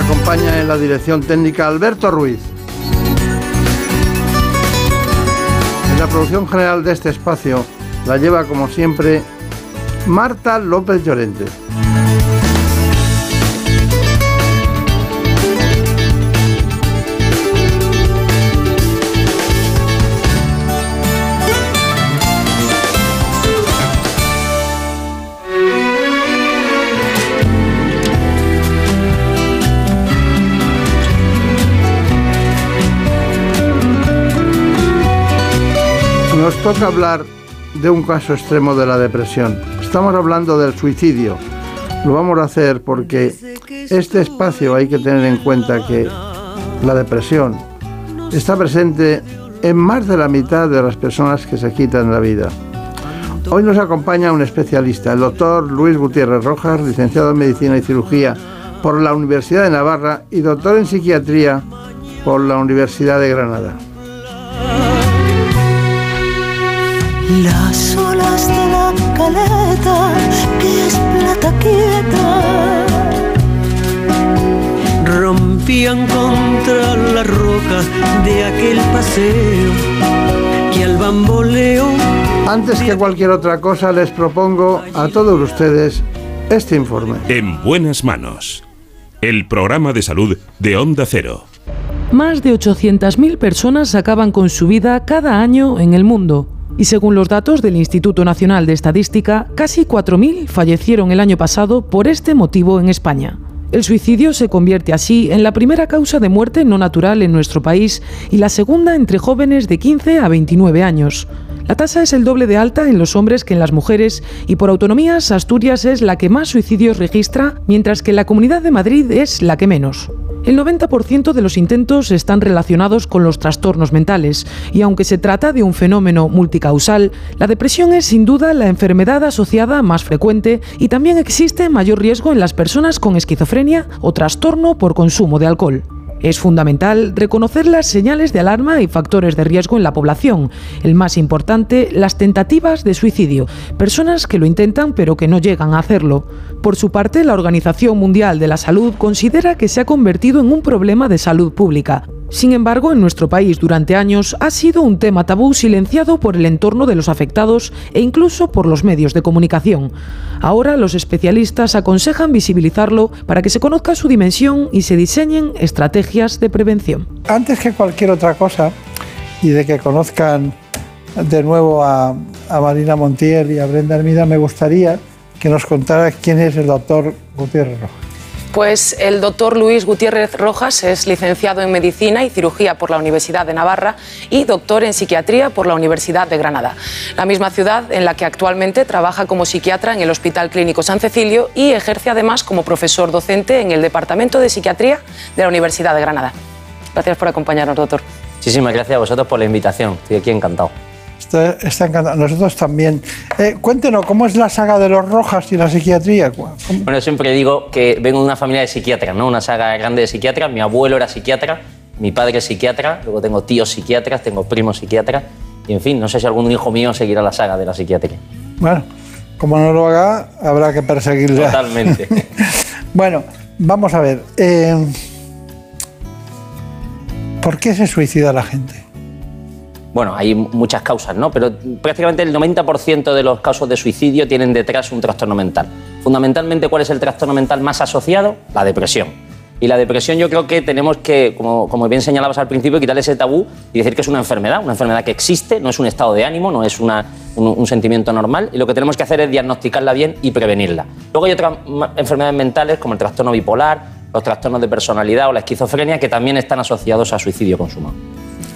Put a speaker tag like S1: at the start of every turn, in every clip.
S1: Acompaña en la dirección técnica Alberto Ruiz. En la producción general de este espacio la lleva como siempre Marta López Llorente. Nos toca hablar de un caso extremo de la depresión. Estamos hablando del suicidio. Lo vamos a hacer porque este espacio hay que tener en cuenta que la depresión está presente en más de la mitad de las personas que se quitan la vida. Hoy nos acompaña un especialista, el doctor Luis Gutiérrez Rojas, licenciado en Medicina y Cirugía por la Universidad de Navarra y doctor en Psiquiatría por la Universidad de Granada.
S2: Las olas de la caleta, que es plata quieta, rompían contra la roca de aquel paseo y al bamboleo.
S1: Antes que cualquier otra cosa, les propongo a todos ustedes este informe.
S3: En buenas manos. El programa de salud de Onda Cero.
S4: Más de 800.000 personas acaban con su vida cada año en el mundo. Y según los datos del Instituto Nacional de Estadística, casi 4.000 fallecieron el año pasado por este motivo en España. El suicidio se convierte así en la primera causa de muerte no natural en nuestro país y la segunda entre jóvenes de 15 a 29 años. La tasa es el doble de alta en los hombres que en las mujeres y por autonomías Asturias es la que más suicidios registra, mientras que la Comunidad de Madrid es la que menos. El 90% de los intentos están relacionados con los trastornos mentales y aunque se trata de un fenómeno multicausal, la depresión es sin duda la enfermedad asociada más frecuente y también existe mayor riesgo en las personas con esquizofrenia o trastorno por consumo de alcohol. Es fundamental reconocer las señales de alarma y factores de riesgo en la población. El más importante, las tentativas de suicidio, personas que lo intentan pero que no llegan a hacerlo. Por su parte, la Organización Mundial de la Salud considera que se ha convertido en un problema de salud pública. Sin embargo, en nuestro país durante años ha sido un tema tabú silenciado por el entorno de los afectados e incluso por los medios de comunicación. Ahora los especialistas aconsejan visibilizarlo para que se conozca su dimensión y se diseñen estrategias de prevención.
S1: Antes que cualquier otra cosa, y de que conozcan de nuevo a, Marina Montiel y a Brenda Hermida, me gustaría que nos contara quién es el doctor Gutiérrez Rojas.
S5: Pues el doctor Luis Gutiérrez Rojas es licenciado en Medicina y Cirugía por la Universidad de Navarra y doctor en Psiquiatría por la Universidad de Granada, la misma ciudad en la que actualmente trabaja como psiquiatra en el Hospital Clínico San Cecilio y ejerce además como profesor docente en el Departamento de Psiquiatría de la Universidad de Granada. Gracias por acompañarnos, doctor.
S6: Muchísimas gracias a vosotros por la invitación. Estoy aquí encantado.
S1: Está, está encantado. Nosotros también. Eh, cuéntenos, ¿cómo es la saga de los Rojas y la psiquiatría? ¿Cómo-
S6: Bueno, siempre digo que vengo de una familia de psiquiatras, ¿no? Una saga grande de psiquiatras. Mi abuelo era psiquiatra, mi padre es psiquiatra, luego tengo tíos psiquiatras, tengo primos psiquiatras. Y en fin, no sé si algún hijo mío seguirá la saga de la psiquiatría.
S1: Bueno, como no lo haga, habrá que perseguirle.
S6: Totalmente.
S1: Bueno, vamos a ver. eh, ¿Por qué se suicida la gente?
S6: Bueno, hay muchas causas, ¿no? Pero prácticamente el 90% de los casos de suicidio tienen detrás un trastorno mental. Fundamentalmente, ¿cuál es el trastorno mental más asociado? La depresión. Y la depresión yo creo que tenemos que, como, bien señalabas al principio, quitarle ese tabú y decir que es una enfermedad, una enfermedad que existe, no es un estado de ánimo, no es un, un sentimiento normal, y lo que tenemos que hacer es diagnosticarla bien y prevenirla. Luego hay otras enfermedades mentales como el trastorno bipolar, los trastornos de personalidad o la esquizofrenia que también están asociados a suicidio consumado.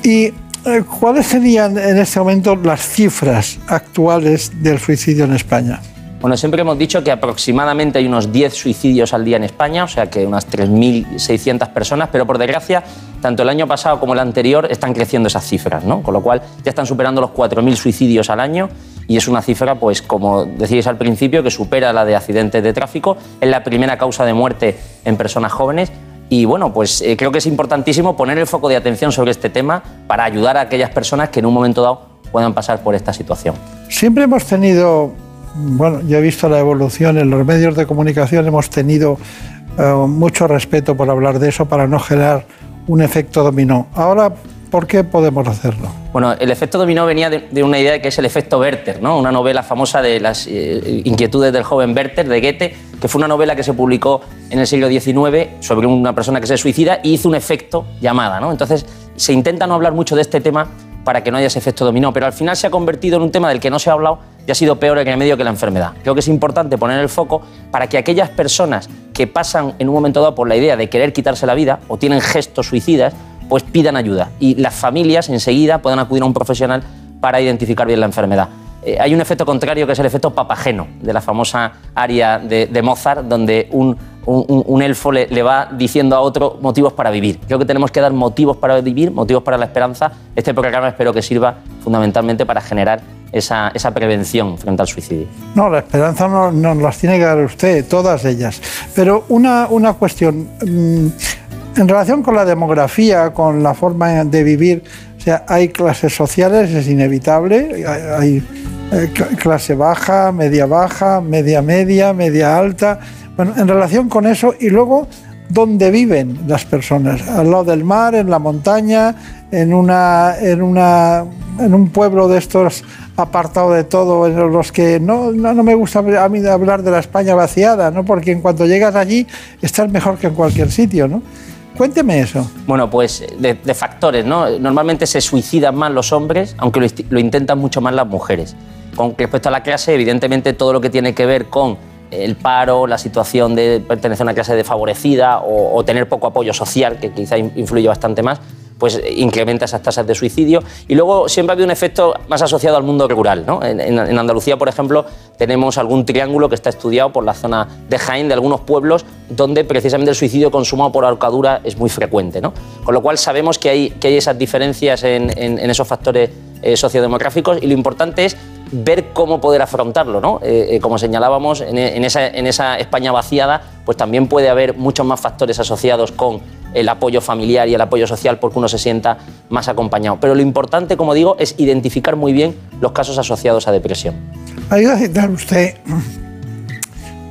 S1: ¿Y eh, cuáles serían en este momento las cifras actuales del suicidio en España?
S6: Bueno, siempre hemos dicho que aproximadamente hay unos 10 suicidios al día en España, o sea que unas 3.600 personas, pero por desgracia, tanto el año pasado como el anterior están creciendo esas cifras, ¿no? Con lo cual ya están superando los 4.000 suicidios al año y es una cifra, pues como decíais al principio, que supera la de accidentes de tráfico, es la primera causa de muerte en personas jóvenes y bueno, pues eh, creo que es importantísimo poner el foco de atención sobre este tema para ayudar a aquellas personas que en un momento dado puedan pasar por esta situación.
S7: Siempre hemos tenido bueno, yo he visto la evolución en los medios de comunicación, hemos tenido eh, mucho respeto por hablar de eso para no generar un efecto dominó. Ahora, ¿por qué podemos hacerlo?
S6: Bueno, el efecto dominó venía de, una idea que es el efecto Werther, ¿no? una novela famosa de las eh, inquietudes del joven Werther de Goethe, que fue una novela que se publicó en el siglo XIX sobre una persona que se suicida y hizo un efecto llamada. ¿no? Entonces, se intenta no hablar mucho de este tema para que no haya ese efecto dominó, pero al final se ha convertido en un tema del que no se ha hablado y ha sido peor en el medio que la enfermedad. Creo que es importante poner el foco para que aquellas personas que pasan en un momento dado por la idea de querer quitarse la vida o tienen gestos suicidas, pues pidan ayuda y las familias enseguida puedan acudir a un profesional para identificar bien la enfermedad. Eh, hay un efecto contrario que es el efecto papageno de la famosa aria de, Mozart, donde un, elfo le, va diciendo a otro motivos para vivir. Creo que tenemos que dar motivos para vivir, motivos para la esperanza. Este programa espero que sirva fundamentalmente para generar esa, prevención frente al suicidio.
S7: No, la esperanza nos no las tiene que dar usted, todas ellas. Pero una, una cuestión, mm, en relación con la demografía, con la forma de vivir, o sea, hay clases sociales, es inevitable, hay, eh, clase baja, media baja, media media, media alta. Bueno, en relación con eso, y luego dónde viven las personas, al lado del mar, en la montaña, en, una, en, una, en un pueblo de estos apartado de todo, en los que no, no, me gusta a mí hablar de la España vaciada, ¿no? porque en cuanto llegas allí estás mejor que en cualquier sitio. ¿no? Cuénteme eso.
S6: Bueno, pues de, factores, ¿no? Normalmente se suicidan más los hombres, aunque lo, intentan mucho más las mujeres. Con respecto a la clase, evidentemente todo lo que tiene que ver con el paro, la situación de pertenecer a una clase desfavorecida o tener poco apoyo social, que quizá influye bastante más, pues incrementa esas tasas de suicidio. Y luego siempre ha habido un efecto más asociado al mundo rural. ¿no? En, Andalucía, por ejemplo, tenemos algún triángulo que está estudiado por la zona de Jaén, de algunos pueblos, donde precisamente el suicidio consumado por ahorcadura es muy frecuente. ¿no? Con lo cual sabemos que hay, que hay esas diferencias en, esos factores eh, sociodemográficos y lo importante es ver cómo poder afrontarlo. ¿no? Eh, eh, como señalábamos, en, esa, en esa España vaciada, pues también puede haber muchos más factores asociados con el apoyo familiar y el apoyo social porque uno se sienta más acompañado. Pero lo importante, como digo, es identificar muy bien los casos asociados a depresión.
S7: Ayuda a citar usted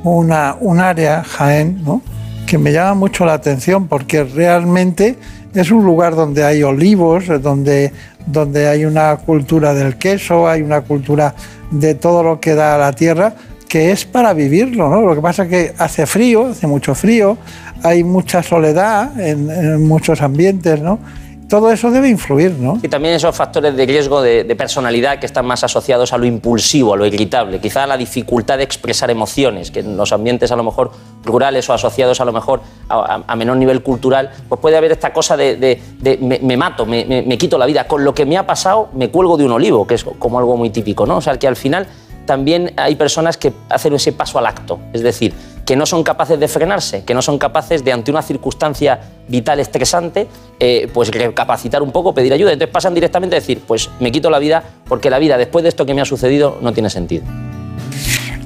S7: un área, Jaén, ¿no? que me llama mucho la atención porque realmente es un lugar donde hay olivos, donde, donde hay una cultura del queso, hay una cultura de todo lo que da la tierra, que es para vivirlo, ¿no? Lo que pasa es que hace frío, hace mucho frío, hay mucha soledad en, muchos ambientes, ¿no? Todo eso debe influir, ¿no?
S6: Y también esos factores de riesgo de, personalidad que están más asociados a lo impulsivo, a lo irritable, quizá a la dificultad de expresar emociones, que en los ambientes a lo mejor rurales o asociados a lo mejor a, menor nivel cultural, pues puede haber esta cosa de, me, mato, me, me, quito la vida. Con lo que me ha pasado, me cuelgo de un olivo, que es como algo muy típico, ¿no? O sea, que al final también hay personas que hacen ese paso al acto, es decir, que no son capaces de frenarse, que no son capaces de, ante una circunstancia vital estresante, eh, pues recapacitar un poco, pedir ayuda. Entonces pasan directamente a decir, pues me quito la vida porque la vida después de esto que me ha sucedido no tiene sentido.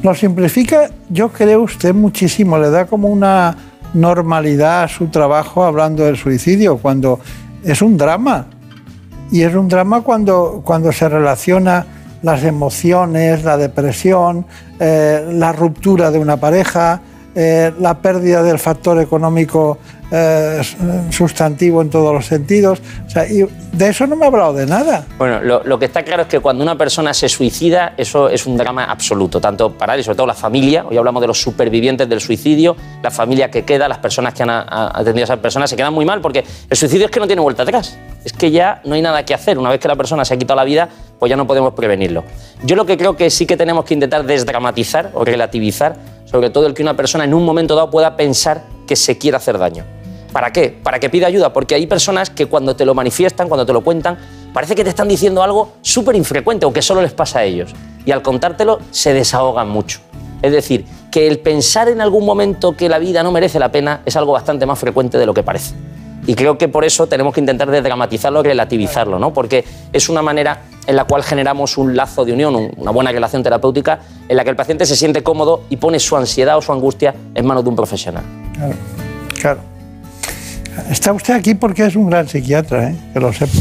S7: Lo simplifica, yo creo usted muchísimo, le da como una normalidad a su trabajo hablando del suicidio, cuando es un drama. Y es un drama cuando, cuando se relaciona las emociones, la depresión, eh, la ruptura de una pareja, eh, la pérdida del factor económico eh, sustantivo en todos los sentidos. O sea, y de eso no me ha hablado de nada.
S6: Bueno, lo, que está claro es que cuando una persona se suicida, eso es un drama absoluto, tanto para él y sobre todo la familia. Hoy hablamos de los supervivientes del suicidio, la familia que queda, las personas que han atendido a esas personas se quedan muy mal porque el suicidio es que no tiene vuelta atrás. Es que ya no hay nada que hacer. Una vez que la persona se ha quitado la vida, pues ya no podemos prevenirlo. Yo lo que creo que sí que tenemos que intentar desdramatizar o relativizar sobre todo el que una persona en un momento dado pueda pensar que se quiere hacer daño. ¿Para qué? Para que pida ayuda, porque hay personas que cuando te lo manifiestan, cuando te lo cuentan, parece que te están diciendo algo súper infrecuente o que solo les pasa a ellos. Y al contártelo se desahogan mucho. Es decir, que el pensar en algún momento que la vida no merece la pena es algo bastante más frecuente de lo que parece. Y creo que por eso tenemos que intentar desdramatizarlo y relativizarlo, ¿no? Porque es una manera en la cual generamos un lazo de unión, un- una buena relación terapéutica, en la que el paciente se siente cómodo y pone su ansiedad o su angustia en manos de un profesional.
S7: Claro, claro. Está usted aquí porque es un gran psiquiatra, ¿eh? que lo sepa.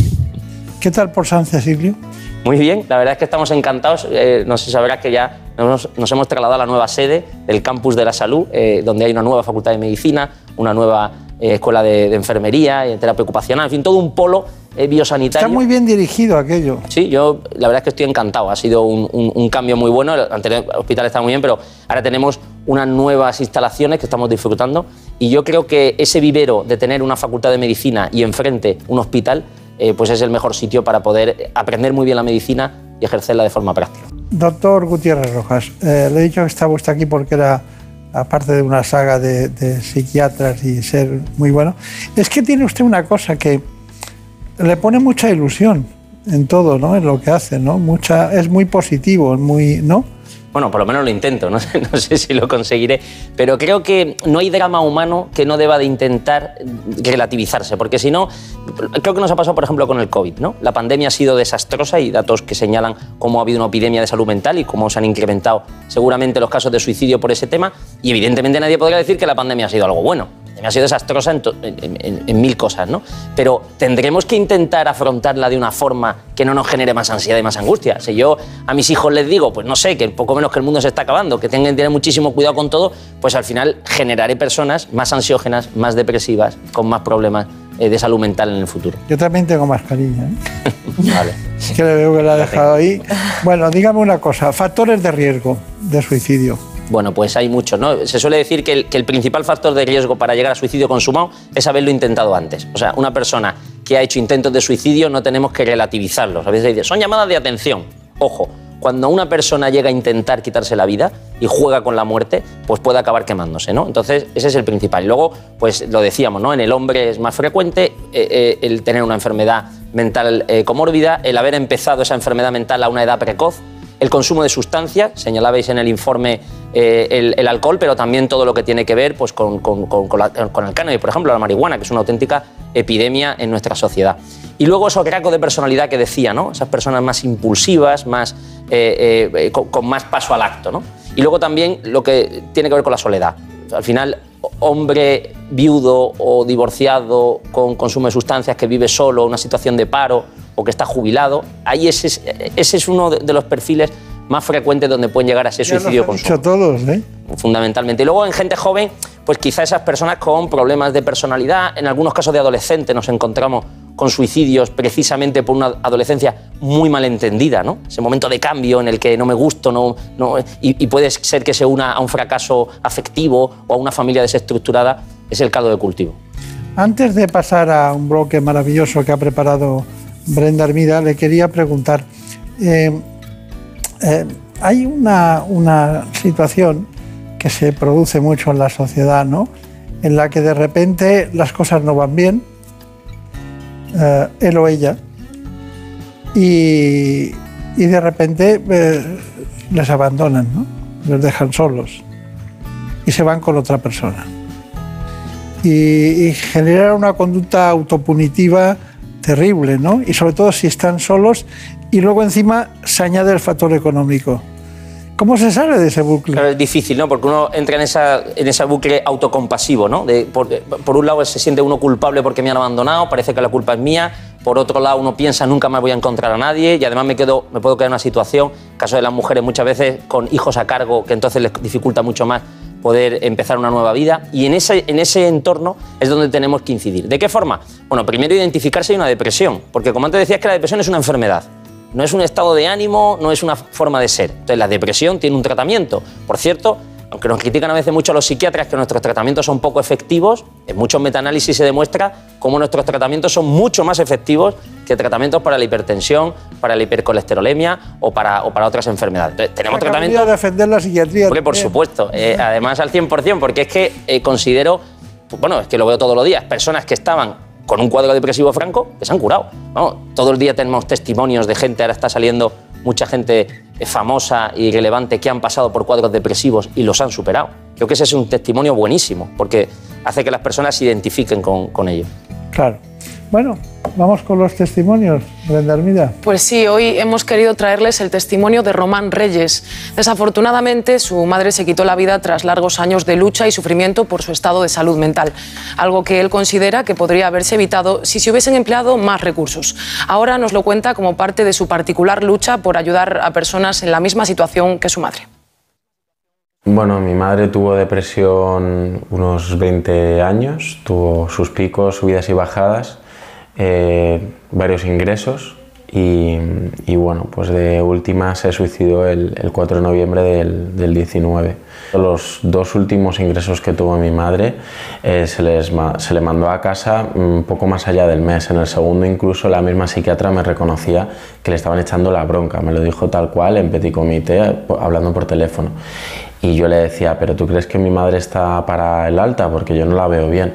S7: ¿Qué tal por San Cecilio?
S6: Muy bien, la verdad es que estamos encantados. Eh, no sé si sabrás que ya nos, nos hemos trasladado a la nueva sede del campus de la salud, eh, donde hay una nueva facultad de medicina, una nueva eh, escuela de, de enfermería, de terapia ocupacional, en fin, todo un polo eh, biosanitario.
S7: Está muy bien dirigido aquello.
S6: Sí, yo la verdad es que estoy encantado. Ha sido un, un- un cambio muy bueno. El anterior hospital está muy bien, pero ahora tenemos unas nuevas instalaciones que estamos disfrutando. Y yo creo que ese vivero de tener una facultad de medicina y enfrente un hospital, eh, pues es el mejor sitio para poder aprender muy bien la medicina y ejercerla de forma práctica.
S7: Doctor Gutiérrez Rojas, eh, le he dicho que estaba usted aquí porque era, aparte de una saga de, psiquiatras y ser muy bueno, es que tiene usted una cosa que le pone mucha ilusión en todo, ¿no? En lo que hace, ¿no? Mucha, es muy positivo, es muy, ¿no?
S6: Bueno, por lo menos lo intento, no sé, si lo conseguiré, pero creo que no hay drama humano que no deba de intentar relativizarse, porque si no, creo que nos ha pasado, por ejemplo, con el COVID, ¿no? La pandemia ha sido desastrosa y datos que señalan cómo ha habido una epidemia de salud mental y cómo se han incrementado seguramente los casos de suicidio por ese tema, y evidentemente nadie podría decir que la pandemia ha sido algo bueno. Pandemia ha sido desastrosa en, to- en- en- en mil cosas, ¿no? Pero tendremos que intentar afrontarla de una forma que no nos genere más ansiedad y más angustia. Si yo a mis hijos les digo, pues no sé, que poco menos que el mundo se está acabando, que tengan que tener muchísimo cuidado con todo, pues al final generaré personas más ansiógenas, más depresivas, con más problemas eh, de salud mental en el futuro.
S7: Yo también tengo mascarilla, ¿eh?
S6: Vale.
S7: Es que le veo que la ha dejado ahí. Bueno, dígame una cosa, factores de riesgo de suicidio.
S6: Bueno, pues hay muchos, ¿no? Se suele decir que el, principal factor de riesgo para llegar a suicidio consumado es haberlo intentado antes. O sea, una persona que ha hecho intentos de suicidio no tenemos que relativizarlos. A veces se dice, son llamadas de atención. Ojo, cuando una persona llega a intentar quitarse la vida y juega con la muerte, pues puede acabar quemándose, ¿no? Entonces, ese es el principal. Y luego, pues lo decíamos, ¿no? En el hombre es más frecuente eh, eh, el tener una enfermedad mental eh, comórbida, el haber empezado esa enfermedad mental a una edad precoz, el consumo de sustancias, señalabais en el informe eh, el, alcohol, pero también todo lo que tiene que ver pues, con, con- con- con el cannabis, por ejemplo, la marihuana, que es una auténtica epidemia en nuestra sociedad. Y luego esos rasgos de personalidad que decía, ¿no? esas personas más impulsivas, más, eh, eh, con, con más paso al acto. ¿no? Y luego también lo que tiene que ver con la soledad. Al final, hombre viudo o divorciado con consumo de sustancias que vive solo, una situación de paro o que está jubilado, ahí ese es, ese es uno de, los perfiles más frecuentes donde pueden llegar a ese
S7: Ya
S6: suicidio
S7: dicho todos, ¿eh?
S6: fundamentalmente. Y luego en gente joven, pues quizá esas personas con problemas de personalidad, en algunos casos de adolescentes nos encontramos con suicidios precisamente por una adolescencia muy malentendida, ¿no? Ese momento de cambio en el que no me gusto, no, no, y, puede ser que se una a un fracaso afectivo o a una familia desestructurada, es el caldo de cultivo.
S7: Antes de pasar a un bloque maravilloso que ha preparado Brenda Armida, le quería preguntar, eh, eh, hay una, una situación que se produce mucho en la sociedad, ¿no? En la que de repente las cosas no van bien, eh, él o ella, y, y de repente eh, les abandonan, ¿no? Les dejan solos y se van con otra persona y, y generar una conducta autopunitiva terrible, ¿no? Y sobre todo si están solos y luego encima se añade el factor económico. ¿Cómo se sale de ese bucle?
S6: Pero es difícil, ¿no? Porque uno entra en esa, en ese bucle autocompasivo, ¿no? Por un lado se siente uno culpable porque me han abandonado, parece que la culpa es mía. Por otro lado uno piensa nunca más voy a encontrar a nadie y además me, quedo, me puedo quedar en una situación, caso de las mujeres muchas veces con hijos a cargo, que entonces les dificulta mucho más poder empezar una nueva vida. Y en ese, en ese entorno es donde tenemos que incidir. ¿De qué forma? Bueno, primero identificarse hay una depresión, porque como antes decías que la depresión es una enfermedad. No es un estado de ánimo, no es una forma de ser. Entonces, la depresión tiene un tratamiento. Por cierto, aunque nos critican a veces mucho a los psiquiatras que nuestros tratamientos son poco efectivos, en muchos metaanálisis se demuestra cómo nuestros tratamientos son mucho más efectivos que tratamientos para la hipertensión, para la hipercolesterolemia o para, o para otras enfermedades. Entonces, tenemos tratamientos
S7: de defender la psiquiatría.
S6: Hombre, por supuesto. Eh, además, al 100%, porque es que eh, considero, pues, bueno, es que lo veo todos los días, personas que estaban con un cuadro depresivo franco que se han curado. Todo el día tenemos testimonios de gente, ahora está saliendo mucha gente famosa y relevante que han pasado por cuadros depresivos y los han superado. Creo que ese es un testimonio buenísimo, porque hace que las personas se identifiquen con, con ello.
S1: Claro. Bueno, vamos con los testimonios, Brenda Hermida.
S5: Pues sí, hoy hemos querido traerles el testimonio de Román Reyes. Desafortunadamente, su madre se quitó la vida tras largos años de lucha y sufrimiento por su estado de salud mental, algo que él considera que podría haberse evitado si se hubiesen empleado más recursos. Ahora nos lo cuenta como parte de su particular lucha por ayudar a personas en la misma situación que su madre.
S8: Bueno, mi madre tuvo depresión unos 20 años, tuvo sus picos, subidas y bajadas eh, varios ingresos y, bueno, pues de última se suicidó el, el 4 de noviembre del, del, 19. Los dos últimos ingresos que tuvo mi madre eh, se, les, se le mandó a casa un poco más allá del mes. En el segundo incluso la misma psiquiatra me reconocía que le estaban echando la bronca. Me lo dijo tal cual en petit comité, hablando por teléfono. Y yo le decía, pero ¿tú crees que mi madre está para el alta? Porque yo no la veo bien.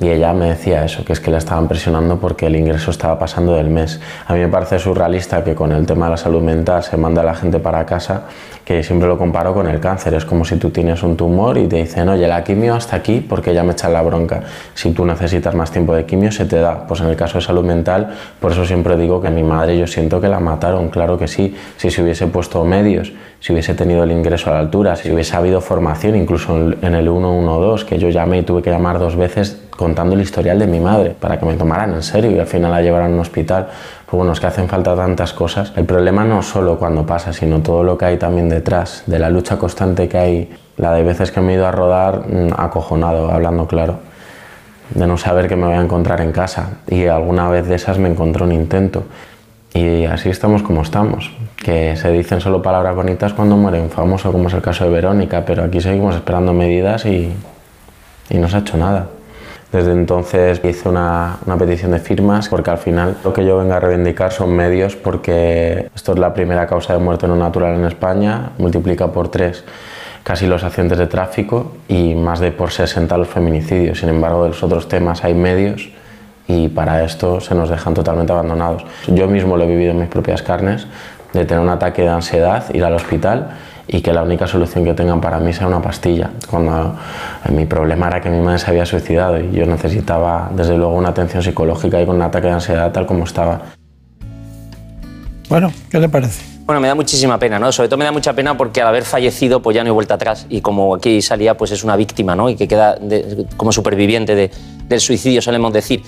S8: Y ella me decía eso, que es que la estaban presionando porque el ingreso estaba pasando del mes. A mí me parece surrealista que con el tema de la salud mental se manda a la gente para casa, que siempre lo comparo con el cáncer. Es como si tú tienes un tumor y te dicen, oye, la quimio hasta aquí porque ya me echan la bronca. Si tú necesitas más tiempo de quimio, se te da. Pues en el caso de salud mental, por eso siempre digo que mi madre yo siento que la mataron, claro que sí. Si se hubiese puesto medios, si hubiese tenido el ingreso a la altura, si hubiese habido formación, incluso en el 112, que yo llamé y tuve que llamar dos veces contando el historial de mi madre para que me tomaran en serio y al final la llevaran a un hospital. Pues bueno, es que hacen falta tantas cosas. El problema no solo cuando pasa, sino todo lo que hay también detrás, de la lucha constante que hay, la de veces que me he ido a rodar acojonado, hablando claro, de no saber que me voy a encontrar en casa y alguna vez de esas me encontré un intento. Y así estamos como estamos, que se dicen solo palabras bonitas cuando muere un famoso, como es el caso de Verónica, pero aquí seguimos esperando medidas y, y no se ha hecho nada. Desde entonces hice una, una, petición de firmas porque al final lo que yo vengo a reivindicar son medios porque esto es la primera causa de muerte no natural en España, multiplica por tres casi los accidentes de tráfico y más de por 60 los feminicidios. Sin embargo, de los otros temas hay medios y para esto se nos dejan totalmente abandonados. Yo mismo lo he vivido en mis propias carnes, de tener un ataque de ansiedad, ir al hospital y que la única solución que tengan para mí sea una pastilla. Cuando mi problema era que mi madre se había suicidado y yo necesitaba desde luego una atención psicológica y con un ataque de ansiedad tal como estaba.
S1: Bueno, ¿qué le parece?
S6: Bueno, me da muchísima pena, ¿no? Sobre todo me da mucha pena porque al haber fallecido, pues ya no hay vuelta atrás. Y como aquí salía, pues es una víctima, ¿no? Y que queda de, como superviviente de, del suicidio, solemos decir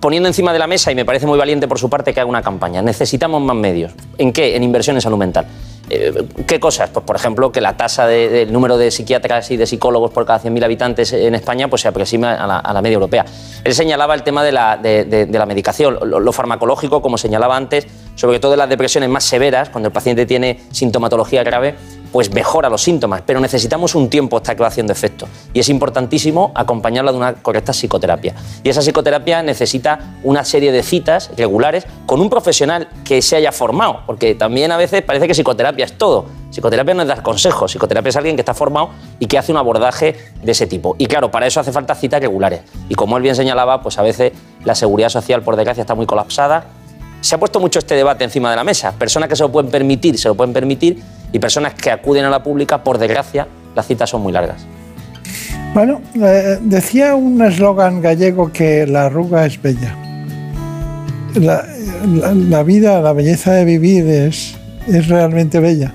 S6: poniendo encima de la mesa, y me parece muy valiente por su parte, que haga una campaña. Necesitamos más medios. ¿En qué? En inversión en salud mental. Eh, ¿Qué cosas? Pues, por ejemplo, que la tasa del de, de número de psiquiatras y de psicólogos por cada 100.000 habitantes en España pues, se aproxima a la, a la media europea. Él señalaba el tema de la, de la medicación, lo, lo, farmacológico, como señalaba antes, sobre todo en las depresiones más severas, cuando el paciente tiene sintomatología grave, pues mejora los síntomas, pero necesitamos un tiempo hasta que va haciendo efecto. Y es importantísimo acompañarla de una correcta psicoterapia. Y esa psicoterapia necesita una serie de citas regulares con un profesional que se haya formado, porque también a veces parece que psicoterapia es todo. Psicoterapia no es dar consejos, psicoterapia es alguien que está formado y que hace un abordaje de ese tipo. Y claro, para eso hace falta citas regulares. Y como él bien señalaba, pues a veces la seguridad social, por desgracia, está muy colapsada. Se ha puesto mucho este debate encima de la mesa. Personas que se lo pueden permitir, se lo pueden permitir, y personas que acuden a la pública, por desgracia, las citas son muy largas.
S1: Bueno, eh, decía un eslogan gallego que la arruga es bella. La, la, la, vida, la belleza de vivir es, es realmente bella.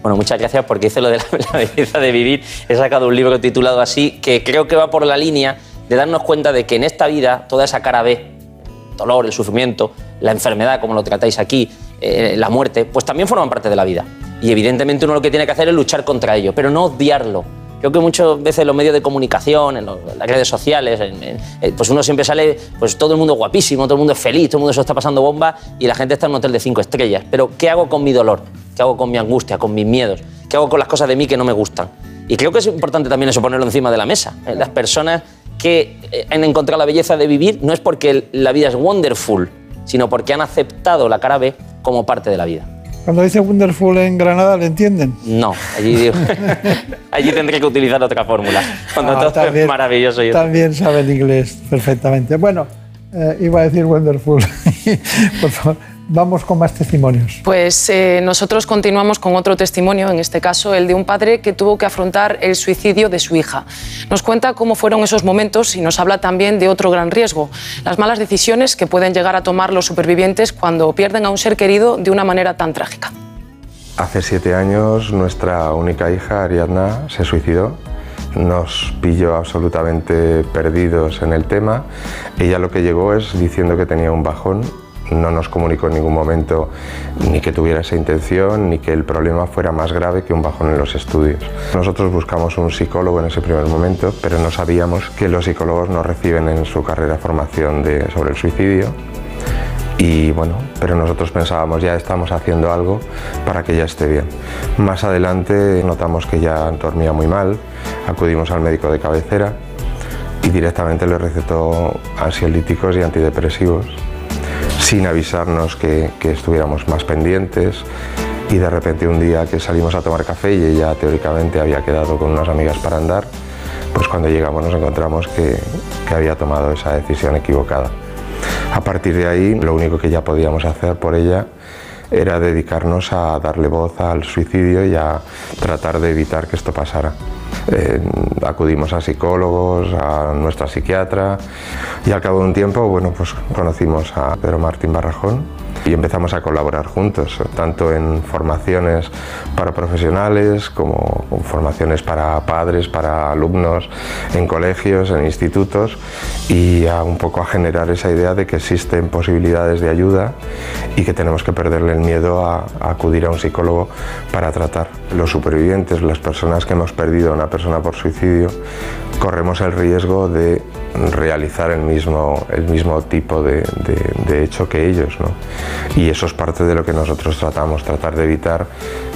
S6: Bueno, muchas gracias porque hice lo de la, la, belleza de vivir. He sacado un libro titulado así que creo que va por la línea de darnos cuenta de que en esta vida toda esa cara B, el dolor, el sufrimiento, la enfermedad, como lo tratáis aquí, eh, la muerte, pues también forman parte de la vida. Y evidentemente uno lo que tiene que hacer es luchar contra ello, pero no odiarlo. Creo que muchas veces en los medios de comunicación, en, las redes sociales, en, en, pues uno siempre sale, pues todo el mundo guapísimo, todo el mundo es feliz, todo el mundo se está pasando bomba y la gente está en un hotel de cinco estrellas. Pero ¿qué hago con mi dolor? ¿Qué hago con mi angustia, con mis miedos? ¿Qué hago con las cosas de mí que no me gustan? Y creo que es importante también eso ponerlo encima de la mesa. ¿eh? Las personas que eh, han encontrado la belleza de vivir no es porque la vida es wonderful, sino porque han aceptado la cara B como parte de la vida.
S1: Cuando dice Wonderful en Granada, ¿le entienden?
S6: No, allí, digo, allí tendré que utilizar otra fórmula. Cuando ah, todo también, es maravilloso. Yo
S1: también saben inglés perfectamente. Bueno, eh, iba a decir Wonderful. Por favor.
S7: Vamos con más testimonios.
S9: Pues eh, nosotros continuamos con otro testimonio, en este caso el de un padre que tuvo que afrontar el suicidio de su hija. Nos cuenta cómo fueron esos momentos y nos habla también de otro gran riesgo, las malas decisiones que pueden llegar a tomar los supervivientes cuando pierden a un ser querido de una manera tan trágica.
S10: Hace siete años nuestra única hija, Ariadna, se suicidó. Nos pilló absolutamente perdidos en el tema. Ella lo que llegó es diciendo que tenía un bajón no nos comunicó en ningún momento ni que tuviera esa intención ni que el problema fuera más grave que un bajón en los estudios. Nosotros buscamos un psicólogo en ese primer momento, pero no sabíamos que los psicólogos no reciben en su carrera formación de, sobre el suicidio. Y bueno, pero nosotros pensábamos ya estamos haciendo algo para que ella esté bien. Más adelante notamos que ya dormía muy mal, acudimos al médico de cabecera y directamente le recetó ansiolíticos y antidepresivos sin avisarnos que, estuviéramos más pendientes y de repente un día que salimos a tomar café y ella teóricamente había quedado con unas amigas para andar, pues cuando llegamos nos encontramos que, había tomado esa decisión equivocada. A partir de ahí, lo único que ya podíamos hacer por ella era dedicarnos a darle voz al suicidio y a tratar de evitar que esto pasara. Eh, acudimos a psicólogos, a nuestra psiquiatra y al cabo de un tiempo, bueno, pues conocimos a Pedro Martín Barrajón y empezamos a colaborar juntos, tanto en formaciones para profesionales como formaciones para padres, para alumnos, en colegios, en institutos y a un poco a generar esa idea de que existen posibilidades de ayuda y que tenemos que perderle el miedo a, acudir a un psicólogo para tratar. Los supervivientes, las personas que hemos perdido a una persona por suicidio, corremos el riesgo de realizar el mismo, el mismo tipo de, hecho que ellos. Y eso es parte de lo que nosotros tratamos, tratar de evitar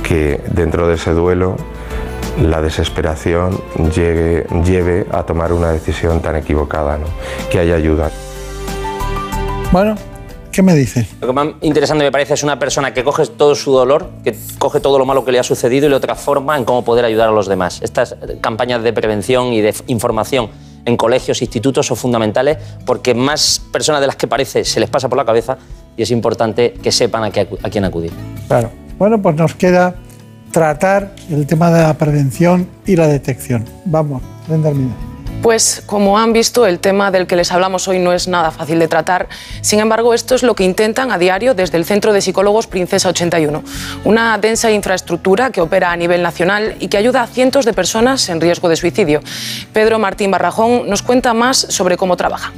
S10: que dentro de ese duelo la desesperación llegue, lleve a tomar una decisión tan equivocada, que haya ayuda.
S7: Bueno, ¿qué me dice?
S6: Lo que más interesante me parece es una persona que coge todo su dolor, que coge todo lo malo que le ha sucedido y lo transforma en cómo poder ayudar a los demás. Estas campañas de prevención y de información en colegios, institutos son fundamentales porque más personas de las que parece se les pasa por la cabeza y es importante que sepan a, quién acudir.
S7: Claro. Bueno, pues nos queda tratar el tema de la prevención y la detección. Vamos, Brenda
S9: pues como han visto, el tema del que les hablamos hoy no es nada fácil de tratar. Sin embargo, esto es lo que intentan a diario desde el Centro de Psicólogos Princesa 81, una densa infraestructura que opera a nivel nacional y que ayuda a cientos de personas en riesgo de suicidio. Pedro Martín Barrajón nos cuenta más sobre cómo trabaja.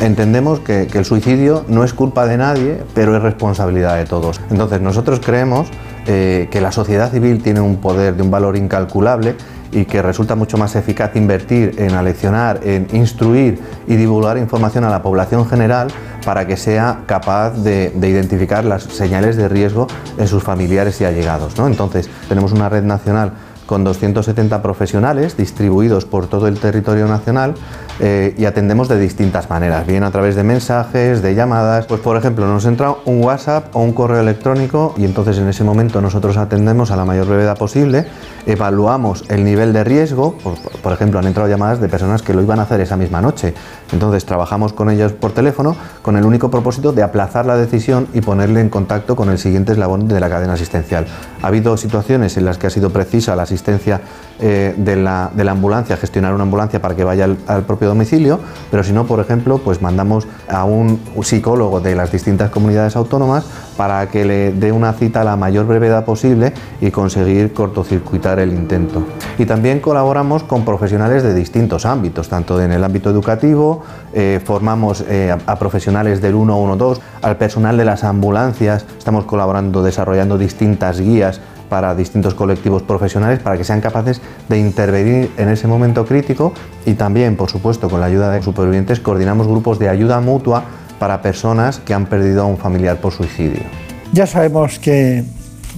S11: Entendemos que, el suicidio no es culpa de nadie, pero es responsabilidad de todos. Entonces nosotros creemos eh, que la sociedad civil tiene un poder de un valor incalculable y que resulta mucho más eficaz invertir en aleccionar, en instruir y divulgar información a la población general para que sea capaz de, identificar las señales de riesgo en sus familiares y allegados. ¿no? Entonces, tenemos una red nacional con 270 profesionales distribuidos por todo el territorio nacional eh, y atendemos de distintas maneras, bien a través de mensajes, de llamadas. Pues por ejemplo, nos entra un WhatsApp o un correo electrónico y entonces en ese momento nosotros atendemos a la mayor brevedad posible, evaluamos el nivel de riesgo, por, ejemplo, han entrado llamadas de personas que lo iban a hacer esa misma noche. Entonces trabajamos con ellos por teléfono con el único propósito de aplazar la decisión y ponerle en contacto con el siguiente eslabón de la cadena asistencial. Ha habido situaciones en las que ha sido precisa la asistencia eh, de, la, ambulancia, gestionar una ambulancia para que vaya al, propio domicilio, pero si no, por ejemplo, pues mandamos a un psicólogo de las distintas comunidades autónomas para que le dé una cita a la mayor brevedad posible y conseguir cortocircuitar el intento. Y también colaboramos con profesionales de distintos ámbitos, tanto en el ámbito educativo, eh, formamos eh, a, profesionales del 112, al personal de las ambulancias, estamos colaborando, desarrollando distintas guías para distintos colectivos profesionales para que sean capaces de intervenir en ese momento crítico y también, por supuesto, con la ayuda de supervivientes, coordinamos grupos de ayuda mutua para personas que han perdido a un familiar por suicidio.
S7: Ya sabemos que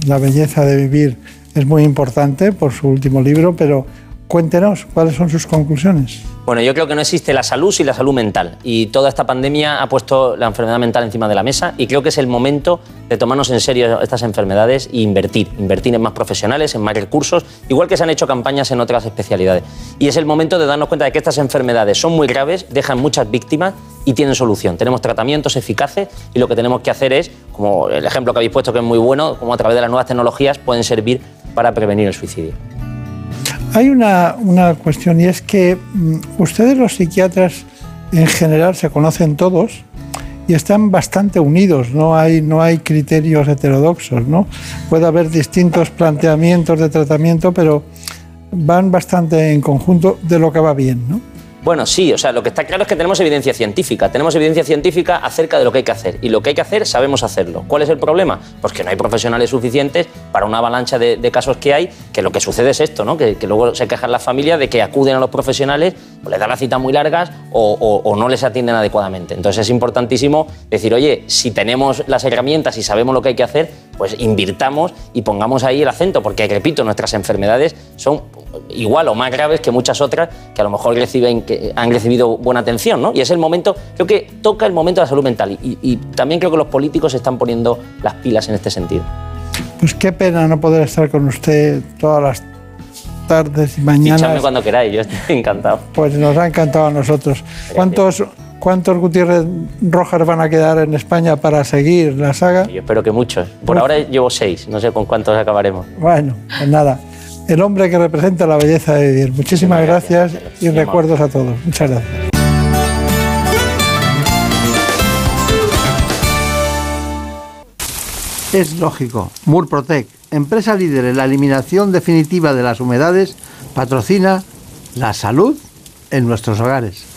S7: la belleza de vivir es muy importante por su último libro, pero cuéntenos cuáles son sus conclusiones.
S6: Bueno, yo creo que no existe la salud sin la salud mental. Y toda esta pandemia ha puesto la enfermedad mental encima de la mesa y creo que es el momento de tomarnos en serio estas enfermedades e invertir. Invertir en más profesionales, en más recursos, igual que se han hecho campañas en otras especialidades. Y es el momento de darnos cuenta de que estas enfermedades son muy graves, dejan muchas víctimas y tienen solución. Tenemos tratamientos eficaces y lo que tenemos que hacer es, como el ejemplo que habéis puesto que es muy bueno, como a través de las nuevas tecnologías pueden servir para prevenir el suicidio.
S1: Hay una, una cuestión y es que mm, ustedes los psiquiatras en general se conocen todos y están bastante unidos, no hay, no hay criterios heterodoxos, ¿no? Puede haber distintos planteamientos de tratamiento, pero van bastante en conjunto de lo que va bien, ¿no?
S6: Bueno, sí, o sea, lo que está claro es que tenemos evidencia científica. Tenemos evidencia científica acerca de lo que hay que hacer. Y lo que hay que hacer, sabemos hacerlo. ¿Cuál es el problema? Pues que no hay profesionales suficientes para una avalancha de, casos que hay, que lo que sucede es esto, ¿no? Que, luego se quejan las familias de que acuden a los profesionales, o les dan las citas muy largas o, o- o no les atienden adecuadamente. Entonces es importantísimo decir, oye, si tenemos las herramientas y sabemos lo que hay que hacer, pues invirtamos y pongamos ahí el acento, porque, repito, nuestras enfermedades son igual o más graves que muchas otras que a lo mejor reciben, que han recibido buena atención, ¿no? Y es el momento, creo que toca el momento de la salud mental y, y también creo que los políticos se están poniendo las pilas en este sentido.
S1: Pues qué pena no poder estar con usted todas las tardes y mañanas.
S6: cuando queráis, yo estoy encantado.
S1: Pues nos ha encantado a nosotros. ¿Cuántos, ¿Cuántos Gutiérrez Rojas van a quedar en España para seguir la saga?
S6: Yo espero que muchos. Por ahora llevo seis, no sé con cuántos acabaremos.
S1: Bueno, pues nada. El hombre que representa la belleza de vivir. Muchísimas gracias y recuerdos a todos. Muchas gracias. Es lógico. Murprotec, empresa líder en la eliminación definitiva de las humedades, patrocina la salud en nuestros hogares.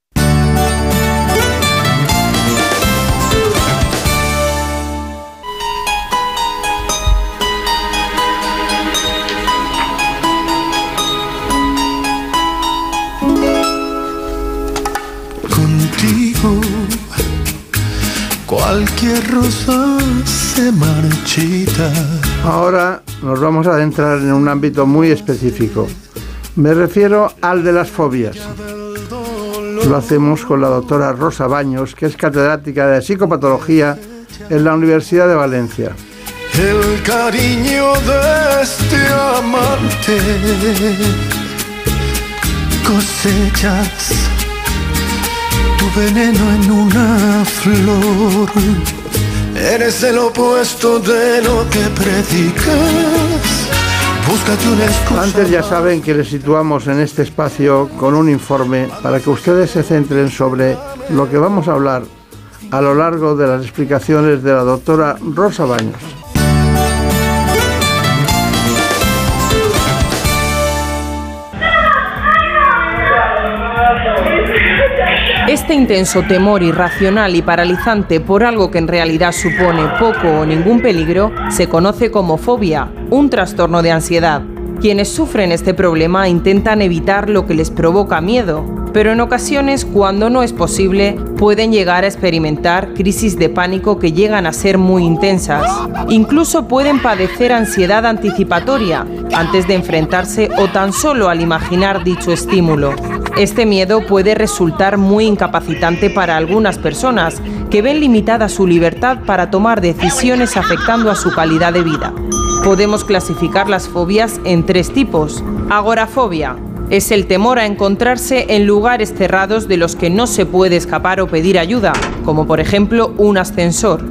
S12: Cualquier rosa se marchita.
S1: Ahora nos vamos a adentrar en un ámbito muy específico. Me refiero al de las fobias. Lo hacemos con la doctora Rosa Baños, que es catedrática de psicopatología en la Universidad de Valencia.
S12: El cariño de este amante cosechas veneno en una flor. Eres el opuesto de lo que predicas. Búscate una excusa.
S1: Antes ya saben que les situamos en este espacio con un informe para que ustedes se centren sobre lo que vamos a hablar a lo largo de las explicaciones de la doctora Rosa Baños.
S13: Este intenso temor irracional y paralizante por algo que en realidad supone poco o ningún peligro se conoce como fobia, un trastorno de ansiedad. Quienes sufren este problema intentan evitar lo que les provoca miedo, pero en ocasiones, cuando no es posible, pueden llegar a experimentar crisis de pánico que llegan a ser muy intensas. Incluso pueden padecer ansiedad anticipatoria antes de enfrentarse o tan solo al imaginar dicho estímulo. Este miedo puede resultar muy incapacitante para algunas personas que ven limitada su libertad para tomar decisiones afectando a su calidad de vida. Podemos clasificar las fobias en tres tipos. Agorafobia es el temor a encontrarse en lugares cerrados de los que no se puede escapar o pedir ayuda, como por ejemplo un ascensor.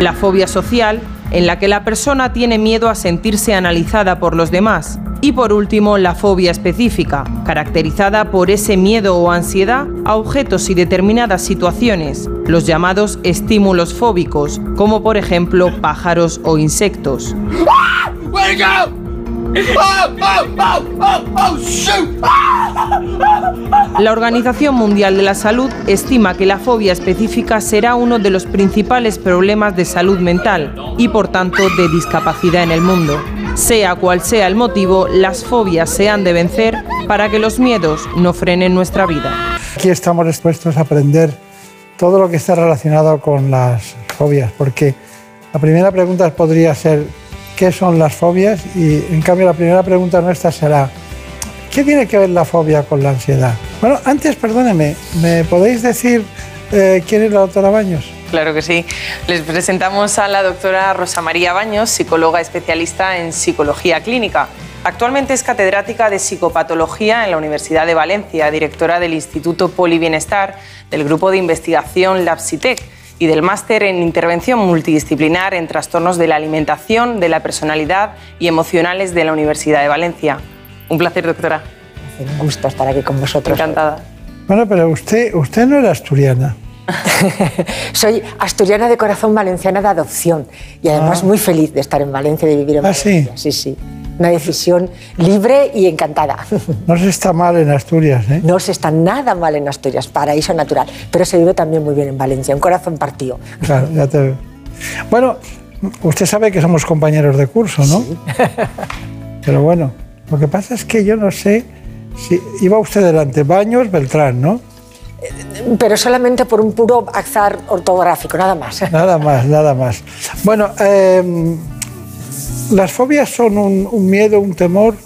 S13: La fobia social, en la que la persona tiene miedo a sentirse analizada por los demás. Y por último, la fobia específica, caracterizada por ese miedo o ansiedad a objetos y determinadas situaciones, los llamados estímulos fóbicos, como por ejemplo pájaros o insectos.
S14: La Organización Mundial de la Salud estima que la fobia específica será uno de los principales problemas de salud mental y por tanto de discapacidad en el mundo. Sea cual sea el motivo, las fobias se han de vencer para que los miedos no frenen nuestra vida.
S7: Aquí estamos dispuestos a aprender todo lo que está relacionado con las fobias, porque la primera pregunta podría ser ¿qué son las fobias? Y en cambio la primera pregunta nuestra será ¿qué tiene que ver la fobia con la ansiedad? Bueno, antes, perdóneme, ¿me podéis decir eh, quién es la doctora Baños?
S13: Claro que sí. Les presentamos a la doctora Rosa María Baños, psicóloga especialista en psicología clínica. Actualmente es catedrática de psicopatología en la Universidad de Valencia, directora del Instituto Polibienestar, del grupo de investigación LabSitec y del máster en intervención multidisciplinar en trastornos de la alimentación, de la personalidad y emocionales de la Universidad de Valencia. Un placer, doctora.
S15: Un gusto estar aquí con vosotros.
S13: Encantada.
S7: Bueno, pero usted, usted no era asturiana.
S15: Soy asturiana de corazón, valenciana de adopción y además
S7: Ah.
S15: muy feliz de estar en Valencia, de vivir en
S7: ¿Ah, sí?
S15: Valencia. Sí, sí. Una decisión libre y encantada.
S7: No se está mal en Asturias, ¿eh?
S15: No se está nada mal en Asturias, paraíso natural, pero se vive también muy bien en Valencia, un corazón partido.
S7: Claro, ya te veo. Bueno, usted sabe que somos compañeros de curso, ¿no? Pero bueno, lo que pasa es que yo no sé si iba usted delante, Baños, Beltrán, ¿no?
S15: Pero solamente por un puro azar ortográfico, nada más.
S7: Nada más, nada más. Bueno, eh, las fobias son un, un miedo, un temor.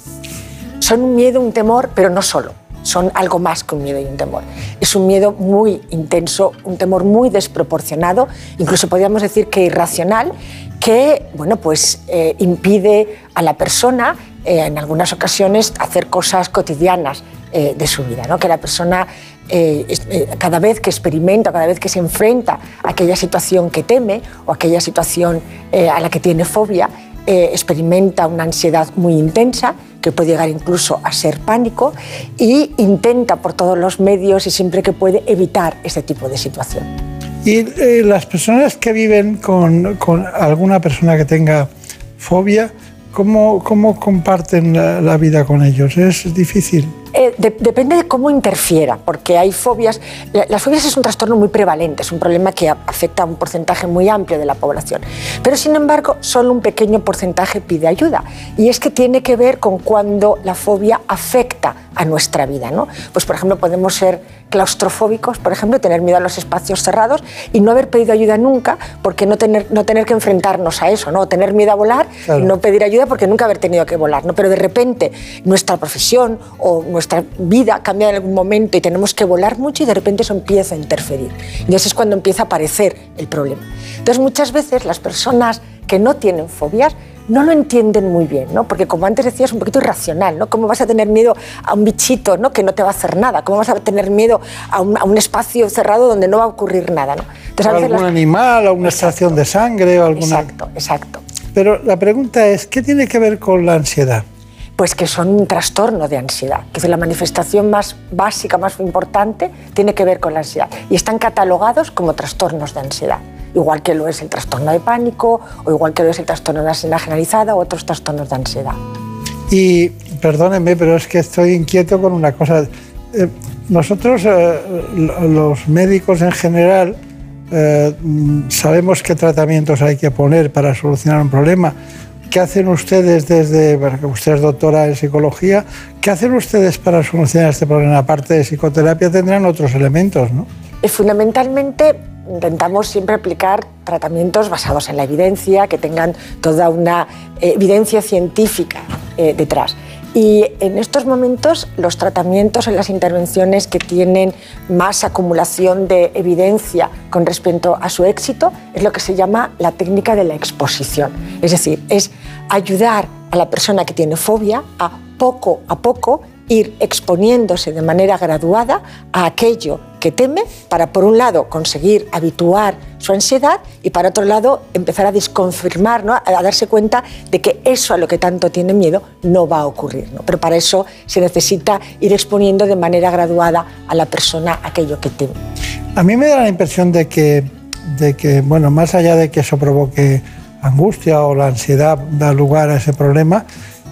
S15: Son un miedo, un temor, pero no solo. Son algo más que un miedo y un temor. Es un miedo muy intenso, un temor muy desproporcionado, incluso podríamos decir que irracional, que bueno, pues, eh, impide a la persona eh, en algunas ocasiones hacer cosas cotidianas eh, de su vida, ¿no? que la persona eh, eh, cada vez que experimenta, cada vez que se enfrenta a aquella situación que teme o aquella situación eh, a la que tiene fobia, eh, experimenta una ansiedad muy intensa que puede llegar incluso a ser pánico y intenta por todos los medios y siempre que puede evitar este tipo de situación.
S7: Y eh, las personas que viven con, alguna persona que tenga fobia, ¿cómo, cómo comparten la, la vida con ellos? ¿Es difícil?
S15: Eh, de- depende de cómo interfiera, porque hay fobias. la- Las fobias es un trastorno muy prevalente, es un problema que afecta a un porcentaje muy amplio de la población. Pero sin embargo, solo un pequeño porcentaje pide ayuda. Y es que tiene que ver con cuando la fobia afecta a nuestra vida. ¿no? Pues, por ejemplo, podemos ser claustrofóbicos, por ejemplo, tener miedo a los espacios cerrados y no haber pedido ayuda nunca porque no tener, no tener que enfrentarnos a eso, ¿no? tener miedo a volar
S7: Claro.
S15: y no pedir ayuda porque nunca haber tenido que volar. ¿no? Pero de repente nuestra profesión o nuestra vida cambia en algún momento y tenemos que volar mucho y de repente eso empieza a interferir. Y entonces es cuando empieza a aparecer el problema. Entonces muchas veces las personas que no tienen fobias no lo entienden muy bien, ¿no? porque como antes decías, es un poquito irracional, ¿no? ¿Cómo vas a tener miedo a un bichito ¿no? que no te va a hacer nada? ¿Cómo vas a tener miedo a un, a un espacio cerrado donde no va a ocurrir nada? ¿no? Entonces, a
S7: algún
S15: las-
S7: animal, o una extracción de sangre o alguna...
S15: Exacto, exacto.
S7: Pero la pregunta es, ¿qué tiene que ver con la ansiedad?
S15: Pues que son un trastorno de ansiedad. Que es la manifestación más básica, más importante, tiene que ver con la ansiedad. Y están catalogados como trastornos de ansiedad. Igual que lo es el trastorno de pánico, o igual que lo es el trastorno de ansiedad generalizada, o otros trastornos de ansiedad.
S7: Y perdónenme, pero es que estoy inquieto con una cosa. Eh, nosotros, eh, lo- los médicos en general, eh, mm, sabemos qué tratamientos hay que poner para solucionar un problema. ¿Qué hacen ustedes desde, usted es doctora en psicología, qué hacen ustedes para solucionar este problema? Aparte de psicoterapia tendrán otros elementos, ¿no?
S15: Y fundamentalmente intentamos siempre aplicar tratamientos basados en la evidencia, que tengan toda una eh, evidencia científica eh, detrás. Y en estos momentos los tratamientos en las intervenciones que tienen más acumulación de evidencia con respecto a su éxito es lo que se llama la técnica de la exposición. Es decir, es ayudar a la persona que tiene fobia a poco a poco ir exponiéndose de manera graduada a aquello que teme para, por un lado, conseguir habituar su ansiedad y, para otro lado, empezar a desconfirmar, ¿no? a darse cuenta de que eso a lo que tanto tiene miedo no va a ocurrir. ¿no? Pero para eso se necesita ir exponiendo de manera graduada a la persona aquello que teme.
S7: A mí me da la impresión de que, de que, bueno, más allá de que eso provoque angustia o la ansiedad da lugar a ese problema,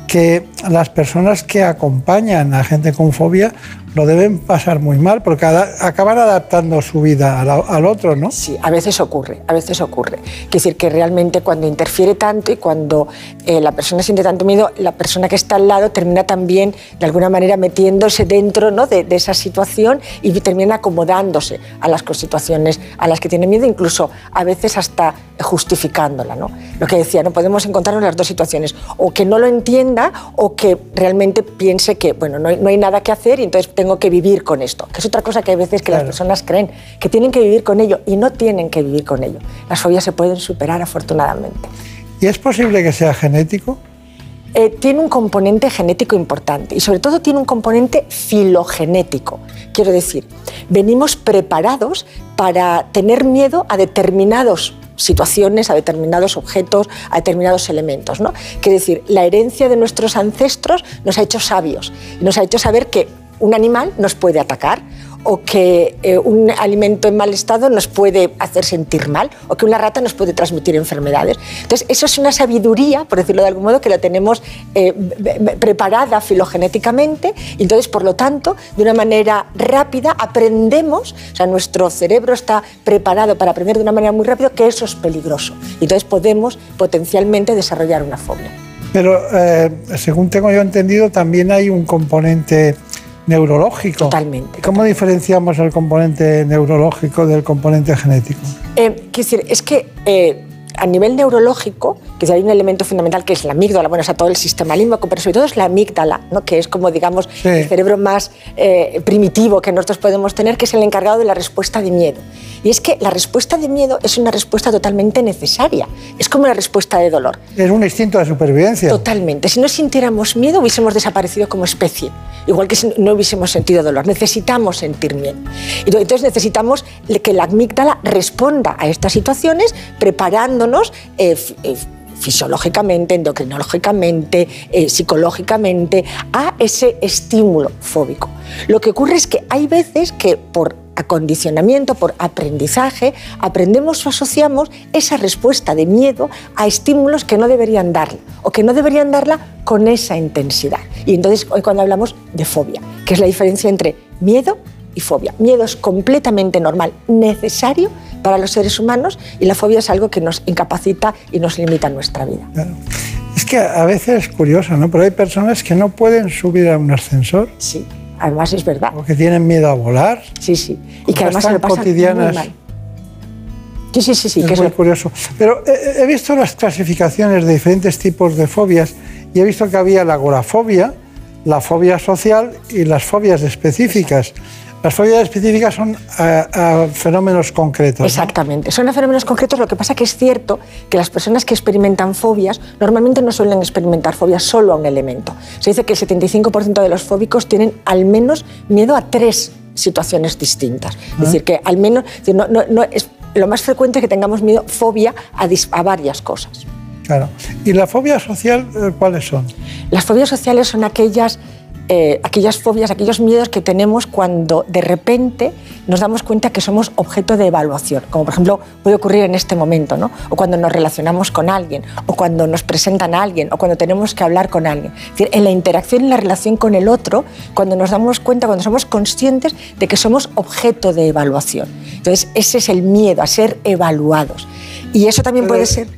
S1: que las personas que acompañan a gente con fobia lo deben pasar muy mal porque acaban adaptando su vida al, al otro, ¿no?
S15: Sí, a veces ocurre, a veces ocurre. Quiere decir que realmente cuando interfiere tanto y cuando eh, la persona siente tanto miedo, la persona que está al lado termina también de alguna manera metiéndose dentro ¿no? de, de esa situación y termina acomodándose a las situaciones a las que tiene miedo, incluso a veces hasta justificándola. ¿no? Lo que decía, no podemos encontrarnos las dos situaciones, o que no lo entienda o que realmente piense que bueno, no hay, no hay nada que hacer y entonces tengo que vivir con esto, que es otra cosa que hay veces que las personas creen, que tienen que vivir con ello y no tienen que vivir con ello. Las fobias se pueden superar afortunadamente.
S1: ¿Y es posible que sea genético?
S15: Eh, tiene un componente genético importante y sobre todo tiene un componente filogenético. Quiero decir, venimos preparados para tener miedo a determinados situaciones, a determinados objetos, a determinados elementos. ¿no? Quiere decir, la herencia de nuestros ancestros nos ha hecho sabios y nos ha hecho saber que un animal nos puede atacar o que eh, un alimento en mal estado nos puede hacer sentir mal o que una rata nos puede transmitir enfermedades. Entonces, eso es una sabiduría, por decirlo de algún modo, que la tenemos eh, preparada filogenéticamente y entonces, por lo tanto, de una manera rápida aprendemos, o sea, nuestro cerebro está preparado para aprender de una manera muy rápida que eso es peligroso. Y entonces podemos potencialmente desarrollar una fobia.
S1: Pero eh, según tengo yo entendido, también hay un componente neurológico.
S15: Totalmente.
S1: ¿Cómo diferenciamos el componente neurológico del componente genético?
S15: Eh, quiero decir, es que eh, a nivel neurológico, que hay un elemento fundamental que es la amígdala, bueno, está todo el sistema límbico, pero sobre todo es la amígdala, ¿no? que es como, digamos, el cerebro más eh, primitivo que nosotros podemos tener, que es el encargado de la respuesta de miedo. Y es que la respuesta de miedo es una respuesta totalmente necesaria, es como la respuesta de dolor.
S1: Es un instinto de supervivencia.
S15: Totalmente. Si no sintiéramos miedo, hubiésemos desaparecido como especie. Igual que si no hubiésemos sentido dolor. Necesitamos sentir miedo. Entonces necesitamos que la amígdala responda a estas situaciones eh, eh, fisiológicamente, endocrinológicamente, eh, psicológicamente a ese estímulo fóbico. Lo que ocurre es que hay veces que por acondicionamiento, por aprendizaje, aprendemos o asociamos esa respuesta de miedo a estímulos que no deberían darla o que no deberían darla con esa intensidad. Y entonces hoy cuando hablamos de fobia, que es la diferencia entre miedo y fobia. Miedo es completamente normal, necesario para los seres humanos y la fobia es algo que nos incapacita y nos limita nuestra vida.
S1: Es que a veces es curioso, ¿no? Pero hay personas que no pueden subir a un ascensor.
S15: Sí, además es verdad.
S1: O que tienen miedo a volar.
S15: Sí, sí. Y que además se lo pasan muy
S1: cotidianas.
S15: mal. Sí, sí, sí, sí.
S1: es
S15: que
S1: muy
S15: eso-
S1: curioso. Pero he, he visto las clasificaciones de diferentes tipos de fobias y he visto que había la agorafobia, la fobia social y las fobias específicas. Las fobias específicas son a, a fenómenos concretos. ¿no?
S15: Exactamente. Son a fenómenos concretos. Lo que pasa que es cierto que las personas que experimentan fobias normalmente no suelen experimentar fobias solo a un elemento. Se dice que el 75% de los fóbicos tienen al menos miedo a tres situaciones distintas. Es decir, que al menos no- no- no es, lo más frecuente es que tengamos miedo, fobia a, dis- a varias cosas.
S1: Claro. ¿Y la fobia social eh, cuáles son?
S15: Las fobias sociales son aquellas, eh, aquellas fobias, aquellos miedos que tenemos cuando de repente nos damos cuenta que somos objeto de evaluación, como por ejemplo puede ocurrir en este momento, ¿no? o cuando nos relacionamos con alguien, o cuando nos presentan a alguien, o cuando tenemos que hablar con alguien. Es decir, en la interacción, en la relación con el otro, cuando nos damos cuenta, cuando somos conscientes de que somos objeto de evaluación. Entonces, ese es el miedo a ser evaluados. Y eso también puede ser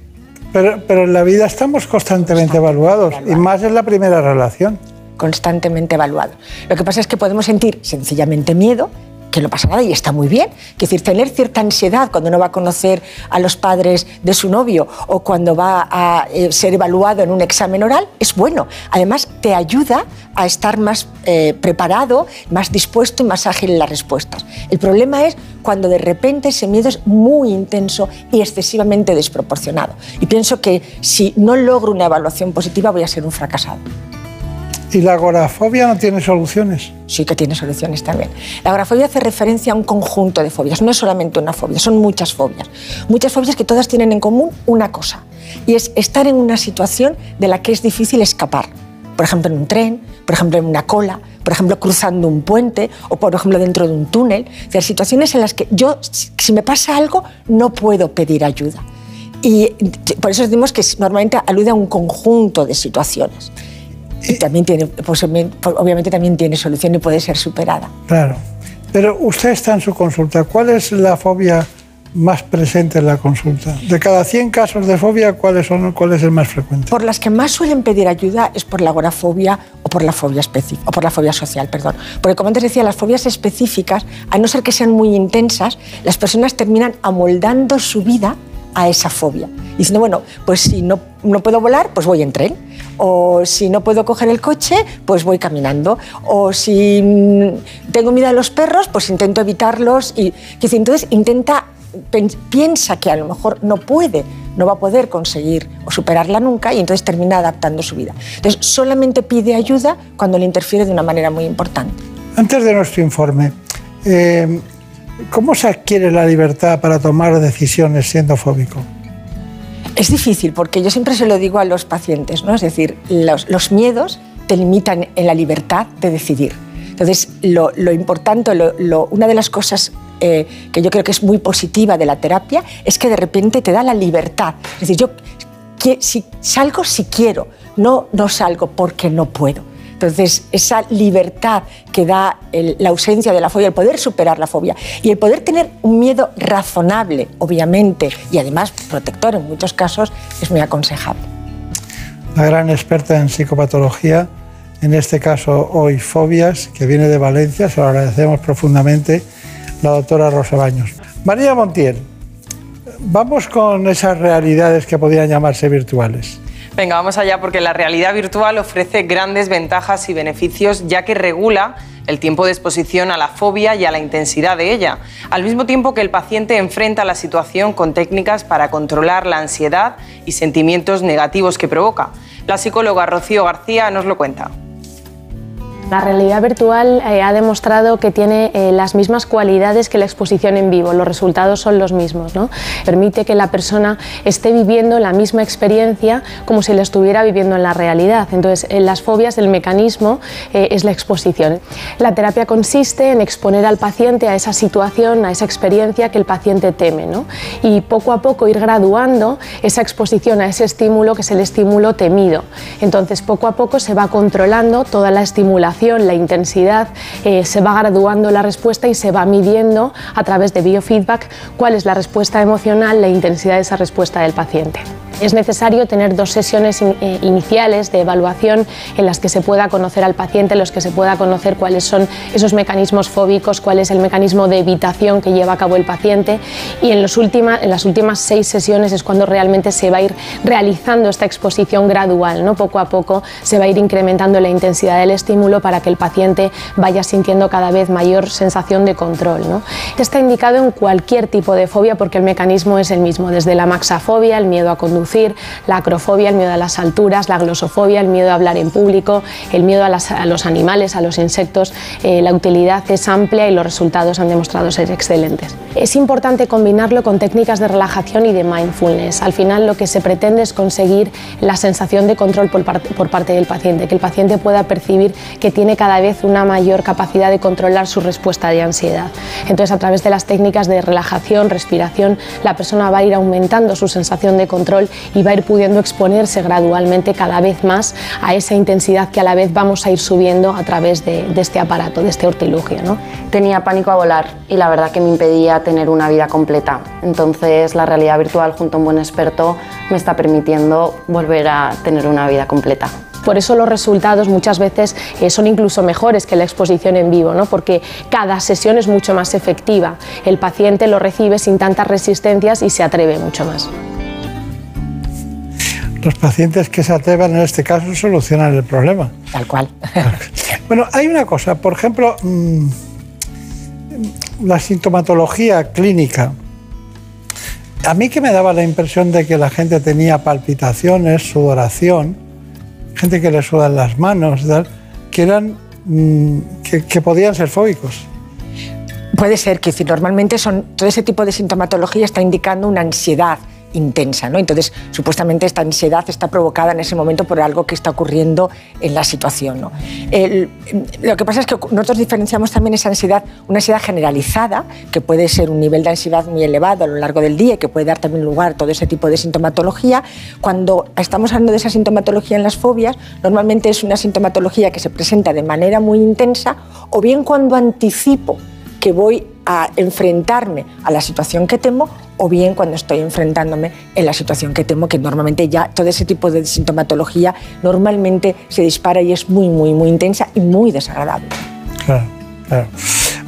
S1: Pero, pero en la vida estamos constantemente evaluados y más en la primera relación.
S15: Constantemente evaluado. Lo que pasa es que podemos sentir sencillamente miedo, que no pasa nada y está muy bien. Es decir, tener cierta ansiedad cuando uno va a conocer a los padres de su novio o cuando va a eh, ser evaluado en un examen oral es bueno. Además, te ayuda a estar más eh, preparado, más dispuesto y más ágil en las respuestas. El problema es cuando de repente ese miedo es muy intenso y excesivamente desproporcionado. Y pienso que si no logro una evaluación positiva voy a ser un fracasado.
S1: ¿Y la agorafobia no tiene soluciones?
S15: Sí que tiene soluciones también. La agorafobia hace referencia a un conjunto de fobias, no es solamente una fobia, son muchas fobias. Muchas fobias que todas tienen en común una cosa, y es estar en una situación de la que es difícil escapar. Por ejemplo, en un tren, por ejemplo, en una cola, por ejemplo, cruzando un puente o, por ejemplo, dentro de un túnel. O sea, situaciones en las que yo, si me pasa algo, no puedo pedir ayuda. Y por eso decimos que normalmente alude a un conjunto de situaciones. Y también tiene, posiblemente- obviamente también tiene solución y puede ser superada.
S7: Claro. Pero usted está en su consulta. ¿Cuál es la fobia más presente en la consulta? De cada 100 casos de fobia, ¿cuáles son, ¿cuál es el más frecuente?
S15: Por las que más suelen pedir ayuda es por la agorafobia o por la fobia específica, o por la fobia social, perdón. Porque como antes decía, las fobias específicas, a no ser que sean muy intensas, las personas terminan amoldando su vida a esa fobia. Diciendo, bueno, pues si no, no puedo volar, pues voy en tren. O si no puedo coger el coche, pues voy caminando. O si mm, tengo miedo a los perros, pues intento evitarlos. Y, entonces intenta piensa que a lo mejor no puede, no va a poder conseguir o superarla nunca y entonces termina adaptando su vida. Entonces solamente pide ayuda cuando le interfiere de una manera muy importante.
S7: Antes de nuestro informe, eh, ¿cómo se adquiere la libertad para tomar decisiones siendo fóbico?
S15: Es difícil porque yo siempre se lo digo a los pacientes, ¿no? Es decir, los, los miedos te limitan en la libertad de decidir. Entonces, lo, lo importante, lo- lo- una de las cosas eh, que yo creo que es muy positiva de la terapia es que de repente te da la libertad. Es decir, yo que- si salgo si quiero, no, no salgo porque no puedo. Entonces, esa libertad que da la ausencia de la fobia, el poder superar la fobia y el poder tener un miedo razonable, obviamente, y además protector en muchos casos, es muy aconsejable.
S7: La gran experta en psicopatología, en este caso hoy fobias, que viene de Valencia, se lo agradecemos profundamente, la doctora Rosa Baños. María Montiel, vamos con esas realidades que podrían llamarse virtuales.
S13: Venga, vamos allá porque la realidad virtual ofrece grandes ventajas y beneficios ya que regula el tiempo de exposición a la fobia y a la intensidad de ella, al mismo tiempo que el paciente enfrenta la situación con técnicas para controlar la ansiedad y sentimientos negativos que provoca. La psicóloga Rocío García nos lo cuenta.
S16: La realidad virtual eh, ha demostrado que tiene eh, las mismas cualidades que la exposición en vivo, los resultados son los mismos. ¿no? Permite que la persona esté viviendo la misma experiencia como si la estuviera viviendo en la realidad. Entonces, en las fobias el mecanismo eh, es la exposición. La terapia consiste en exponer al paciente a esa situación, a esa experiencia que el paciente teme ¿no? y poco a poco ir graduando esa exposición a ese estímulo que es el estímulo temido. Entonces, poco a poco se va controlando toda la estimulación, la intensidad, eh, se va graduando la respuesta y se va midiendo a través de biofeedback cuál es la respuesta emocional, la intensidad de esa respuesta del paciente. Es necesario tener dos sesiones eh, iniciales de evaluación en las que se pueda conocer al paciente, en los que se pueda conocer cuáles son esos mecanismos fóbicos, cuál es el mecanismo de evitación que lleva a cabo el paciente y en, los última- en las últimas seis sesiones es cuando realmente se va a ir realizando esta exposición gradual, ¿no? poco a poco se va a ir incrementando la intensidad del estímulo para que el paciente vaya sintiendo cada vez mayor sensación de control. Está indicado en cualquier tipo de fobia porque el mecanismo es el mismo, desde la maxafobia, el miedo a conducir, la acrofobia, el miedo a las alturas, la glosofobia, el miedo a hablar en público, el miedo a, los animales, a los insectos. Eh, la utilidad es amplia y los resultados han demostrado ser excelentes. Es importante combinarlo con técnicas de relajación y de mindfulness. Al final lo que se pretende es conseguir la sensación de control por parte del paciente, que el paciente pueda percibir que tiene cada vez una mayor capacidad de controlar su respuesta de ansiedad. Entonces, a través de las técnicas de relajación, respiración, la persona va a ir aumentando su sensación de control y va a ir pudiendo exponerse gradualmente cada vez más a esa intensidad que a la vez vamos a ir subiendo a través de, este aparato, de este hortilugio. ¿no?
S17: Tenía pánico a volar y la verdad que me impedía tener una vida completa. Entonces la realidad virtual junto a un buen experto me está permitiendo volver a tener una vida completa.
S16: Por eso los resultados muchas veces eh, son incluso mejores que la exposición en vivo, ¿no? porque cada sesión es mucho más efectiva. El paciente lo recibe sin tantas resistencias y se atreve mucho más.
S7: Los pacientes que se atrevan en este caso solucionan el problema.
S15: Tal cual.
S7: Bueno, hay una cosa, por ejemplo, mm, la sintomatología clínica. A mí que me daba la impresión de que la gente tenía palpitaciones, sudoración, gente que le sudan las manos, que eran mm, que podían ser fóbicos.
S15: Puede ser que si normalmente son todo ese tipo de sintomatología está indicando una ansiedad intensa. ¿no? Entonces, supuestamente esta ansiedad está provocada en ese momento por algo que está ocurriendo en la situación. lo que pasa es que nosotros diferenciamos también esa ansiedad, una ansiedad generalizada, que puede ser un nivel de ansiedad muy elevado a lo largo del día y que puede dar también lugar a todo ese tipo de sintomatología. Cuando estamos hablando de esa sintomatología en las fobias, normalmente es una sintomatología que se presenta de manera muy intensa o bien cuando anticipo que voy a enfrentarme a la situación que temo o bien cuando estoy enfrentándome en la situación que temo, que normalmente ya todo ese tipo de sintomatología normalmente se dispara y es muy, muy, muy intensa y muy desagradable.
S7: Claro, claro.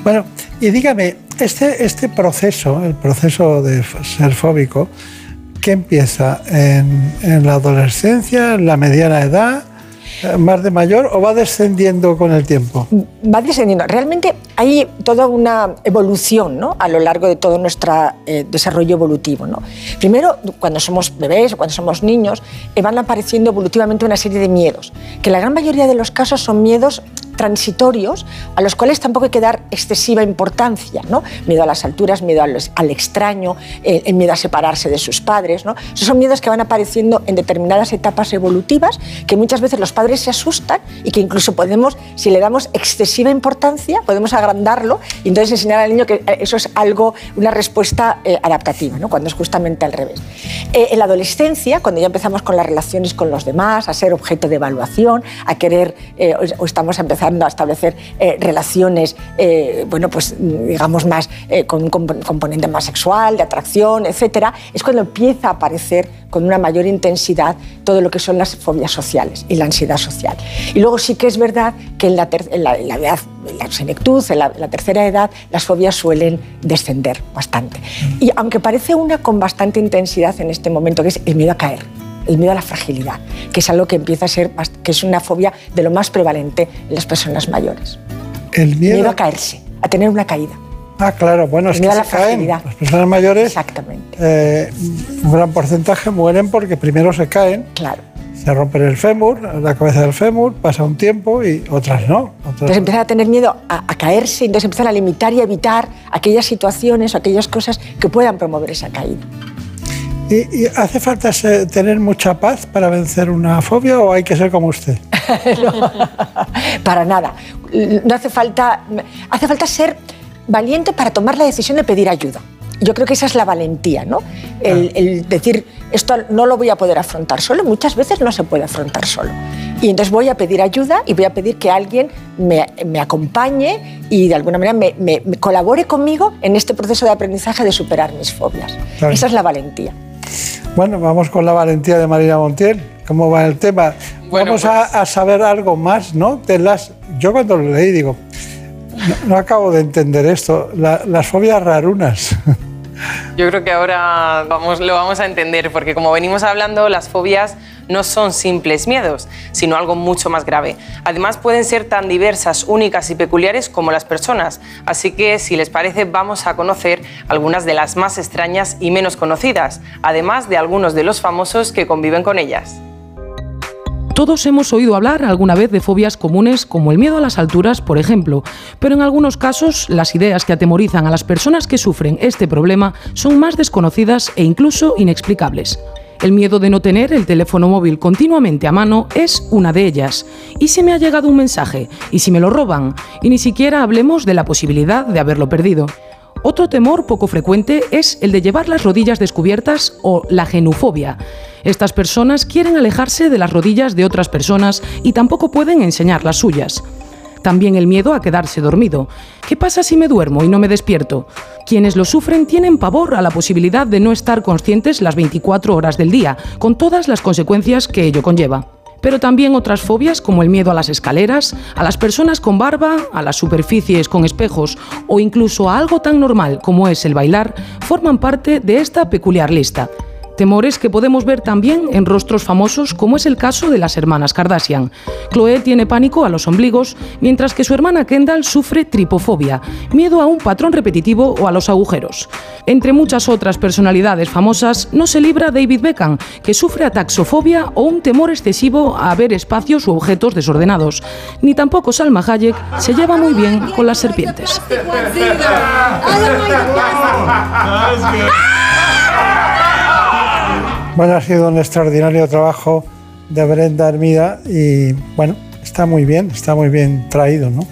S7: Bueno, y dígame, este, este proceso, el proceso de ser fóbico, ¿qué empieza en, en la adolescencia, en la mediana edad, más de mayor o va descendiendo con el tiempo?
S15: va descendiendo. Realmente hay toda una evolución ¿no? a lo largo de todo nuestro eh, desarrollo evolutivo. ¿no? Primero, cuando somos bebés o cuando somos niños, eh, van apareciendo evolutivamente una serie de miedos, que en la gran mayoría de los casos son miedos transitorios a los cuales tampoco hay que dar excesiva importancia, ¿no? Miedo a las alturas, miedo al, extraño, eh, miedo a separarse de sus padres, ¿no? Esos son miedos que van apareciendo en determinadas etapas evolutivas que muchas veces los padres se asustan y que incluso podemos, si le damos excesiva importancia, podemos agrandarlo y entonces enseñar al niño que eh, eso es algo, una respuesta eh, adaptativa, ¿no? Cuando es justamente al revés. En la adolescencia, cuando ya empezamos con las relaciones con los demás, a ser objeto de evaluación, a querer, o- estamos empezando a establecer eh, relaciones, eh, bueno, pues digamos más eh, con un comp- componente más sexual, de atracción, etcétera, es cuando empieza a aparecer con una mayor intensidad todo lo que son las fobias sociales y la ansiedad social. Y luego sí que es verdad que en la, en la- en la edad, en la senectud, en la, en la tercera edad, las fobias suelen descender bastante. Y aunque parece una con bastante intensidad en este momento, que es el miedo a caer, el miedo a la fragilidad, que es algo que empieza a ser, bast- que es una fobia de lo más prevalente en las personas mayores.
S7: El miedo,
S15: a caerse, a tener una caída.
S7: Ah, claro, bueno, es que
S15: a
S7: se caen. Las personas mayores, eh, un gran porcentaje mueren porque primero se caen,
S15: Claro.
S7: se rompen el fémur, la cabeza del fémur, pasa un tiempo y otras no. Otras
S15: Entonces empiezan a tener miedo a, a caerse, entonces empiezan a limitar y evitar aquellas situaciones o aquellas cosas que puedan promover esa caída.
S7: ¿Y, y hace falta se- tener mucha paz para vencer una fobia o hay que ser como usted?
S15: Para nada. No hace falta, hace falta ser valiente para tomar la decisión de pedir ayuda. Yo creo que esa es la valentía, ¿no? El, el decir, esto no lo voy a poder afrontar solo, muchas veces no se puede afrontar solo. Y entonces voy a pedir ayuda y voy a pedir que alguien me, me acompañe y de alguna manera me, me- me colabore conmigo en este proceso de aprendizaje de superar mis fobias.
S7: Claro.
S15: Esa es la valentía.
S7: Bueno, vamos con la valentía de Marina Montiel. ¿Cómo va el tema? vamos a, a saber algo más, ¿no? De las, yo cuando lo leí digo, no, no acabo de entender esto, la- las fobias rarunas.
S18: Yo creo que ahora vamos, lo vamos a entender, porque como venimos hablando, las fobias no son simples miedos, sino algo mucho más grave. Además, pueden ser tan diversas, únicas y peculiares como las personas. Así que, si les parece, vamos a conocer algunas de las más extrañas y menos conocidas, además de algunos de los famosos que conviven con ellas.
S4: Todos hemos oído hablar alguna vez de fobias comunes como el miedo a las alturas, por ejemplo, pero en algunos casos las ideas que atemorizan a las personas que sufren este problema son más desconocidas e incluso inexplicables. El miedo de no tener el teléfono móvil continuamente a mano es una de ellas. ¿Y si me ha llegado un mensaje? ¿Y si me lo roban? Y ni siquiera hablemos de la posibilidad de haberlo perdido. Otro temor poco frecuente es el de llevar las rodillas descubiertas o la genufobia. Estas personas quieren alejarse de las rodillas de otras personas y tampoco pueden enseñar las suyas. También el miedo a quedarse dormido. ¿Qué pasa si me duermo y no me despierto? Quienes lo sufren tienen pavor a la posibilidad de no estar conscientes las 24 horas del día, con todas las consecuencias que ello conlleva. Pero también otras fobias como el miedo a las escaleras, a las personas con barba, a las superficies con espejos o incluso a algo tan normal como es el bailar, forman parte de esta peculiar lista. Temores que podemos ver también en rostros famosos como es el caso de las hermanas Kardashian. Chloe tiene pánico a los ombligos, mientras que su hermana Kendall sufre tripofobia, miedo a un patrón repetitivo o a los agujeros. Entre muchas otras personalidades famosas, no se libra David Beckham, que sufre ataxofobia o un temor excesivo a ver espacios u objetos desordenados. Ni tampoco Salma Hayek se lleva muy bien con las serpientes.
S7: Bueno, ha sido un extraordinario trabajo de Brenda Hermida y bueno, está muy bien, está muy bien traído, ¿no?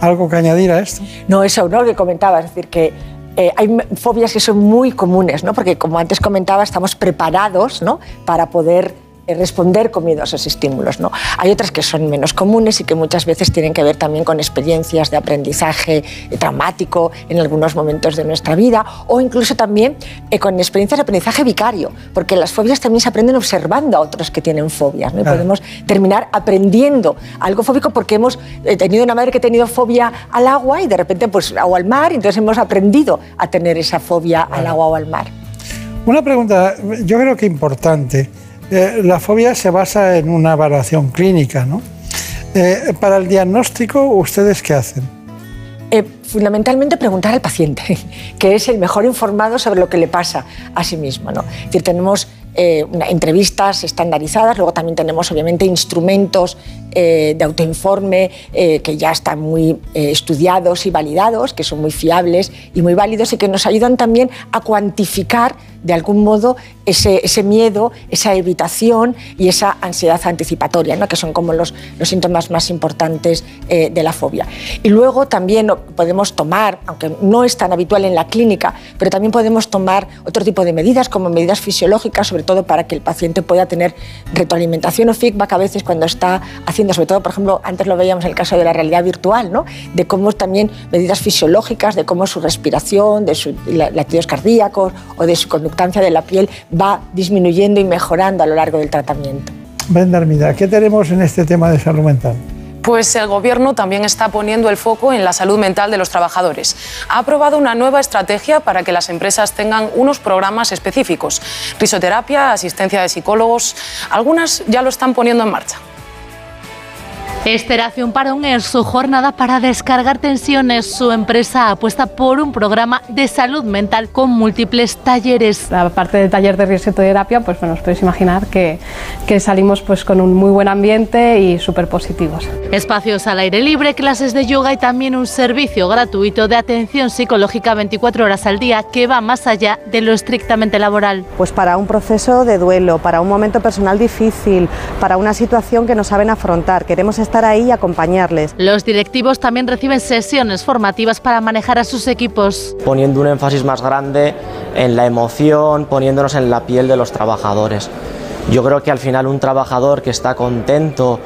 S7: ¿Algo que añadir a esto?
S15: No, eso, ¿no? Lo que comentaba, es decir, que eh, hay fobias que son muy comunes, ¿no? Porque como antes comentaba, estamos preparados, ¿no? Para poder responder con miedo a esos estímulos, ¿no? Hay otras que son menos comunes y que muchas veces tienen que ver también con experiencias de aprendizaje eh, traumático en algunos momentos de nuestra vida o incluso también eh, con experiencias de aprendizaje vicario, porque las fobias también se aprenden observando a otros que tienen fobias, ¿no? Y podemos terminar aprendiendo algo fóbico porque hemos eh, tenido una madre que ha tenido fobia al agua y de repente pues o al mar y entonces hemos aprendido a tener esa fobia al agua o al mar.
S7: Una pregunta, yo creo que importante. Eh, la fobia se basa en una evaluación clínica, ¿no? Eh, para el diagnóstico, ¿ustedes qué hacen?
S15: Eh, fundamentalmente preguntar al paciente, que es el mejor informado sobre lo que le pasa a sí mismo. ¿no? Es decir, tenemos entrevistas estandarizadas, luego también tenemos obviamente instrumentos eh, de autoinforme eh, que ya están muy eh, estudiados y validados, que son muy fiables y muy válidos y que nos ayudan también a cuantificar de algún modo ese, miedo, esa evitación y esa ansiedad anticipatoria, ¿no? que son como los, los síntomas más importantes de la fobia. Y luego también podemos tomar, aunque no es tan habitual en la clínica, pero también podemos tomar otro tipo de medidas, como medidas fisiológicas, sobre todo para que el paciente pueda tener retroalimentación o feedback a veces cuando está haciendo, sobre todo, por ejemplo, antes lo veíamos en el caso de la realidad virtual, ¿no? de cómo también medidas fisiológicas, de cómo su respiración, de sus latidos cardíacos o de su conductancia de la piel va disminuyendo y mejorando a lo largo del tratamiento.
S7: Brenda Hermida, ¿qué tenemos en este tema de salud mental?
S5: Pues el Gobierno también está poniendo el foco en la salud mental de los trabajadores. Ha aprobado una nueva estrategia para que las empresas tengan unos programas específicos. Risoterapia, asistencia de psicólogos, algunas ya lo están poniendo en marcha.
S19: Esther hace un parón en su jornada para descargar tensiones. Su empresa apuesta por un programa de salud mental con múltiples talleres.
S20: Aparte del taller de risoterapia, pues bueno, os podéis imaginar que, que salimos pues con un muy buen ambiente y súper positivos.
S19: Espacios al aire libre, clases de yoga y también un servicio gratuito de atención psicológica 24 horas al día que va más allá de lo estrictamente laboral.
S21: Pues para un proceso de duelo, para un momento personal difícil, para una situación que no saben afrontar. Queremos estar ahí y acompañarles.
S19: Los directivos también reciben sesiones formativas para manejar a sus equipos.
S22: poniendo un énfasis más grande en la emoción, poniéndonos en la piel de los trabajadores. Yo creo que al final un trabajador que está contento,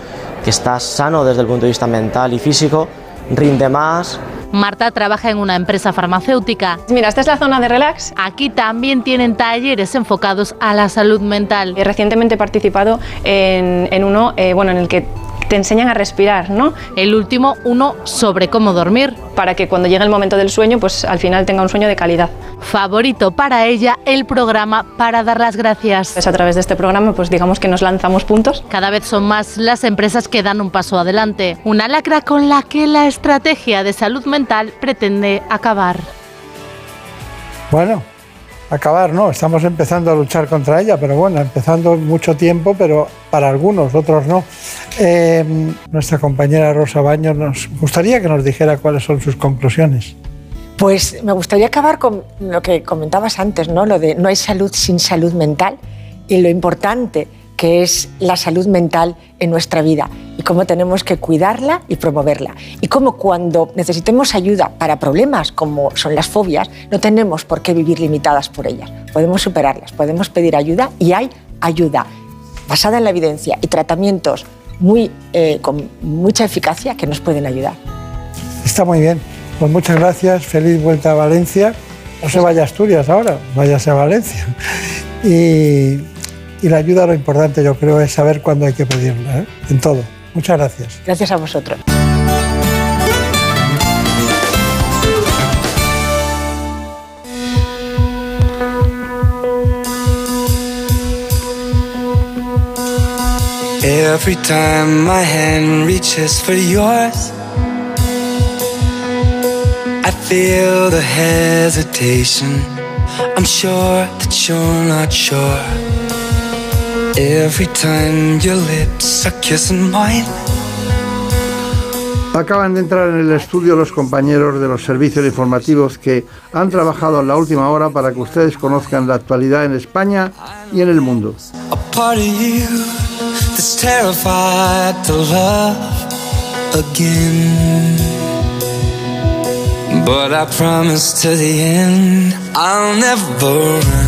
S22: que está sano desde el punto de vista mental y físico, rinde más,
S19: Marta trabaja en una empresa farmacéutica. Mira, esta es la zona de relax. Aquí también tienen talleres enfocados a la salud mental.
S23: Recientemente he participado en, en uno eh, bueno, en el que te enseñan a respirar, ¿no?
S19: El último, uno sobre cómo dormir.
S23: Para que cuando llegue el momento del sueño, pues al final tenga un sueño de calidad.
S19: Favorito para ella el programa para dar las gracias.
S23: Pues a través de este programa, pues digamos que nos lanzamos puntos.
S19: Cada vez son más las empresas que dan un paso adelante. Una lacra con la que la estrategia de salud mental pretende acabar.
S7: Bueno, acabar no, estamos empezando a luchar contra ella, pero bueno, empezando mucho tiempo, pero para algunos, otros no. Eh, nuestra compañera Rosa Baños nos gustaría que nos dijera cuáles son sus conclusiones.
S15: Pues me gustaría acabar con lo que comentabas antes, ¿no? Lo de no hay salud sin salud mental y lo importante que es la salud mental en nuestra vida y cómo tenemos que cuidarla y promoverla. Y cómo cuando necesitemos ayuda para problemas como son las fobias, no tenemos por qué vivir limitadas por ellas. Podemos superarlas, podemos pedir ayuda y hay ayuda basada en la evidencia y tratamientos muy, eh, con mucha eficacia que nos pueden ayudar.
S7: Está muy bien. Pues muchas gracias, feliz vuelta a Valencia. No se vaya a Asturias ahora, váyase a Valencia. Y, y la ayuda lo importante yo creo es saber cuándo hay que pedirla, ¿eh? en todo. Muchas gracias.
S15: Gracias a vosotros.
S12: Every time my hand reaches for yours, I feel the hesitation. I'm sure that you're not sure. Every time your lips are kissing mine,
S1: Acaban de entrar en el estudio los compañeros de los servicios informativos que han trabajado en la última hora para que ustedes conozcan la actualidad en España y en el mundo.
S12: But I promise to the end I'll never run,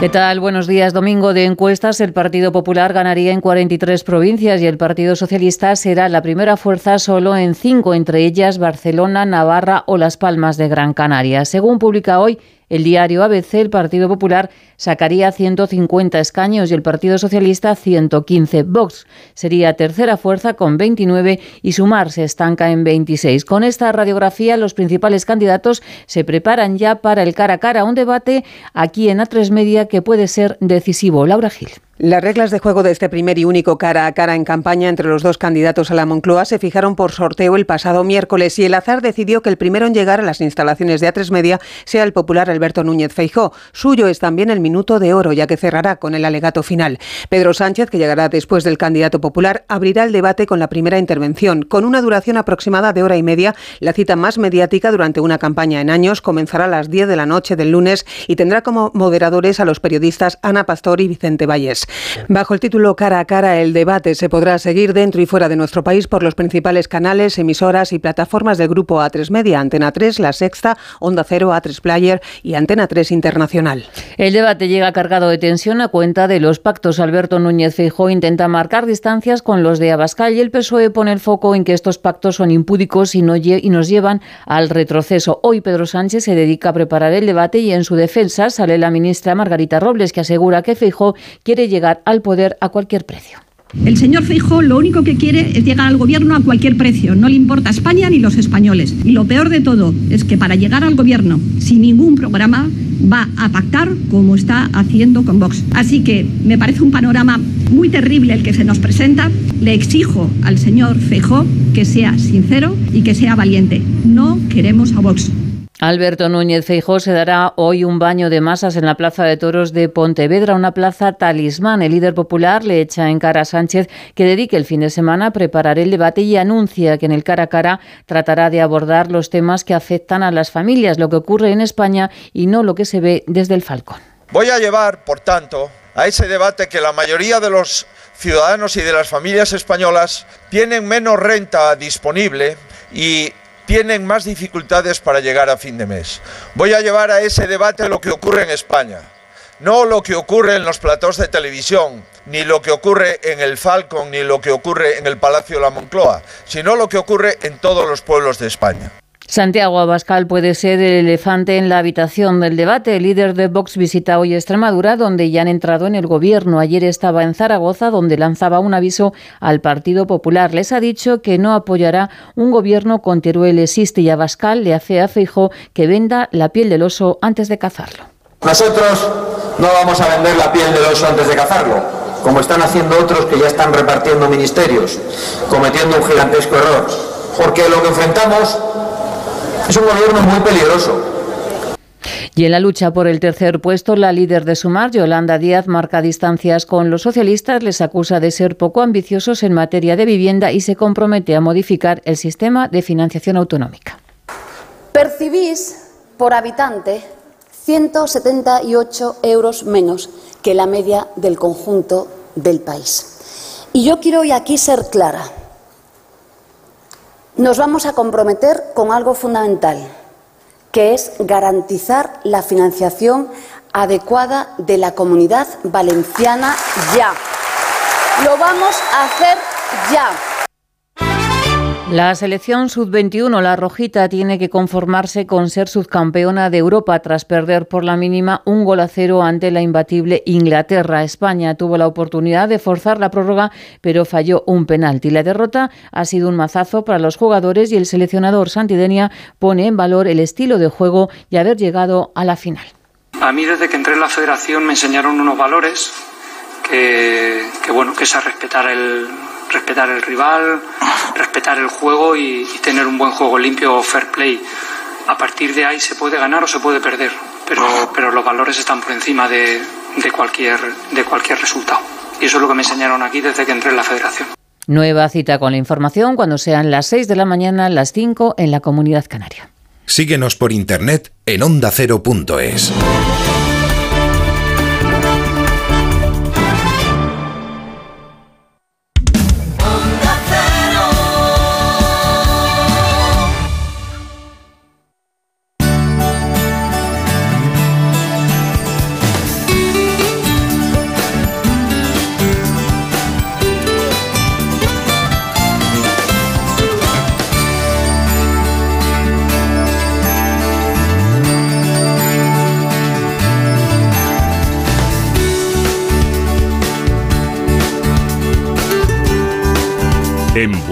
S24: ¿Qué tal? Buenos días. Domingo de encuestas. El Partido Popular ganaría en 43 provincias y el Partido Socialista será la primera fuerza solo en cinco, entre ellas Barcelona, Navarra o Las Palmas de Gran Canaria. Según publica hoy el diario ABC, el Partido Popular sacaría 150 escaños y el Partido Socialista 115. Vox sería tercera fuerza con 29 y Sumar se estanca en 26. Con esta radiografía, los principales candidatos se preparan ya para el cara a cara, un debate aquí en A3 Media que puede ser decisivo. Laura Gil.
S25: Las reglas de juego de este primer y único cara a cara en campaña entre los dos candidatos a la Moncloa se fijaron por sorteo el pasado miércoles y el azar decidió que el primero en llegar a las instalaciones de A3 Media sea el popular Alberto Núñez Feijó. Suyo es también el minuto de oro, ya que cerrará con el alegato final. Pedro Sánchez, que llegará después del candidato popular, abrirá el debate con la primera intervención. Con una duración aproximada de hora y media, la cita más mediática durante una campaña en años comenzará a las 10 de la noche del lunes y tendrá como moderadores a los periodistas Ana Pastor y Vicente Valles. Bajo el título Cara a cara, el debate se podrá seguir dentro y fuera de nuestro país por los principales canales, emisoras y plataformas del grupo A3 Media, Antena 3, La Sexta, Onda Cero, A3 Player y Antena 3 Internacional.
S24: El debate llega cargado de tensión a cuenta de los pactos. Alberto Núñez Feijóo intenta marcar distancias con los de Abascal y el PSOE pone el foco en que estos pactos son impúdicos y, no y nos llevan al retroceso. Hoy Pedro Sánchez se dedica a preparar el debate y en su defensa sale la ministra Margarita Robles que asegura que Feijóo quiere llegar al poder a cualquier precio.
S26: El señor Feijóo lo único que quiere es llegar al gobierno a cualquier precio. No le importa España ni los españoles. Y lo peor de todo es que para llegar al gobierno sin ningún programa va a pactar como está haciendo con Vox. Así que me parece un panorama muy terrible el que se nos presenta. Le exijo al señor Feijóo que sea sincero y que sea valiente. No queremos a Vox.
S24: Alberto Núñez Feijó se dará hoy un baño de masas en la Plaza de Toros de Pontevedra, una plaza talismán. El líder popular le echa en cara a Sánchez que dedique el fin de semana a preparar el debate y anuncia que en el cara a cara tratará de abordar los temas que afectan a las familias, lo que ocurre en España y no lo que se ve desde el Falcón.
S27: Voy a llevar, por tanto, a ese debate que la mayoría de los ciudadanos y de las familias españolas tienen menos renta disponible y tienen más dificultades para llegar a fin de mes. Voy a llevar a ese debate lo que ocurre en España, no lo que ocurre en los platós de televisión, ni lo que ocurre en el Falcon, ni lo que ocurre en el Palacio de la Moncloa, sino lo que ocurre en todos los pueblos de España.
S24: Santiago Abascal puede ser el elefante en la habitación del debate. El líder de Vox visita hoy Extremadura, donde ya han entrado en el gobierno. Ayer estaba en Zaragoza, donde lanzaba un aviso al Partido Popular. Les ha dicho que no apoyará un gobierno con Teruel existe y Abascal le hace a Feijo que venda la piel del oso antes de cazarlo.
S28: Nosotros no vamos a vender la piel del oso antes de cazarlo, como están haciendo otros que ya están repartiendo ministerios, cometiendo un gigantesco error. Porque lo que enfrentamos es un gobierno muy peligroso.
S24: Y en la lucha por el tercer puesto, la líder de Sumar, Yolanda Díaz, marca distancias con los socialistas, les acusa de ser poco ambiciosos en materia de vivienda y se compromete a modificar el sistema de financiación autonómica.
S29: Percibís por habitante 178 euros menos que la media del conjunto del país. Y yo quiero hoy aquí ser clara nos vamos a comprometer con algo fundamental, que es garantizar la financiación adecuada de la comunidad valenciana ya. Lo vamos a hacer ya.
S24: La selección sub-21, la rojita, tiene que conformarse con ser subcampeona de Europa tras perder por la mínima un gol a cero ante la imbatible Inglaterra. España tuvo la oportunidad de forzar la prórroga, pero falló un penalti. La derrota ha sido un mazazo para los jugadores y el seleccionador Santidenia pone en valor el estilo de juego y haber llegado a la final.
S25: A mí desde que entré en la federación me enseñaron unos valores que, bueno, que es a respetar el, respetar el rival, respetar el juego y, y tener un buen juego limpio, fair play. A partir de ahí se puede ganar o se puede perder, pero, pero los valores están por encima de, de, cualquier, de cualquier resultado. Y eso es lo que me enseñaron aquí desde que entré en la federación.
S24: Nueva cita con la información cuando sean las 6 de la mañana, las 5 en la comunidad canaria.
S30: Síguenos por internet en ondacero.es.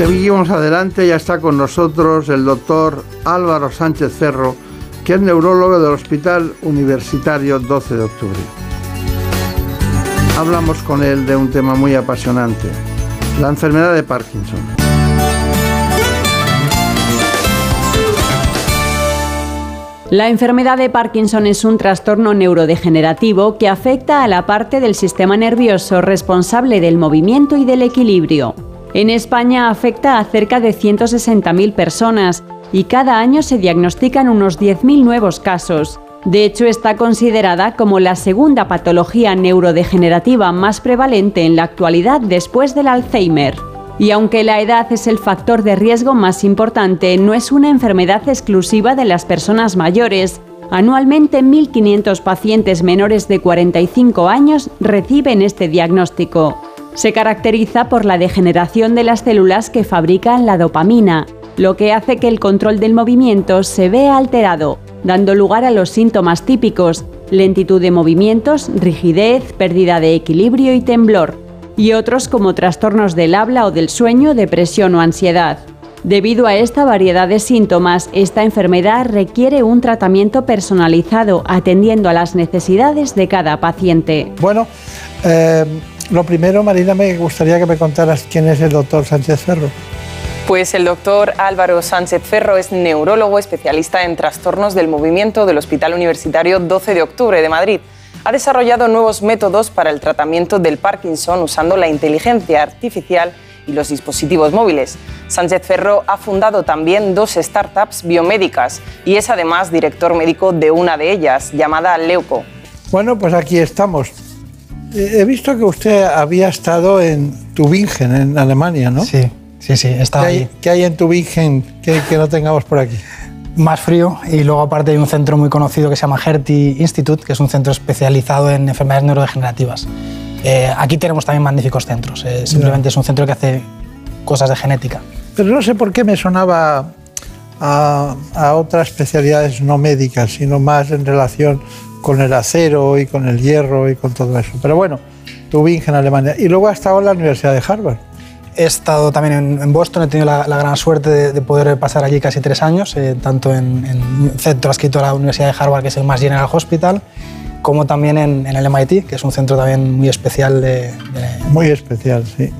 S1: Seguimos adelante, ya está con nosotros el doctor Álvaro Sánchez Cerro, que es neurólogo del Hospital Universitario 12 de Octubre. Hablamos con él de un tema muy apasionante, la enfermedad de Parkinson.
S31: La enfermedad de Parkinson es un trastorno neurodegenerativo que afecta a la parte del sistema nervioso responsable del movimiento y del equilibrio. En España afecta a cerca de 160.000 personas y cada año se diagnostican unos 10.000 nuevos casos. De hecho, está considerada como la segunda patología neurodegenerativa más prevalente en la actualidad después del Alzheimer. Y aunque la edad es el factor de riesgo más importante, no es una enfermedad exclusiva de las personas mayores. Anualmente 1.500 pacientes menores de 45 años reciben este diagnóstico. Se caracteriza por la degeneración de las células que fabrican la dopamina, lo que hace que el control del movimiento se vea alterado, dando lugar a los síntomas típicos, lentitud de movimientos, rigidez, pérdida de equilibrio y temblor, y otros como trastornos del habla o del sueño, depresión o ansiedad. Debido a esta variedad de síntomas, esta enfermedad requiere un tratamiento personalizado atendiendo a las necesidades de cada paciente.
S7: Bueno, eh, lo primero, Marina, me gustaría que me contaras quién es el doctor Sánchez Ferro.
S13: Pues el doctor Álvaro Sánchez Ferro es neurólogo especialista en trastornos del movimiento del Hospital Universitario 12 de Octubre de Madrid. Ha desarrollado nuevos métodos para el tratamiento del Parkinson usando la inteligencia artificial y los dispositivos móviles. Sánchez Ferro ha fundado también dos startups biomédicas y es además director médico de una de ellas, llamada Leuco.
S7: Bueno, pues aquí estamos. He visto que usted había estado en Tübingen, en Alemania, ¿no?
S32: Sí, sí, sí, estaba
S7: ¿Qué hay,
S32: ahí.
S7: ¿Qué hay en Tübingen que, que no tengamos por aquí?
S32: Más frío y luego aparte hay un centro muy conocido que se llama Hertie Institute, que es un centro especializado en enfermedades neurodegenerativas. Eh, aquí tenemos también magníficos centros, eh, simplemente es un centro que hace cosas de genética.
S7: Pero no sé por qué me sonaba a, a otras especialidades no médicas, sino más en relación con el acero y con el hierro y con todo eso. Pero bueno, Tübingen, Alemania. Y luego ha estado en la Universidad de Harvard.
S32: He estado también en, en Boston, he tenido la, la gran suerte de, de, poder pasar allí casi tres años, eh, tanto en, en un centro adscrito a la Universidad de Harvard, que es el Mass General Hospital, como también en, en, el MIT, que es un centro también muy especial. De, de...
S7: Muy especial, sí.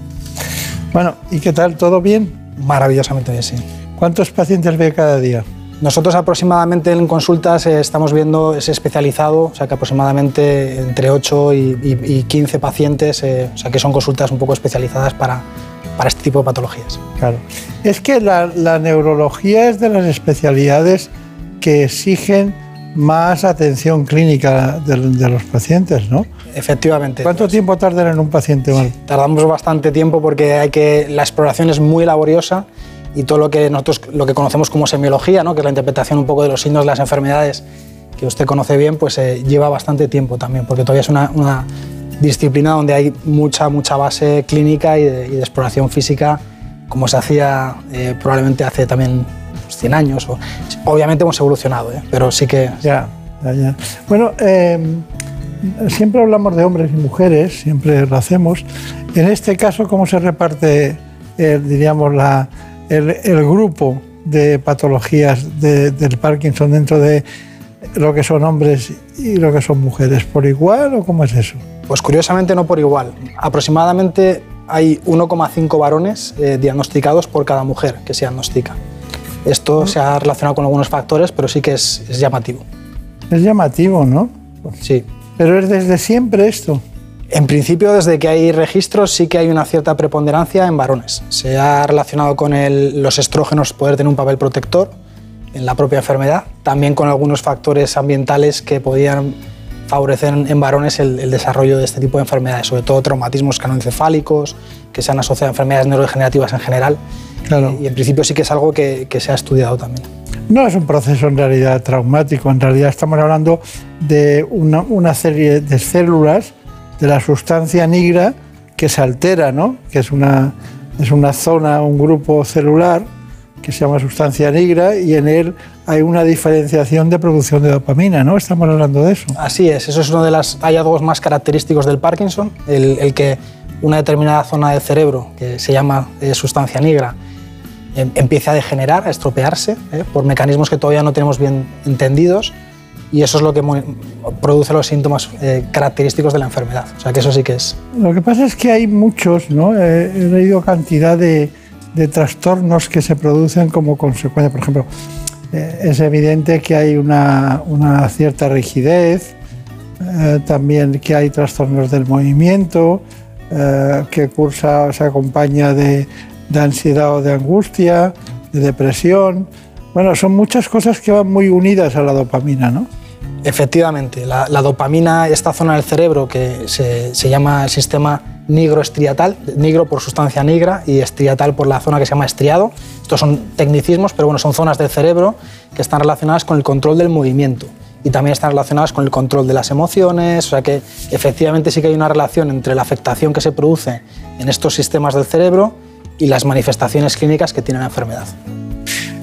S7: Bueno, ¿y qué tal? ¿Todo bien?
S32: Maravillosamente bien, sí.
S7: ¿Cuántos pacientes ve cada día?
S32: Nosotros aproximadamente en consultas eh, estamos viendo ese especializado, o sea que aproximadamente entre 8 y, y, y 15 pacientes, eh, o sea que son consultas un poco especializadas para, para este tipo de patologías.
S7: Claro. Es que la, la neurología es de las especialidades que exigen más atención clínica de, de los pacientes, ¿no?
S32: Efectivamente.
S7: ¿Cuánto tiempo tardan en un paciente mal?
S32: Tardamos bastante tiempo porque hay que, la exploración es muy laboriosa y todo lo que nosotros lo que conocemos como semiología, ¿no? que es la interpretación un poco de los signos de las enfermedades que usted conoce bien, pues eh, lleva bastante tiempo también, porque todavía es una, una disciplina donde hay mucha, mucha base clínica y de, y de exploración física, como se hacía eh, probablemente hace también 100 años. O, obviamente hemos evolucionado, ¿eh? pero sí que...
S7: Ya, ya, ya. Bueno, eh, siempre hablamos de hombres y mujeres, siempre lo hacemos. En este caso, ¿cómo se reparte, el, diríamos, la, el, el grupo de patologías de- del Parkinson dentro de lo que son hombres y lo que son mujeres? ¿Por igual o cómo es eso?
S32: Pues curiosamente no por igual. Aproximadamente hay 1,5 varones eh, diagnosticados por cada mujer que se diagnostica. Esto se ha relacionado con algunos factores, pero sí que es, es llamativo.
S7: Es llamativo, ¿no?
S32: Sí.
S7: Pero es desde siempre esto.
S32: En principio, desde que hay registros, sí que hay una cierta preponderancia en varones. Se ha relacionado con el- los estrógenos poder tener un papel protector en la propia enfermedad, también con algunos factores ambientales que podían favorecer en, varones el, el desarrollo de este tipo de enfermedades, sobre todo traumatismos canoencefálicos, que se han asociado a enfermedades neurodegenerativas en general. Y en principio sí que es algo que, que se ha estudiado también.
S7: No es un proceso en realidad traumático, en realidad estamos hablando de una, una serie de células de la sustancia nigra que se altera, ¿no? que es una, es una zona, un grupo celular que se llama sustancia nigra y en él hay una diferenciación de producción de dopamina, ¿no? Estamos hablando de eso.
S32: Así es, eso es uno de los hallazgos más característicos del Parkinson, el, el que una determinada zona del cerebro, que se llama eh, sustancia negra, em- empiece a degenerar, a estropearse, eh, por mecanismos que todavía no tenemos bien entendidos, y eso es lo que produce los síntomas eh, característicos de la enfermedad. O sea que eso sí que es.
S7: Lo que pasa es que hay muchos, ¿no? Eh, he leído cantidad de, trastornos que se producen como consecuencia. Por ejemplo, eh, es evidente que hay una, cierta rigidez, también que hay trastornos del movimiento, que cursa, se acompaña de, de ansiedad o de angustia, de depresión. Bueno, son muchas cosas que van muy unidas a la dopamina, ¿no?
S32: Efectivamente, la, dopamina, esta zona del cerebro que se, se llama el sistema nigroestriatal, nigro por sustancia negra y estriatal por la zona que se llama estriado. Estos son tecnicismos, pero bueno, son zonas del cerebro que están relacionadas con el control del movimiento y también están relacionadas con el control de las emociones, o sea que efectivamente sí que hay una relación entre la afectación que se produce en estos sistemas del cerebro y las manifestaciones clínicas que tiene la enfermedad.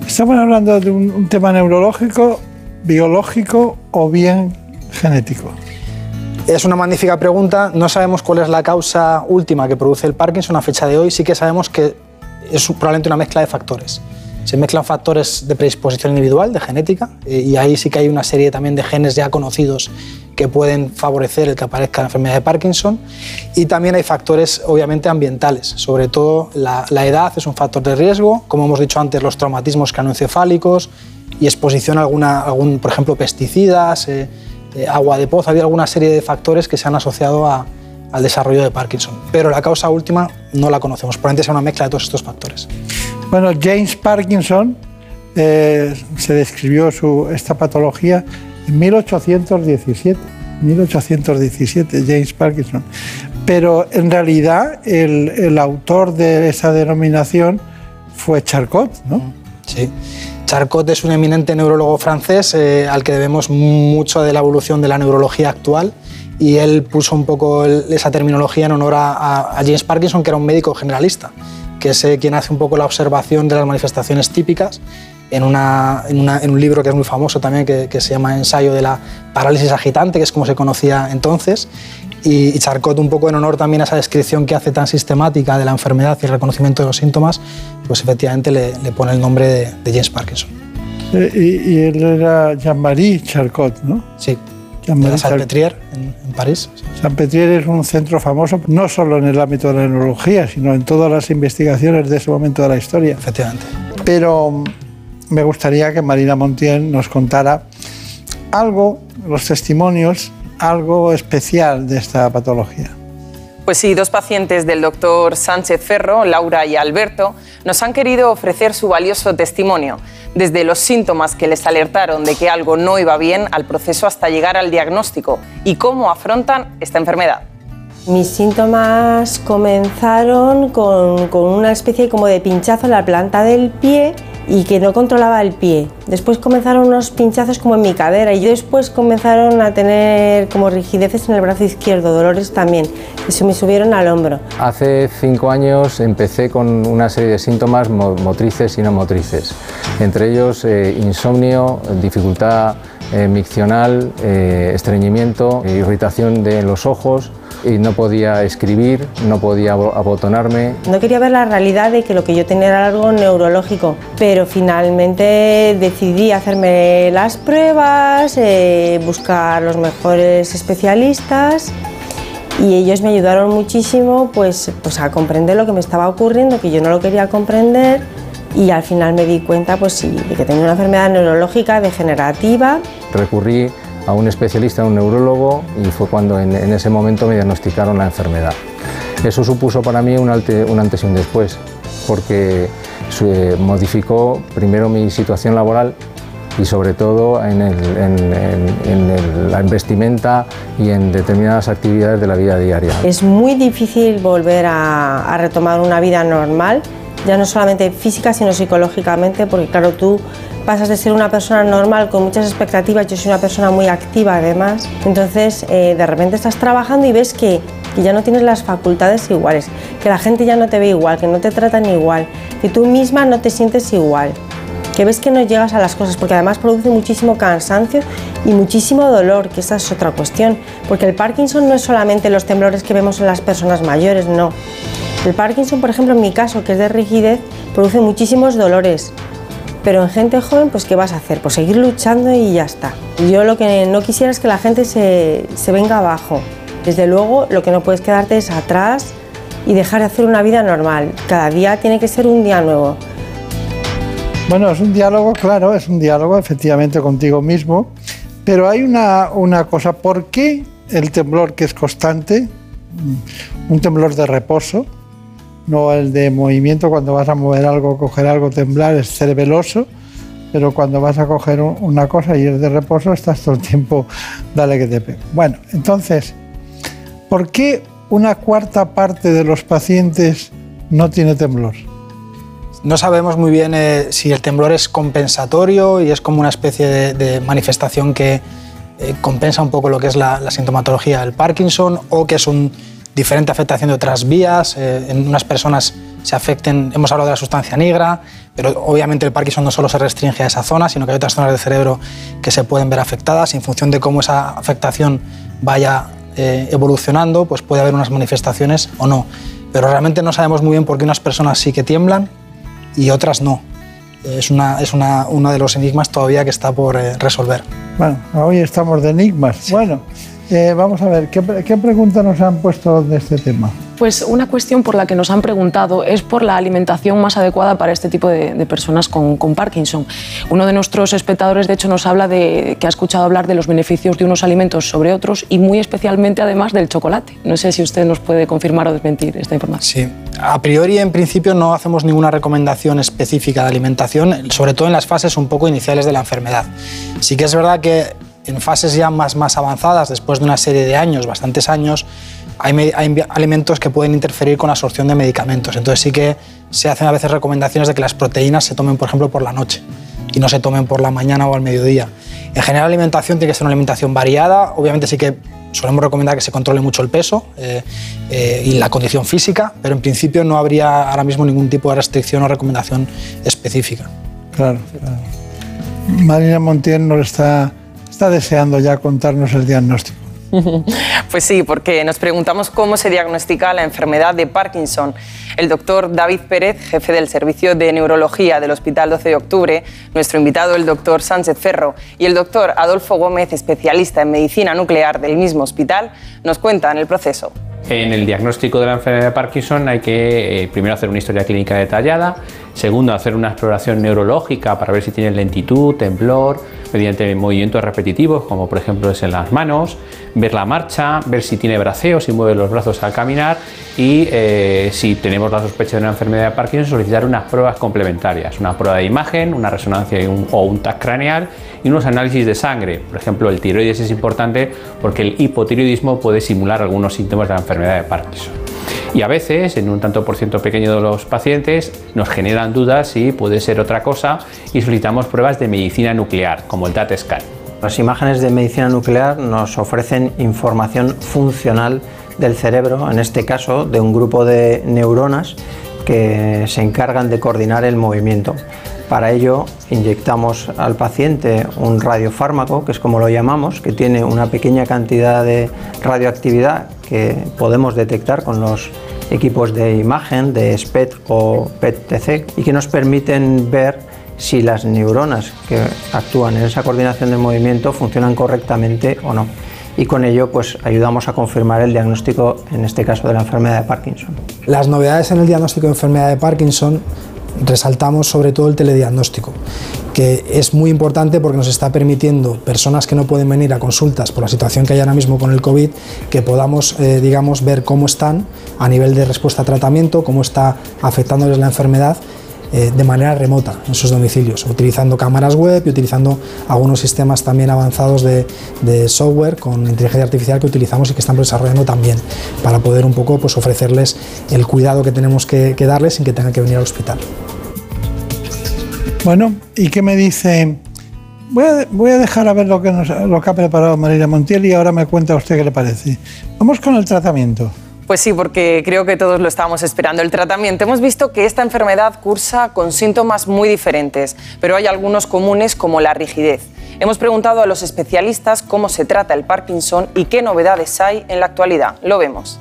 S7: Estamos hablando de un tema neurológico, biológico o bien genético.
S32: Es una magnífica pregunta. No sabemos cuál es la causa última que produce el Parkinson a fecha de hoy. Sí que sabemos que es probablemente una mezcla de factores. Se mezclan factores de predisposición individual, de genética, eh, y ahí sí que hay una serie también de genes ya conocidos que pueden favorecer el que aparezca la enfermedad de Parkinson. Y también hay factores, obviamente, ambientales. Sobre todo la, edad es un factor de riesgo, como hemos dicho antes, los traumatismos canoencefálicos y exposición a alguna, algún, por ejemplo, pesticidas, eh, eh, agua de pozo. Había alguna serie de factores que se han asociado a- al desarrollo de Parkinson. Pero la causa última no la conocemos. Probablemente sea una mezcla de todos estos factores.
S7: Bueno, James Parkinson eh, se describió su, esta patología en 1817. 1817, James Parkinson. Pero en realidad el, el autor de esa denominación fue Charcot, ¿no?
S32: Sí. Charcot es un eminente neurólogo francés eh, al que debemos mucho de la evolución de la neurología actual y él puso un poco esa terminología en honor a, James Parkinson, que era un médico generalista, que es eh, quien hace un poco la observación de las manifestaciones típicas en, un libro que es muy famoso también, que se llama Ensayo de la parálisis agitante, que es como se conocía entonces. Y, y Charcot, un poco en honor también a esa descripción que hace tan sistemática de la enfermedad y el reconocimiento de los síntomas, pues efectivamente le, le pone el nombre de, de James Parkinson.
S7: Eh, y, y él era Jean-Marie Charcot, ¿no?
S32: Sí. Salpêtrière, en, en París.
S7: Salpêtrière es un centro famoso no solo en el ámbito de la neurología, sino en todas las investigaciones de ese momento de la historia.
S32: Efectivamente.
S7: Pero mm, me gustaría que Marina Montiel nos contara algo, los testimonios, algo especial de esta patología.
S18: Pues sí, dos pacientes del doctor Sánchez Ferro, Laura y Alberto, nos han querido ofrecer su valioso testimonio, desde los síntomas que les alertaron de que algo no iba bien al proceso hasta llegar al diagnóstico y cómo afrontan esta enfermedad.
S33: Mis síntomas comenzaron con, una especie como de pinchazo en la planta del pie y que no controlaba el pie. Después comenzaron unos pinchazos como en mi cadera y después comenzaron a tener como rigideces en el brazo izquierdo, dolores también, que se me subieron al hombro.
S34: Hace cinco años empecé con una serie de síntomas mo- motrices y no motrices, entre ellos eh, insomnio, dificultad eh, miccional, eh, estreñimiento, irritación de los ojos y no podía escribir, no podía abo- abotonarme,
S33: No quería ver la realidad de que lo que yo tenía era algo neurológico, pero finalmente decidí hacerme las pruebas, eh, buscar los mejores especialistas y ellos me ayudaron muchísimo pues, pues a comprender lo que me estaba ocurriendo, que yo no lo quería comprender y al final me di cuenta pues sí, de que tenía una enfermedad neurológica degenerativa.
S34: Recurrí a un especialista, a un neurólogo, y fue cuando en, ese momento me diagnosticaron la enfermedad. Eso supuso para mí un, antes y un después, porque eh, modificó primero mi situación laboral y sobre todo en, la vestimenta y en determinadas actividades de la vida diaria.
S33: Es muy difícil volver a retomar una vida normal, ya no solamente física, sino psicológicamente, porque claro, tú pasas de ser una persona normal con muchas expectativas, yo soy una persona muy activa además, entonces eh, de repente estás trabajando y ves que, que ya no tienes las facultades iguales, que la gente ya no te ve igual, que no te tratan igual, que tú misma no te sientes igual que ves que no llegas a las cosas, porque además produce muchísimo cansancio y muchísimo dolor, que esa es otra cuestión, porque el Parkinson no es solamente los temblores que vemos en las personas mayores, no. El Parkinson, por ejemplo, en mi caso, que es de rigidez, produce muchísimos dolores, pero en gente joven, pues ¿qué vas a hacer? Pues seguir luchando y ya está. Yo lo que no quisiera es que la gente se, se venga abajo. Desde luego, lo que no puedes quedarte es atrás y dejar de hacer una vida normal. Cada día tiene que ser un día nuevo.
S7: Bueno, es un diálogo, claro, es un diálogo efectivamente contigo mismo, pero hay una, una cosa, ¿por qué el temblor que es constante, un temblor de reposo, no el de movimiento, cuando vas a mover algo, coger algo, temblar, es cerebeloso, pero cuando vas a coger un- una cosa y es de reposo, estás todo el tiempo, dale que te pegue. Bueno, entonces, ¿por qué una cuarta parte de los pacientes no tiene temblor?
S32: No sabemos muy bien eh, si el temblor es compensatorio y es como una especie de, manifestación que eh, compensa un poco lo que es la, sintomatología del Parkinson o que es una diferente afectación de otras vías. eh, en unas personas se afecten, hemos hablado de la sustancia negra, pero obviamente el Parkinson no solo se restringe a esa zona, sino que hay otras zonas del cerebro que se pueden ver afectadas. y En función de cómo esa afectación vaya eh, evolucionando, pues puede haber unas manifestaciones o no. Pero realmente no sabemos muy bien por qué unas personas sí que tiemblan y otras no. Es, una, es una, uno de los enigmas todavía que está por eh, resolver.
S7: Bueno, hoy estamos de enigmas. Bueno, eh, vamos a ver, ¿qué, qué preguntas nos han puesto de este tema?
S9: Pues una cuestión por la que nos han preguntado es por la alimentación más adecuada para este tipo de, de personas con, con Parkinson. Uno de nuestros espectadores, de hecho, nos habla de que ha escuchado hablar de los beneficios de unos alimentos sobre otros y muy especialmente, además, del chocolate. No sé si usted nos puede confirmar o desmentir esta información.
S32: Sí, a priori en principio no hacemos ninguna recomendación específica de alimentación, sobre todo en las fases un poco iniciales de la enfermedad. Sí que es verdad que en fases ya más, más avanzadas, después de una serie de años, bastantes años, hay, hay alimentos que pueden interferir con la absorción de medicamentos. Entonces sí que se hacen a veces recomendaciones de que las proteínas se tomen, por ejemplo, por la noche y no se tomen por la mañana o al mediodía. En general, la alimentación tiene que ser una alimentación variada. Obviamente sí que solemos recomendar que se controle mucho el peso eh, eh, y la condición física, pero en principio no habría ahora mismo ningún tipo de restricción o recomendación específica.
S7: Claro, claro. Marina Montiel nos está, está deseando ya contarnos el diagnóstico.
S18: Pues sí, porque nos preguntamos cómo se diagnostica la enfermedad de Parkinson. El doctor David Pérez, jefe del Servicio de Neurología del Hospital 12 de Octubre, nuestro invitado el doctor Sánchez Ferro y el doctor Adolfo Gómez, especialista en medicina nuclear del mismo hospital, nos cuentan el proceso.
S35: En el diagnóstico de la enfermedad de Parkinson hay que eh, primero hacer una historia clínica detallada, Segundo, hacer una exploración neurológica para ver si tiene lentitud, temblor, mediante movimientos repetitivos, como por ejemplo es en las manos, ver la marcha, ver si tiene braceo, si mueve los brazos al caminar y eh, si tenemos la sospecha de una enfermedad de Parkinson, solicitar unas pruebas complementarias, una prueba de imagen, una resonancia o un TAC craneal y unos análisis de sangre. Por ejemplo, el tiroides es importante porque el hipotiroidismo puede simular algunos síntomas de la enfermedad de Parkinson. Y a veces, en un tanto por ciento pequeño de los pacientes, nos generan dudas si puede ser otra cosa y solicitamos pruebas de medicina nuclear, como el TAT scan.
S36: Las imágenes de medicina nuclear nos ofrecen información funcional del cerebro, en este caso de un grupo de neuronas que se encargan de coordinar el movimiento. Para ello inyectamos al paciente un radiofármaco, que es como lo llamamos, que tiene una pequeña cantidad de radioactividad que podemos detectar con los equipos de imagen de SPET o PET-TC y que nos permiten ver si las neuronas que actúan en esa coordinación del movimiento funcionan correctamente o no. Y con ello pues ayudamos a confirmar el diagnóstico, en este caso de la enfermedad de Parkinson.
S32: Las novedades en el diagnóstico de enfermedad de Parkinson resaltamos sobre todo el telediagnóstico, que es muy importante porque nos está permitiendo personas que no pueden venir a consultas por la situación que hay ahora mismo con el COVID, que podamos, eh, digamos, ver cómo están a nivel de respuesta a tratamiento, cómo está afectándoles la enfermedad eh, de manera remota en sus domicilios, utilizando cámaras web y utilizando algunos sistemas también avanzados de, software con inteligencia artificial que utilizamos y que estamos desarrollando también para poder un poco pues, ofrecerles el cuidado que tenemos que, darles sin que tengan que venir al hospital.
S7: Bueno, ¿y qué me dice? Voy a, dejar a ver lo que, lo que ha preparado María Montiel y ahora me cuenta usted qué le parece. Vamos con el tratamiento.
S18: Pues sí, porque creo que todos lo estábamos esperando. El tratamiento. Hemos visto que esta enfermedad cursa con síntomas muy diferentes, pero hay algunos comunes como la rigidez. Hemos preguntado a los especialistas cómo se trata el Parkinson y qué novedades hay en la actualidad. Lo vemos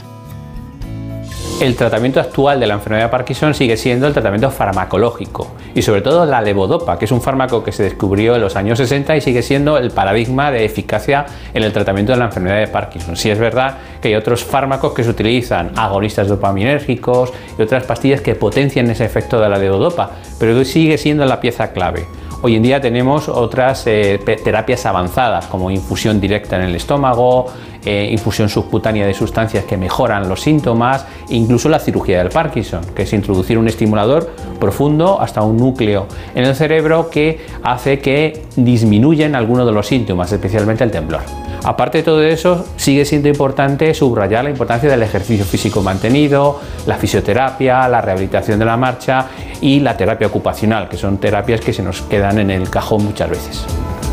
S35: el tratamiento actual de la enfermedad de Parkinson sigue siendo el tratamiento farmacológico y sobre todo la levodopa, que es un fármaco que se descubrió en los años 60 y sigue siendo el paradigma de eficacia en el tratamiento de la enfermedad de Parkinson. Sí es verdad que hay otros fármacos que se utilizan, agonistas dopaminérgicos y otras pastillas que potencian ese efecto de la levodopa, pero sigue siendo la pieza clave. Hoy en día tenemos otras eh, terapias avanzadas como infusión directa en el estómago, eh, infusión subcutánea de sustancias que mejoran los síntomas, incluso la cirugía del Parkinson, que es introducir un estimulador profundo hasta un núcleo en el cerebro que hace que disminuyan algunos de los síntomas, especialmente el temblor. Aparte de todo eso, sigue siendo importante subrayar la importancia del ejercicio físico mantenido, la fisioterapia, la rehabilitación de la marcha y la terapia ocupacional, que son terapias que se nos quedan en el cajón muchas veces.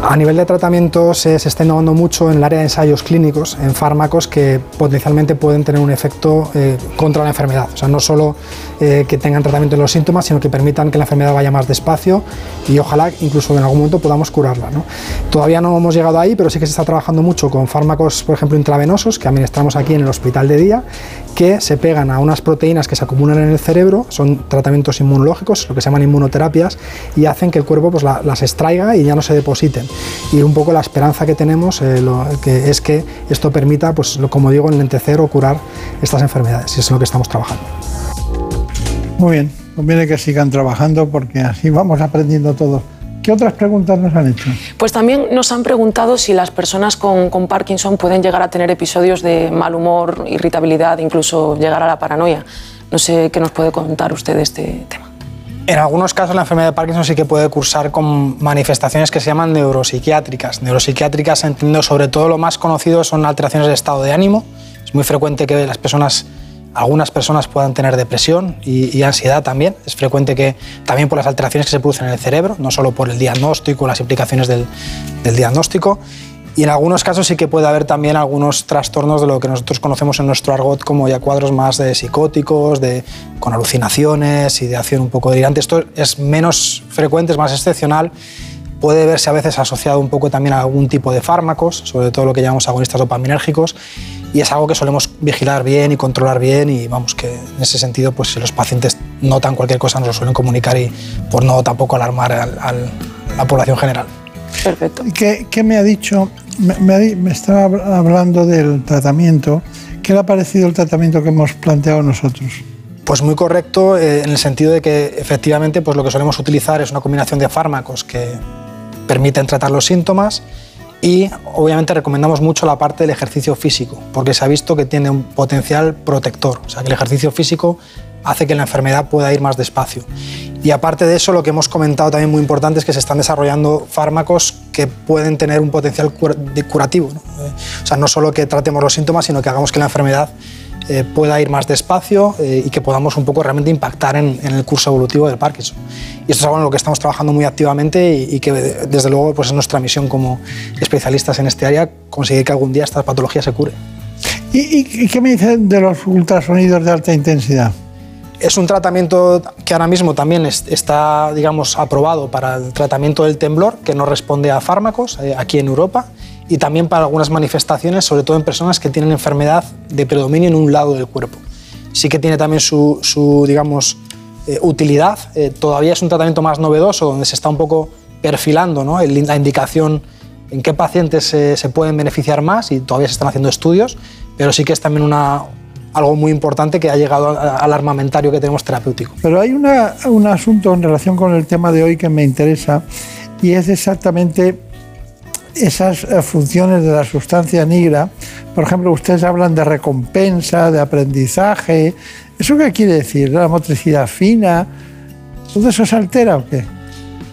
S32: A nivel de tratamiento se, está innovando mucho en el área de ensayos clínicos, en fármacos que potencialmente pueden tener un efecto eh, contra la enfermedad. O sea, no solo eh, que tengan tratamiento de los síntomas, sino que permitan que la enfermedad vaya más despacio y ojalá incluso en algún momento podamos curarla. Todavía no hemos llegado ahí, pero sí que se está trabajando mucho con fármacos, por ejemplo, intravenosos, que administramos aquí en el hospital de día, que se pegan a unas proteínas que se acumulan en el cerebro, son tratamientos inmunológicos, lo que se llaman inmunoterapias, y hacen que el cuerpo pues, las extraiga y ya no se depositen. Y un poco la esperanza que tenemos eh, que es que esto permita, pues, como digo, enlentecer o curar estas enfermedades, y es lo que estamos trabajando.
S7: Muy bien, conviene que sigan trabajando porque así vamos aprendiendo todos. ¿Qué otras preguntas nos han hecho?
S9: Pues también nos han preguntado si las personas con, con, Parkinson pueden llegar a tener episodios de mal humor, irritabilidad, incluso llegar a la paranoia. No sé qué nos puede contar usted de este tema.
S32: En algunos casos la enfermedad de Parkinson sí que puede cursar con manifestaciones que se llaman neuropsiquiátricas. Neuropsiquiátricas, entiendo, sobre todo lo más conocido son alteraciones de estado de ánimo. Es muy frecuente que las personas algunas personas puedan tener depresión y, ansiedad también. Es frecuente que también por las alteraciones que se producen en el cerebro, no solo por el diagnóstico, las implicaciones del, diagnóstico. Y en algunos casos sí que puede haber también algunos trastornos de lo que nosotros conocemos en nuestro argot como ya cuadros más de psicóticos, de, con alucinaciones, y de acción un poco delirante. Esto es menos frecuente, es más excepcional. Puede verse a veces asociado un poco también a algún tipo de fármacos, sobre todo lo que llamamos agonistas dopaminérgicos y es algo que solemos vigilar bien y controlar bien y vamos que en ese sentido pues si los pacientes notan cualquier cosa nos lo suelen comunicar y por no tampoco alarmar a la población general.
S9: Perfecto.
S7: ¿Qué, qué me ha dicho? Me, me, estaba hablando del tratamiento. ¿Qué le ha parecido el tratamiento que hemos planteado nosotros?
S32: Pues muy correcto eh, en el sentido de que efectivamente pues lo que solemos utilizar es una combinación de fármacos que permiten tratar los síntomas y obviamente recomendamos mucho la parte del ejercicio físico porque se ha visto que tiene un potencial protector, o sea que el ejercicio físico hace que la enfermedad pueda ir más despacio. Y aparte de eso, lo que hemos comentado también muy importante es que se están desarrollando fármacos que pueden tener un potencial curativo. ¿no? Eh, O sea, no solo que tratemos los síntomas, sino que hagamos que la enfermedad eh, pueda ir más despacio eh, y que podamos un poco realmente impactar en, el curso evolutivo del Parkinson. Y esto es algo en lo que estamos trabajando muy activamente y, que desde luego pues es nuestra misión como especialistas en este área conseguir que algún día esta patología se cure.
S7: ¿Y, y- y qué me dicen de los ultrasonidos de alta intensidad?
S32: Es un tratamiento que ahora mismo también es- está, digamos, aprobado para el tratamiento del temblor, que no responde a fármacos eh, aquí en Europa, y también para algunas manifestaciones, sobre todo en personas que tienen enfermedad de predominio en un lado del cuerpo. Sí que tiene también su, digamos, eh, utilidad. Eh, todavía es un tratamiento más novedoso, donde se está un poco perfilando ¿no? la indicación en qué pacientes se, se pueden beneficiar más y todavía se están haciendo estudios, pero sí que es también una, algo muy importante que ha llegado al armamentario que tenemos terapéutico.
S7: Pero hay una- un asunto en relación con el tema de hoy que me interesa y es exactamente esas eh, funciones de la sustancia negra. Por ejemplo, ustedes hablan de recompensa, de aprendizaje. ¿Eso qué quiere decir? ¿La motricidad fina? ¿Todo eso se altera o qué?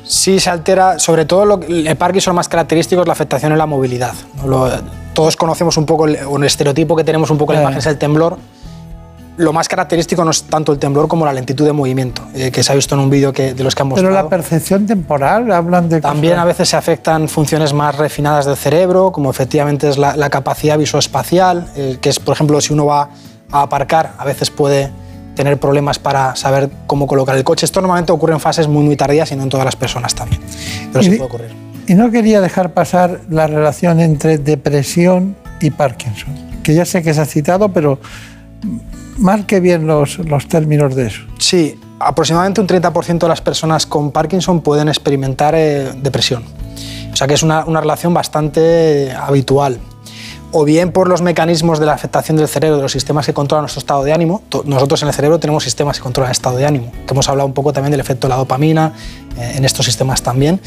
S32: Sí, se altera, sobre todo lo, el Parkinson más característico es la afectación en la movilidad. Lo- todos conocemos un poco el, el estereotipo que tenemos un poco en la
S7: Eh.
S32: imagen es el temblor. Lo más característico no es tanto el temblor como la lentitud de movimiento, eh, que se ha visto en un vídeo que, de los que han
S7: Pero
S32: mostrado.
S7: la percepción temporal, hablan de...
S32: También
S7: cosas-
S32: a veces se afectan funciones más refinadas del cerebro, como efectivamente es la, la capacidad visoespacial, eh, que es, por ejemplo, si uno va a aparcar, a veces puede tener problemas para saber cómo colocar el coche. Esto normalmente ocurre en fases muy, muy tardías y no en todas las personas también. Pero sí puede ocurrir.
S7: Y no quería dejar pasar la relación entre depresión y Parkinson, que ya sé que se ha citado, pero marque bien los, los términos de eso.
S32: Sí, aproximadamente un 30% de las personas con Parkinson pueden experimentar eh, depresión. O sea que es una, una relación bastante habitual. O bien por los mecanismos de la afectación del cerebro, de los sistemas que controlan nuestro estado de ánimo. Nosotros en el cerebro tenemos sistemas que controlan el estado de ánimo, que hemos hablado un poco también del efecto de la dopamina eh, en estos sistemas también.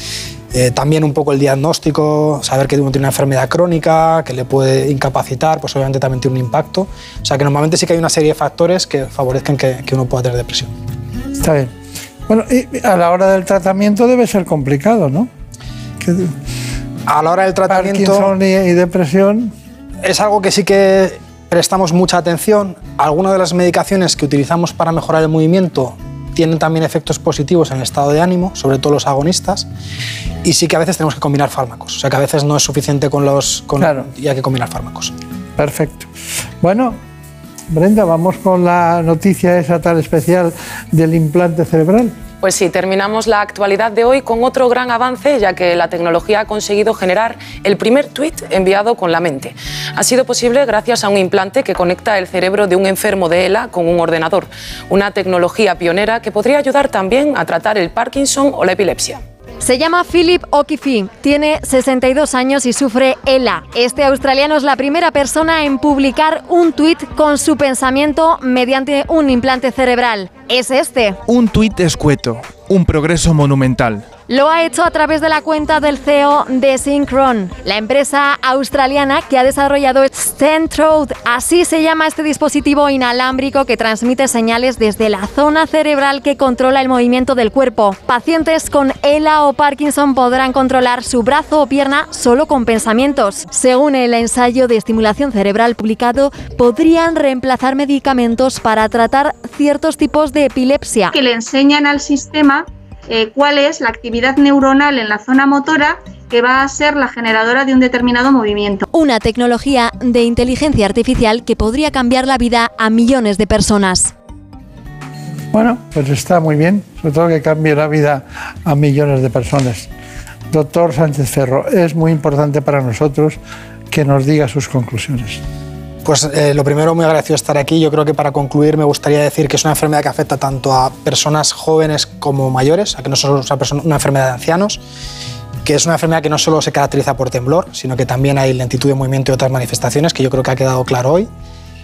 S32: Eh, también un poco el diagnóstico, saber que uno tiene una enfermedad crónica, que le puede incapacitar, pues obviamente también tiene un impacto. O sea que normalmente sí que hay una serie de factores que favorezcan que, que uno pueda tener depresión.
S7: Está bien. Bueno, y a la hora del tratamiento debe ser complicado, ¿no? Que-
S32: A la hora del tratamiento...
S7: Parkinson y, y depresión.
S32: Es algo que sí que prestamos mucha atención. Algunas de las medicaciones que utilizamos para mejorar el movimiento tienen también efectos positivos en el estado de ánimo, sobre todo los agonistas, y sí que a veces tenemos que combinar fármacos. O sea que a veces no es suficiente con los... Con, Y hay que combinar fármacos.
S7: Perfecto. Bueno, Brenda, vamos con la noticia esa tan especial del implante cerebral.
S9: Pues sí, terminamos la actualidad de hoy con otro gran avance, ya que la tecnología ha conseguido generar el primer tuit enviado con la mente. Ha sido posible gracias a un implante que conecta el cerebro de un enfermo de ELA con un ordenador, una tecnología pionera que podría ayudar también a tratar el Parkinson o la epilepsia.
S37: Se llama Philip O'Keefe, tiene 62 años y sufre ELA. Este australiano es la primera persona en publicar un tuit con su pensamiento mediante un implante cerebral. Es este.
S38: Un tuit escueto, un progreso monumental.
S37: Lo ha hecho a través de la cuenta del CEO de Synchron, la empresa australiana que ha desarrollado Stentrode. Así se llama este dispositivo inalámbrico que transmite señales desde la zona cerebral que controla el movimiento del cuerpo. Pacientes con ELA o Parkinson podrán controlar su brazo o pierna solo con pensamientos. Según el ensayo de estimulación cerebral publicado, podrían reemplazar medicamentos para tratar ciertos tipos de epilepsia.
S39: que le enseñan al sistema eh, cuál es la actividad neuronal en la zona motora que va a ser la generadora de un determinado movimiento.
S37: Una tecnología de inteligencia artificial que podría cambiar la vida a millones de personas.
S7: Bueno, pues está muy bien, sobre todo que cambie la vida a millones de personas. Doctor Sánchez Ferro, es muy importante para nosotros que nos diga sus conclusiones.
S32: Pues eh, lo primero, muy agradecido de estar aquí. Yo creo que para concluir me gustaría decir que es una enfermedad que afecta tanto a personas jóvenes como mayores, a que no solo es una, una enfermedad de ancianos, que es una enfermedad que no solo se caracteriza por temblor, sino que también hay lentitud de movimiento y otras manifestaciones, que yo creo que ha quedado claro hoy.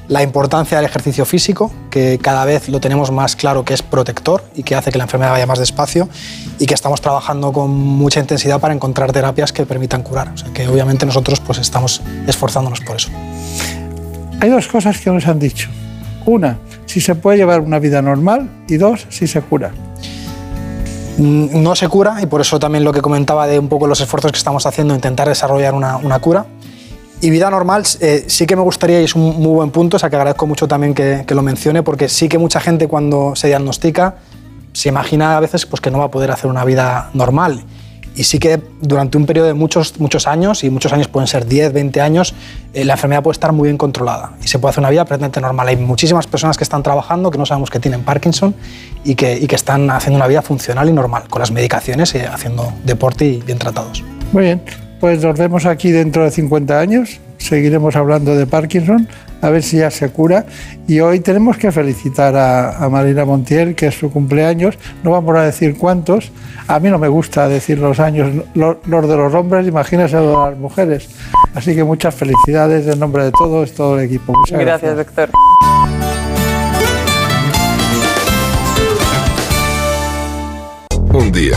S32: la importancia del ejercicio físico, que cada vez lo tenemos más claro que es protector y que hace que la enfermedad vaya más despacio y que estamos trabajando con mucha intensidad para encontrar terapias que permitan curar. O sea que obviamente nosotros pues estamos esforzándonos por eso.
S7: Hay dos cosas que nos han dicho. Una, si se puede llevar una vida normal y dos, si se cura.
S32: Mm, no se cura y por eso también lo que comentaba de un poco los esfuerzos que estamos haciendo, intentar desarrollar una, una cura. Y vida normal, eh, sí que me gustaría, y es un muy buen punto, o sea que agradezco mucho también que, que, lo mencione, porque sí que mucha gente cuando se diagnostica se imagina a veces pues, que no va a poder hacer una vida normal. Y sí que durante un periodo de muchos, muchos años, y muchos años pueden ser 10, 20 años, eh, la enfermedad puede estar muy bien controlada y se puede hacer una vida perfectamente normal. Hay muchísimas personas que están trabajando que no sabemos que tienen Parkinson y que, y que están haciendo una vida funcional y normal, con las medicaciones y haciendo deporte y bien tratados.
S7: Muy bien, pues nos vemos aquí dentro de 50 años, seguiremos hablando de Parkinson, a ver si ya se cura. Y hoy tenemos que felicitar a, a Marina Montiel, que es su cumpleaños, no vamos a decir cuántos, a mí no me gusta decir los años, los, los de los hombres, imagínese los de las mujeres. Así que muchas felicidades en nombre de todos, todo el equipo. Muchas
S18: gracias,
S7: gracias.
S18: doctor.
S40: Un día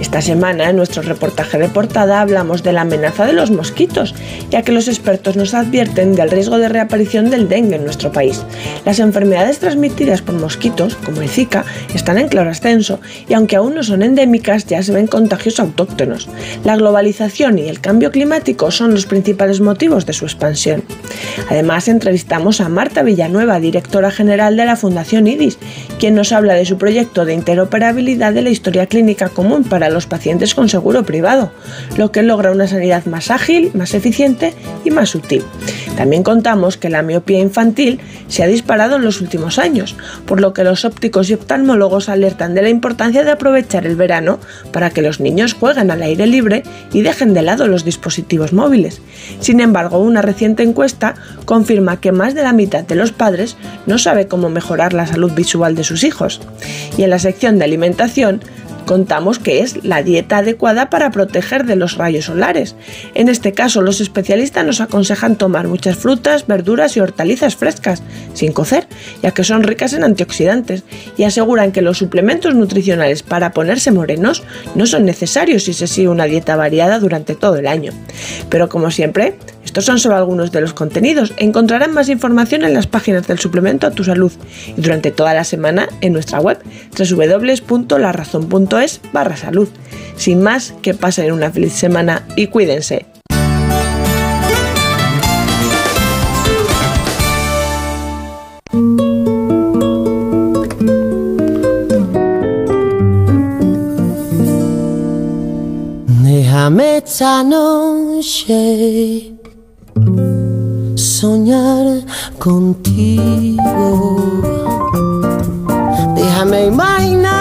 S41: Esta semana en nuestro reportaje de portada hablamos de la amenaza de los mosquitos, ya que los expertos nos advierten del riesgo de reaparición del dengue en nuestro país. Las enfermedades transmitidas por mosquitos, como el Zika, están en claro ascenso y aunque aún no son endémicas, ya se ven contagios autóctonos. La globalización y el cambio climático son los principales motivos de su expansión. Además, entrevistamos a Marta Villanueva, directora general de la Fundación IDIS, quien nos habla de su proyecto de interoperabilidad de la historia clínica común para los pacientes con seguro privado, lo que logra una sanidad más ágil, más eficiente y más útil. También contamos que la miopía infantil se ha disparado en los últimos años, por lo que los ópticos y oftalmólogos alertan de la importancia de aprovechar el verano para que los niños jueguen al aire libre y dejen de lado los dispositivos móviles. Sin embargo, una reciente encuesta confirma que más de la mitad de los padres no sabe cómo mejorar la salud visual de sus hijos. Y en la sección de alimentación contamos que es la dieta adecuada para proteger de los rayos solares. En este caso, los especialistas nos aconsejan tomar muchas frutas, verduras y hortalizas frescas, sin cocer, ya que son ricas en antioxidantes, y aseguran que los suplementos nutricionales para ponerse morenos no son necesarios si se sigue una dieta variada durante todo el año. Pero como siempre, estos son solo algunos de los contenidos. Encontrarán más información en las páginas del suplemento a tu salud y durante toda la semana en nuestra web www.larazón.es barra salud. Sin más, que pasen una feliz semana y cuídense.
S42: Esta noche soñar contigo. Déjame imaginarme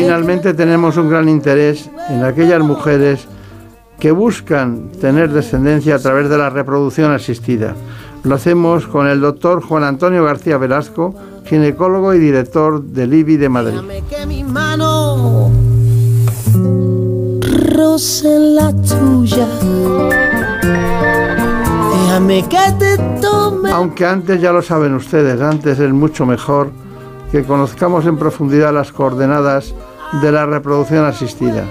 S1: Finalmente tenemos un gran interés en aquellas mujeres que buscan tener descendencia a través de la reproducción asistida. Lo hacemos con el doctor Juan Antonio García Velasco, ginecólogo y director del IBI de Madrid.
S42: Déjame que mi mano roce la tuya. Déjame que te tome.
S1: Aunque antes ya lo saben ustedes, antes es mucho mejor que conozcamos en profundidad las coordenadas de la reproducción asistida.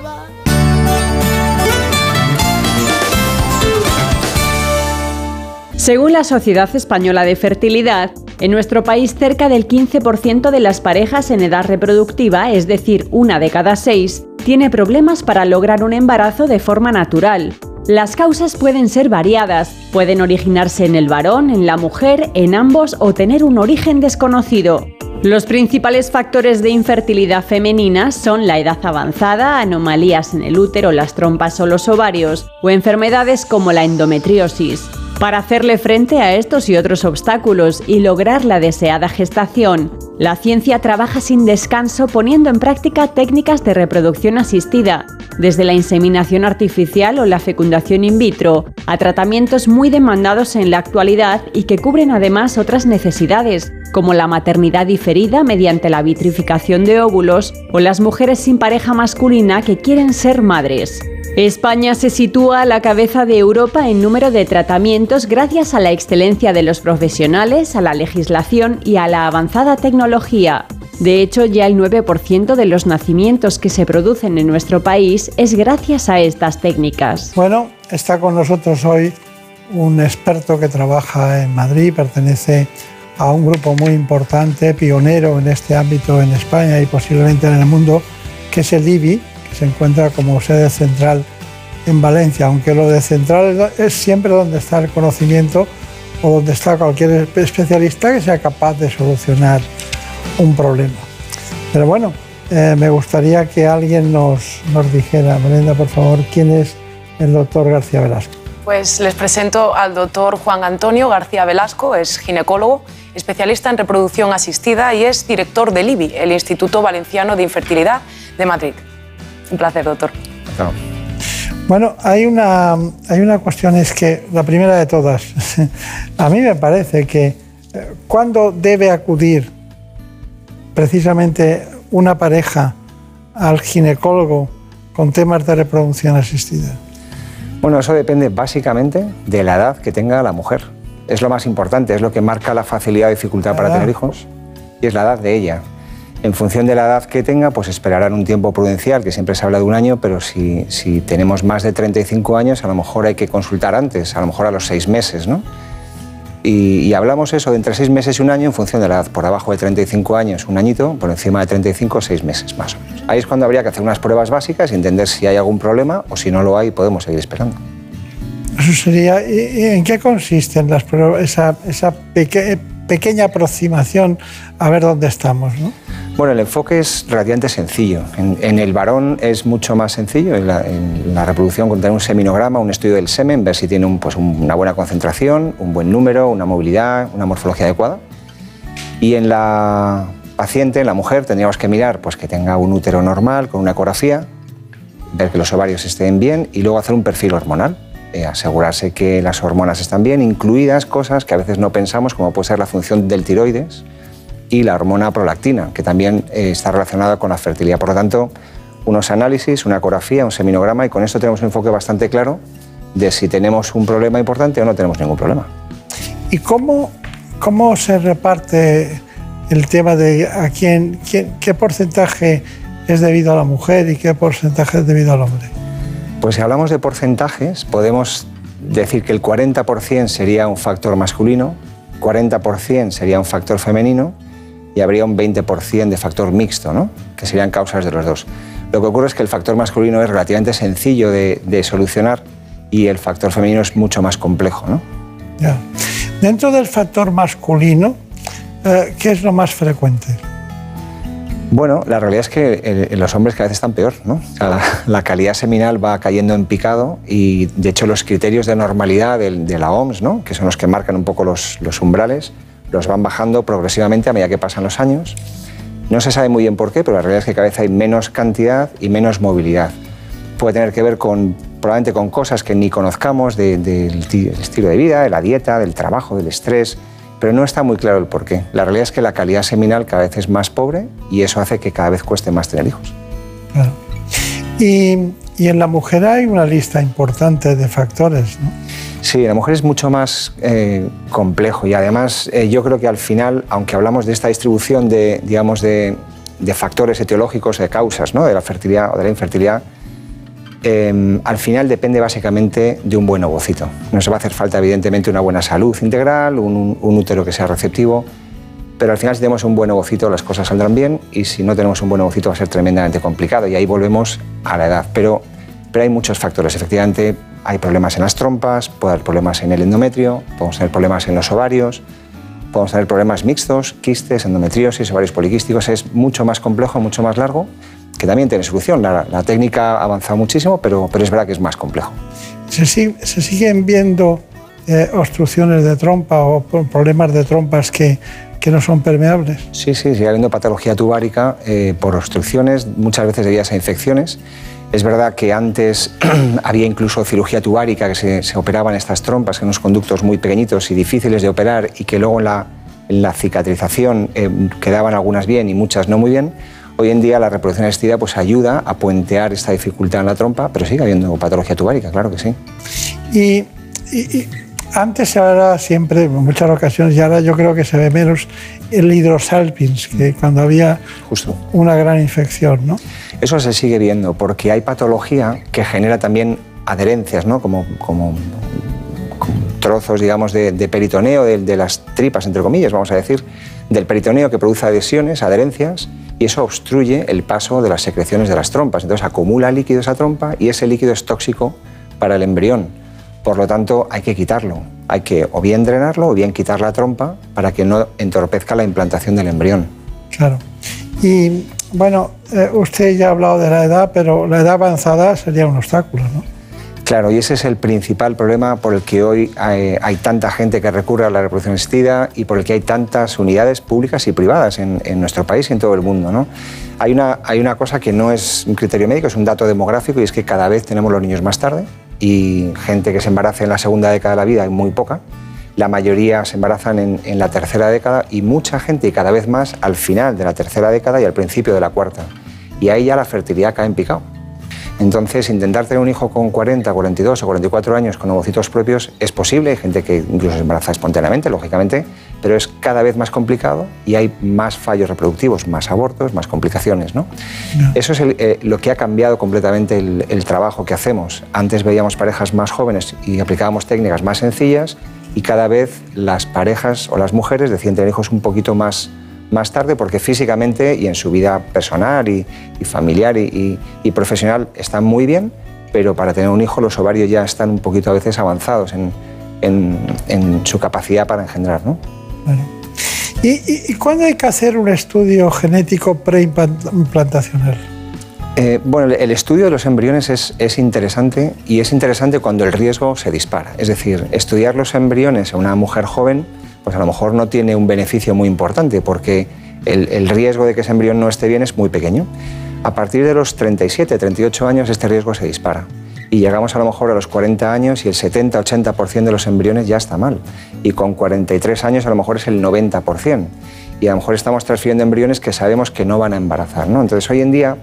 S31: Según la Sociedad Española de Fertilidad, en nuestro país cerca del 15% de las parejas en edad reproductiva, es decir, una de cada seis, tiene problemas para lograr un embarazo de forma natural. Las causas pueden ser variadas, pueden originarse en el varón, en la mujer, en ambos o tener un origen desconocido. Los principales factores de infertilidad femenina son la edad avanzada, anomalías en el útero, las trompas o los ovarios, o enfermedades como la endometriosis. Para hacerle frente a estos y otros obstáculos y lograr la deseada gestación, la ciencia trabaja sin descanso poniendo en práctica técnicas de reproducción asistida, desde la inseminación artificial o la fecundación in vitro, a tratamientos muy demandados en la actualidad y que cubren además otras necesidades, como la maternidad diferida mediante la vitrificación de óvulos o las mujeres sin pareja masculina que quieren ser madres. España se sitúa a la cabeza de Europa en número de tratamientos gracias a la excelencia de los profesionales, a la legislación y a la avanzada tecnología. De hecho, ya el 9% de los nacimientos que se producen en nuestro país es gracias a estas técnicas.
S7: Bueno, está con nosotros hoy un experto que trabaja en Madrid, pertenece a un grupo muy importante, pionero en este ámbito en España y posiblemente en el mundo, que es el IBI, se encuentra como sede central en Valencia, aunque lo de central es siempre donde está el conocimiento o donde está cualquier especialista que sea capaz de solucionar un problema. Pero bueno, eh, me gustaría que alguien nos, nos dijera, Brenda, por favor, quién es el doctor García Velasco.
S9: Pues les presento al doctor Juan Antonio García Velasco, es ginecólogo, especialista en reproducción asistida y es director del IBI, el Instituto Valenciano de Infertilidad de Madrid. Un placer, doctor.
S7: Bueno, hay una, hay una cuestión, es que la primera de todas, a mí me parece que eh, cuando debe acudir precisamente una pareja al ginecólogo con temas de reproducción asistida.
S43: Bueno, eso depende básicamente de la edad que tenga la mujer. Es lo más importante, es lo que marca la facilidad o dificultad para tener hijos y es la edad de ella. En función de la edad que tenga, pues esperarán un tiempo prudencial, que siempre se habla de un año, pero si, si tenemos más de 35 años, a lo mejor hay que consultar antes, a lo mejor a los seis meses, ¿no? Y, y, hablamos eso de entre seis meses y un año en función de la edad. Por abajo de 35 años, un añito, por encima de 35, seis meses más o menos. Ahí es cuando habría que hacer unas pruebas básicas y entender si hay algún problema o si no lo hay, podemos seguir esperando.
S7: Eso sería. ¿y ¿En qué consisten las pruebas, esa, esa peque, pequeña aproximación a ver dónde estamos? ¿no?
S43: Bueno, el enfoque es relativamente sencillo. En, en el varón es mucho más sencillo. En la, en la, reproducción con tener un seminograma, un estudio del semen, ver si tiene un, pues, una buena concentración, un buen número, una movilidad, una morfología adecuada. Y en la paciente, en la mujer, tendríamos que mirar pues, que tenga un útero normal, con una ecografía, ver que los ovarios estén bien y luego hacer un perfil hormonal. Eh, asegurarse que las hormonas están bien, incluidas cosas que a veces no pensamos, como puede ser la función del tiroides, y la hormona prolactina, que también eh, está relacionada con la fertilidad. Por lo tanto, unos análisis, una ecografía, un seminograma y con esto tenemos un enfoque bastante claro de si tenemos un problema importante o no tenemos ningún problema.
S7: ¿Y cómo, cómo se reparte el tema de a quién, quién, qué porcentaje es debido a la mujer y qué porcentaje es debido al hombre?
S43: Pues si hablamos de porcentajes, podemos decir que el 40% sería un factor masculino, 40% sería un factor femenino y habría un 20% de factor mixto, ¿no? que serían causas de los dos. Lo que ocurre es que el factor masculino es relativamente sencillo de, de solucionar y el factor femenino es mucho más complejo. ¿no?
S7: Ya. Dentro del factor masculino, eh, ¿qué es lo más frecuente?
S43: Bueno, la realidad es que los hombres cada vez están peor, ¿no? La, la, calidad seminal va cayendo en picado y, de hecho, los criterios de normalidad de, de la OMS, ¿no? que son los que marcan un poco los, los umbrales, los van bajando progresivamente a medida que pasan los años. No se sabe muy bien por qué, pero la realidad es que cada vez hay menos cantidad y menos movilidad. Puede tener que ver con, probablemente con cosas que ni conozcamos de, de, del estilo de vida, de la dieta, del trabajo, del estrés, pero no está muy claro el por qué. La realidad es que la calidad seminal cada vez es más pobre y eso hace que cada vez cueste más tener hijos.
S7: Y, y en la mujer hay una lista importante de factores, ¿no?
S43: Sí, la mujer es mucho más eh, complejo y además eh, yo creo que al final, aunque hablamos de esta distribución de, digamos, de, de factores etiológicos, de causas ¿no? de la fertilidad o de la infertilidad, eh, al final depende básicamente de un buen ovocito. Nos va a hacer falta evidentemente una buena salud integral, un, un útero que sea receptivo, pero al final si tenemos un buen ovocito las cosas saldrán bien y si no tenemos un buen ovocito va a ser tremendamente complicado y ahí volvemos a la edad. Pero, pero hay muchos factores, efectivamente hay problemas en las trompas, puede haber problemas en el endometrio, podemos tener problemas en los ovarios, podemos tener problemas mixtos, quistes, endometriosis, ovarios poliquísticos. Es mucho más complejo, mucho más largo, que también tiene solución. La, la técnica ha avanzado muchísimo, pero, pero es verdad que es más complejo.
S7: ¿Se, se siguen viendo eh, obstrucciones de trompa o pro- problemas de trompas que, que no son permeables?
S43: Sí, sí, sigue habiendo patología tubárica eh, por obstrucciones, muchas veces debidas a infecciones. Es verdad que antes había incluso cirugía tubárica, que se, operaban estas trompas en unos conductos muy pequeñitos y difíciles de operar y que luego en la, cicatrización eh, quedaban algunas bien y muchas no muy bien. Hoy en día la reproducción asistida pues, ayuda a puentear esta dificultad en la trompa, pero sigue habiendo patología tubárica, claro que sí.
S7: Y antes se hablaba siempre, en muchas ocasiones, y ahora yo creo que se ve menos, el hidrosalpins, que cuando había
S43: Justo.
S7: una gran infección, ¿no?
S43: Eso se sigue viendo porque hay patología que genera también adherencias, ¿no? como, como, como trozos, digamos, de, de peritoneo, de, de las tripas, entre comillas, vamos a decir, del peritoneo que produce adhesiones, adherencias, y eso obstruye el paso de las secreciones de las trompas. Entonces acumula líquido esa trompa y ese líquido es tóxico para el embrión. Por lo tanto, hay que quitarlo. Hay que o bien drenarlo o bien quitar la trompa para que no entorpezca la implantación del embrión.
S7: Claro. Y bueno, eh, usted ya ha hablado de la edad, pero la edad avanzada sería un obstáculo, ¿no?
S43: Claro, y ese es el principal problema por el que hoy hay, hay tanta gente que recurre a la reproducción asistida y por el que hay tantas unidades públicas y privadas en, en nuestro país y en todo el mundo. ¿no? Hay, una, hay una cosa que no es un criterio médico, es un dato demográfico y es que cada vez tenemos los niños más tarde y gente que se embaraza en la segunda década de la vida hay muy poca. La mayoría se embarazan en, en la tercera década y mucha gente y cada vez más al final de la tercera década y al principio de la cuarta. Y ahí ya la fertilidad cae en picado. Entonces, intentar tener un hijo con 40, 42 o 44 años con ovocitos propios es posible. Hay gente que incluso se embaraza espontáneamente, lógicamente, pero es cada vez más complicado y hay más fallos reproductivos, más abortos, más complicaciones. ¿no? Eso es el- eh, lo que ha cambiado completamente el, el trabajo que hacemos. Antes veíamos parejas más jóvenes y aplicábamos técnicas más sencillas y cada vez las parejas o las mujeres deciden tener hijos un poquito más más tarde porque físicamente y en su vida personal y, y familiar y, y- y profesional están muy bien, pero para tener un hijo los ovarios ya están un poquito a veces avanzados en, en- en su capacidad para engendrar. ¿no?
S7: ¿Y, cuándo hay que hacer un estudio genético preimplantacional?
S43: Eh, bueno, el- estudio de los embriones es, es interesante y es interesante cuando el riesgo se dispara. Es decir, estudiar los embriones en una mujer joven, pues a lo mejor no tiene un beneficio muy importante porque el, el riesgo de que ese embrión no esté bien es muy pequeño. A partir de los 37, 38 años este riesgo se dispara y llegamos a lo mejor a los 40 años y el 70-80% de los embriones ya está mal. Y con 43 años a lo mejor es el 90%. Y a lo mejor estamos transfiriendo embriones que sabemos que no van a embarazar. ¿no? Entonces hoy en día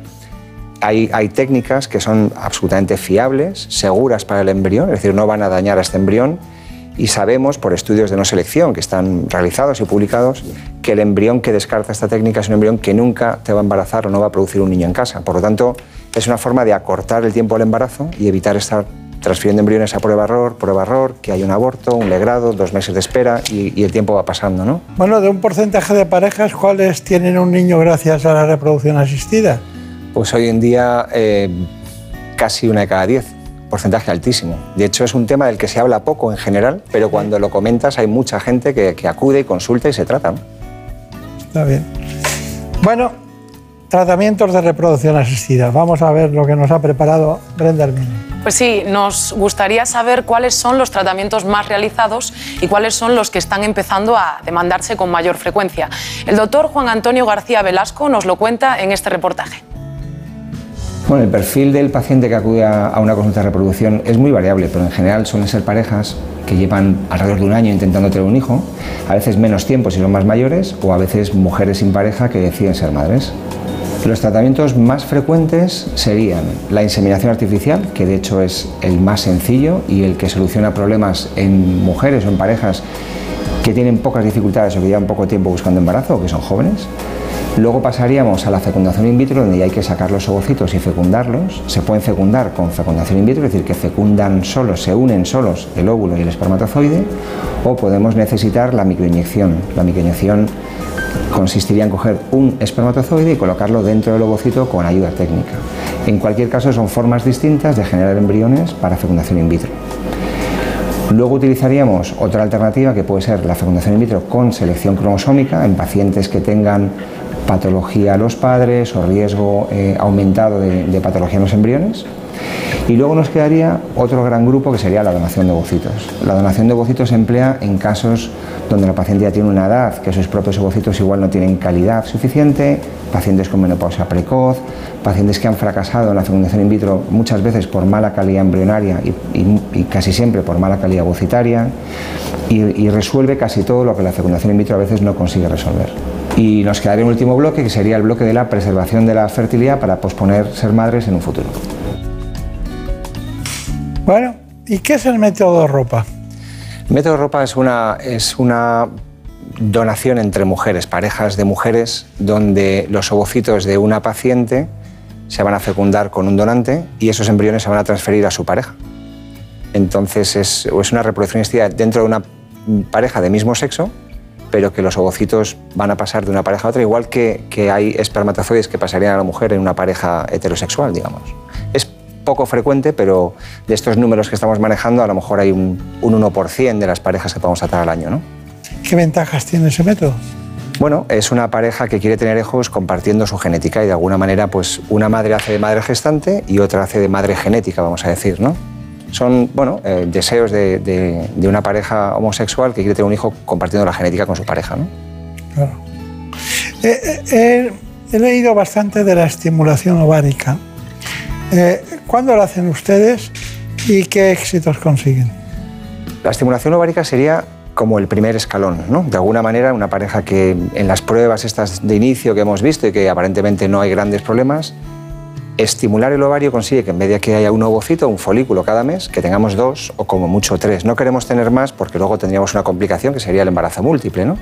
S43: hay, hay técnicas que son absolutamente fiables, seguras para el embrión, es decir, no van a dañar a este embrión. Y sabemos por estudios de no selección que están realizados y publicados que el embrión que descarta esta técnica es un embrión que nunca te va a embarazar o no va a producir un niño en casa. Por lo tanto, es una forma de acortar el tiempo del embarazo y evitar estar transfiriendo embriones a prueba-error, prueba-error, que hay un aborto, un legrado, dos meses de espera y, y el tiempo va pasando, ¿no?
S7: Bueno, de un porcentaje de parejas, ¿cuáles tienen un niño gracias a la reproducción asistida?
S43: Pues hoy en día eh, casi una de cada diez, porcentaje altísimo. De hecho es un tema del que se habla poco en general, pero cuando lo comentas hay mucha gente que, que acude y consulta y se trata. ¿no?
S7: Está bien. Bueno, tratamientos de reproducción asistida. Vamos a ver lo que nos ha preparado Brenda.
S9: Pues sí, nos gustaría saber cuáles son los tratamientos más realizados y cuáles son los que están empezando a demandarse con mayor frecuencia. El doctor Juan Antonio García Velasco nos lo cuenta en este reportaje.
S43: Bueno, el perfil del paciente que acude a, una consulta de reproducción es muy variable, pero en general suelen ser parejas que llevan alrededor de un año intentando tener un hijo, a veces menos tiempo si son más mayores, o a veces mujeres sin pareja que deciden ser madres. Los tratamientos más frecuentes serían la inseminación artificial, que de hecho es el más sencillo y el que soluciona problemas en mujeres o en parejas que tienen pocas dificultades o que llevan poco tiempo buscando embarazo o que son jóvenes. Luego pasaríamos a la fecundación in vitro, donde ya hay que sacar los ovocitos y fecundarlos. Se pueden fecundar con fecundación in vitro, es decir, que fecundan solos, se unen solos el óvulo y el espermatozoide, o podemos necesitar la microinyección. La microinyección consistiría en coger un espermatozoide y colocarlo dentro del ovocito con ayuda técnica. En cualquier caso, son formas distintas de generar embriones para fecundación in vitro. Luego utilizaríamos otra alternativa que puede ser la fecundación in vitro con selección cromosómica en pacientes que tengan patología a los padres o riesgo eh, aumentado de, patología en los embriones. Y luego nos quedaría otro gran grupo que sería la donación de ovocitos. La donación de ovocitos se emplea en casos donde la paciente ya tiene una edad, que sus propios ovocitos igual no tienen calidad suficiente, pacientes con menopausia precoz, pacientes que han fracasado en la fecundación in vitro muchas veces por mala calidad embrionaria y, casi siempre por mala calidad ovocitaria, y resuelve casi todo lo que la fecundación in vitro a veces no consigue resolver. Y nos quedaría un último bloque, que sería el bloque de la preservación de la fertilidad para posponer ser madres en un futuro.
S7: Bueno, ¿y qué es el método ropa?
S43: El método ropa es una, es una donación entre mujeres, parejas de mujeres, donde los ovocitos de una paciente se van a fecundar con un donante y esos embriones se van a transferir a su pareja. Entonces es, es una reproducción dentro de una pareja de mismo sexo, pero que los ovocitos van a pasar de una pareja a otra, igual que, que hay espermatozoides que pasarían a la mujer en una pareja heterosexual, digamos. Es poco frecuente, pero de estos números que estamos manejando, a lo mejor hay un, un 1% de las parejas que podemos tratar al año, ¿no?
S7: ¿Qué ventajas tiene ese método?
S43: Bueno, es una pareja que quiere tener hijos compartiendo su genética y de alguna manera, pues una madre hace de madre gestante y otra hace de madre genética, vamos a decir, ¿no? Son, bueno, eh, deseos de, de- de una pareja homosexual que quiere tener un hijo compartiendo la genética con su pareja, ¿no?
S7: Eh, eh, eh, he leído bastante de la estimulación ovárica. ¿Cuándo la hacen ustedes y qué éxitos consiguen?
S43: La estimulación ovárica sería como el primer escalón, ¿no? De alguna manera, una pareja que en las pruebas estas de inicio que hemos visto y que aparentemente no hay grandes problemas, estimular el ovario consigue que en vez de que haya un ovocito, un folículo cada mes, que tengamos dos o como mucho tres. No queremos tener más porque luego tendríamos una complicación que sería el embarazo múltiple, ¿no?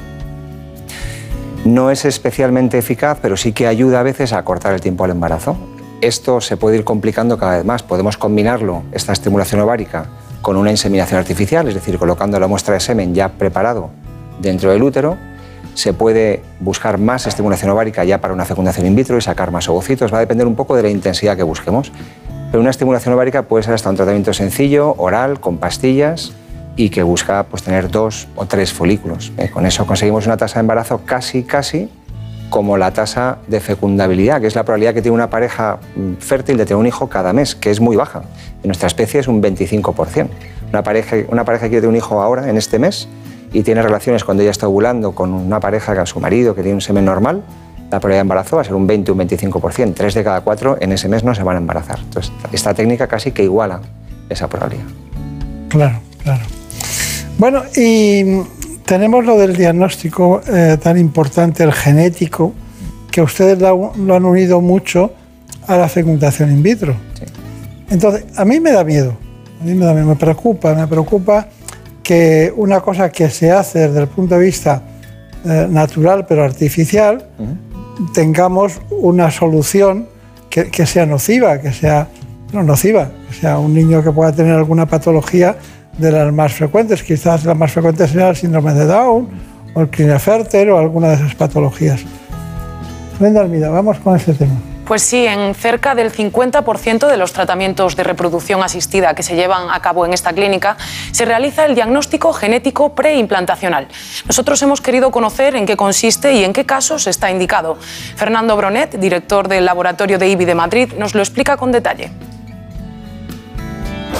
S43: No es especialmente eficaz, pero sí que ayuda a veces a acortar el tiempo al embarazo. Esto se puede ir complicando cada vez más. Podemos combinarlo, esta estimulación ovárica, con una inseminación artificial, es decir, colocando la muestra de semen ya preparado dentro del útero. Se puede buscar más estimulación ovárica ya para una fecundación in vitro y sacar más ovocitos. Va a depender un poco de la intensidad que busquemos. Pero una estimulación ovárica puede ser hasta un tratamiento sencillo, oral, con pastillas y que busca pues, tener dos o tres folículos. Eh, Con eso conseguimos una tasa de embarazo casi, casi como la tasa de fecundabilidad, que es la probabilidad que tiene una pareja mm, fértil de tener un hijo cada mes, que es muy baja. En nuestra especie es un 25%. Una pareja, una pareja que quiere un hijo ahora, en este mes, y tiene relaciones cuando ella está ovulando con una pareja, con su marido, que tiene un semen normal, la probabilidad de embarazo va a ser un 20 o un 25%. Tres de cada cuatro en ese mes no se van a embarazar. Entonces, esta técnica casi que iguala esa probabilidad.
S7: Claro, claro. Bueno, y tenemos lo del diagnóstico eh, tan importante, el genético, que ustedes lo, lo han unido mucho a la fecundación in vitro. Entonces, a mí me da miedo, a mí me da miedo, me preocupa, me preocupa que una cosa que se hace desde el punto de vista eh, natural pero artificial, tengamos una solución que, que sea nociva, que sea no nociva, que sea un niño que pueda tener alguna patología de las más frecuentes. Quizás la más frecuente sea el síndrome de Down o el Klinefelter o alguna de esas patologías. Brenda Almida, vamos con ese tema.
S9: Pues sí, en cerca del 50% de los tratamientos de reproducción asistida que se llevan a cabo en esta clínica se realiza el diagnóstico genético preimplantacional. Nosotros hemos querido conocer en qué consiste y en qué casos está indicado. Fernando Bronet, director del laboratorio de IBI de Madrid, nos lo explica con detalle.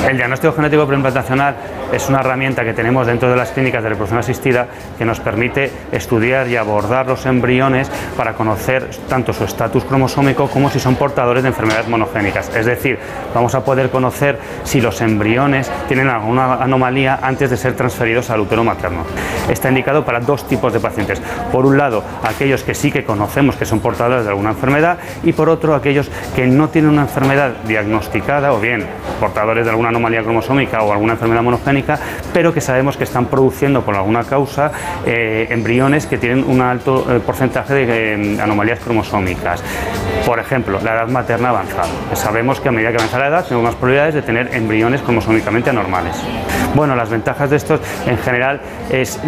S44: El diagnóstico genético preimplantacional es una herramienta que tenemos dentro de las clínicas de reproducción asistida que nos permite estudiar y abordar los embriones para conocer tanto su estatus cromosómico como si son portadores de enfermedades monogénicas. Es decir, vamos a poder conocer si los embriones tienen alguna anomalía antes de ser transferidos al útero materno. Está indicado para dos tipos de pacientes. Por un lado, aquellos que sí que conocemos que son portadores de alguna enfermedad y por otro, aquellos que no tienen una enfermedad diagnosticada o bien portadores de alguna anomalía cromosómica o alguna enfermedad monogénica, pero que sabemos que están produciendo por alguna causa eh, embriones que tienen un alto eh, porcentaje de eh, anomalías cromosómicas. Por ejemplo, la edad materna avanzada. Sabemos que a medida que avanza la edad tenemos más probabilidades de tener embriones cromosómicamente anormales. Bueno, las ventajas de estos en general es,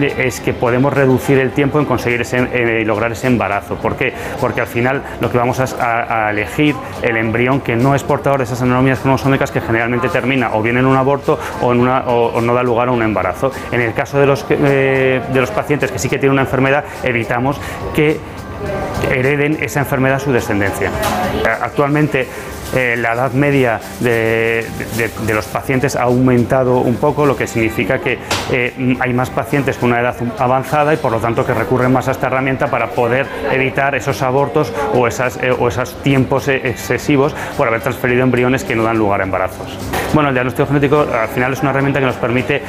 S44: que podemos reducir el tiempo en conseguir ese, eh, lograr ese embarazo. ¿Por qué? Porque al final lo que vamos a, elegir el embrión que no es portador de esas anomalías cromosómicas que generalmente termina o bien en un aborto o, en una, o, no da lugar a un embarazo. En el caso de los, eh, de los pacientes que sí que tienen una enfermedad, evitamos que hereden esa enfermedad a su descendencia. Eh, Actualmente eh, la edad media de, los pacientes ha aumentado un poco, lo que significa que eh, hay más pacientes con una edad avanzada y por lo tanto que recurren más a esta herramienta para poder evitar esos abortos o, esas, eh, esos tiempos eh, excesivos por haber transferido embriones que no dan lugar a embarazos. Bueno, el diagnóstico genético al final es una herramienta que nos permite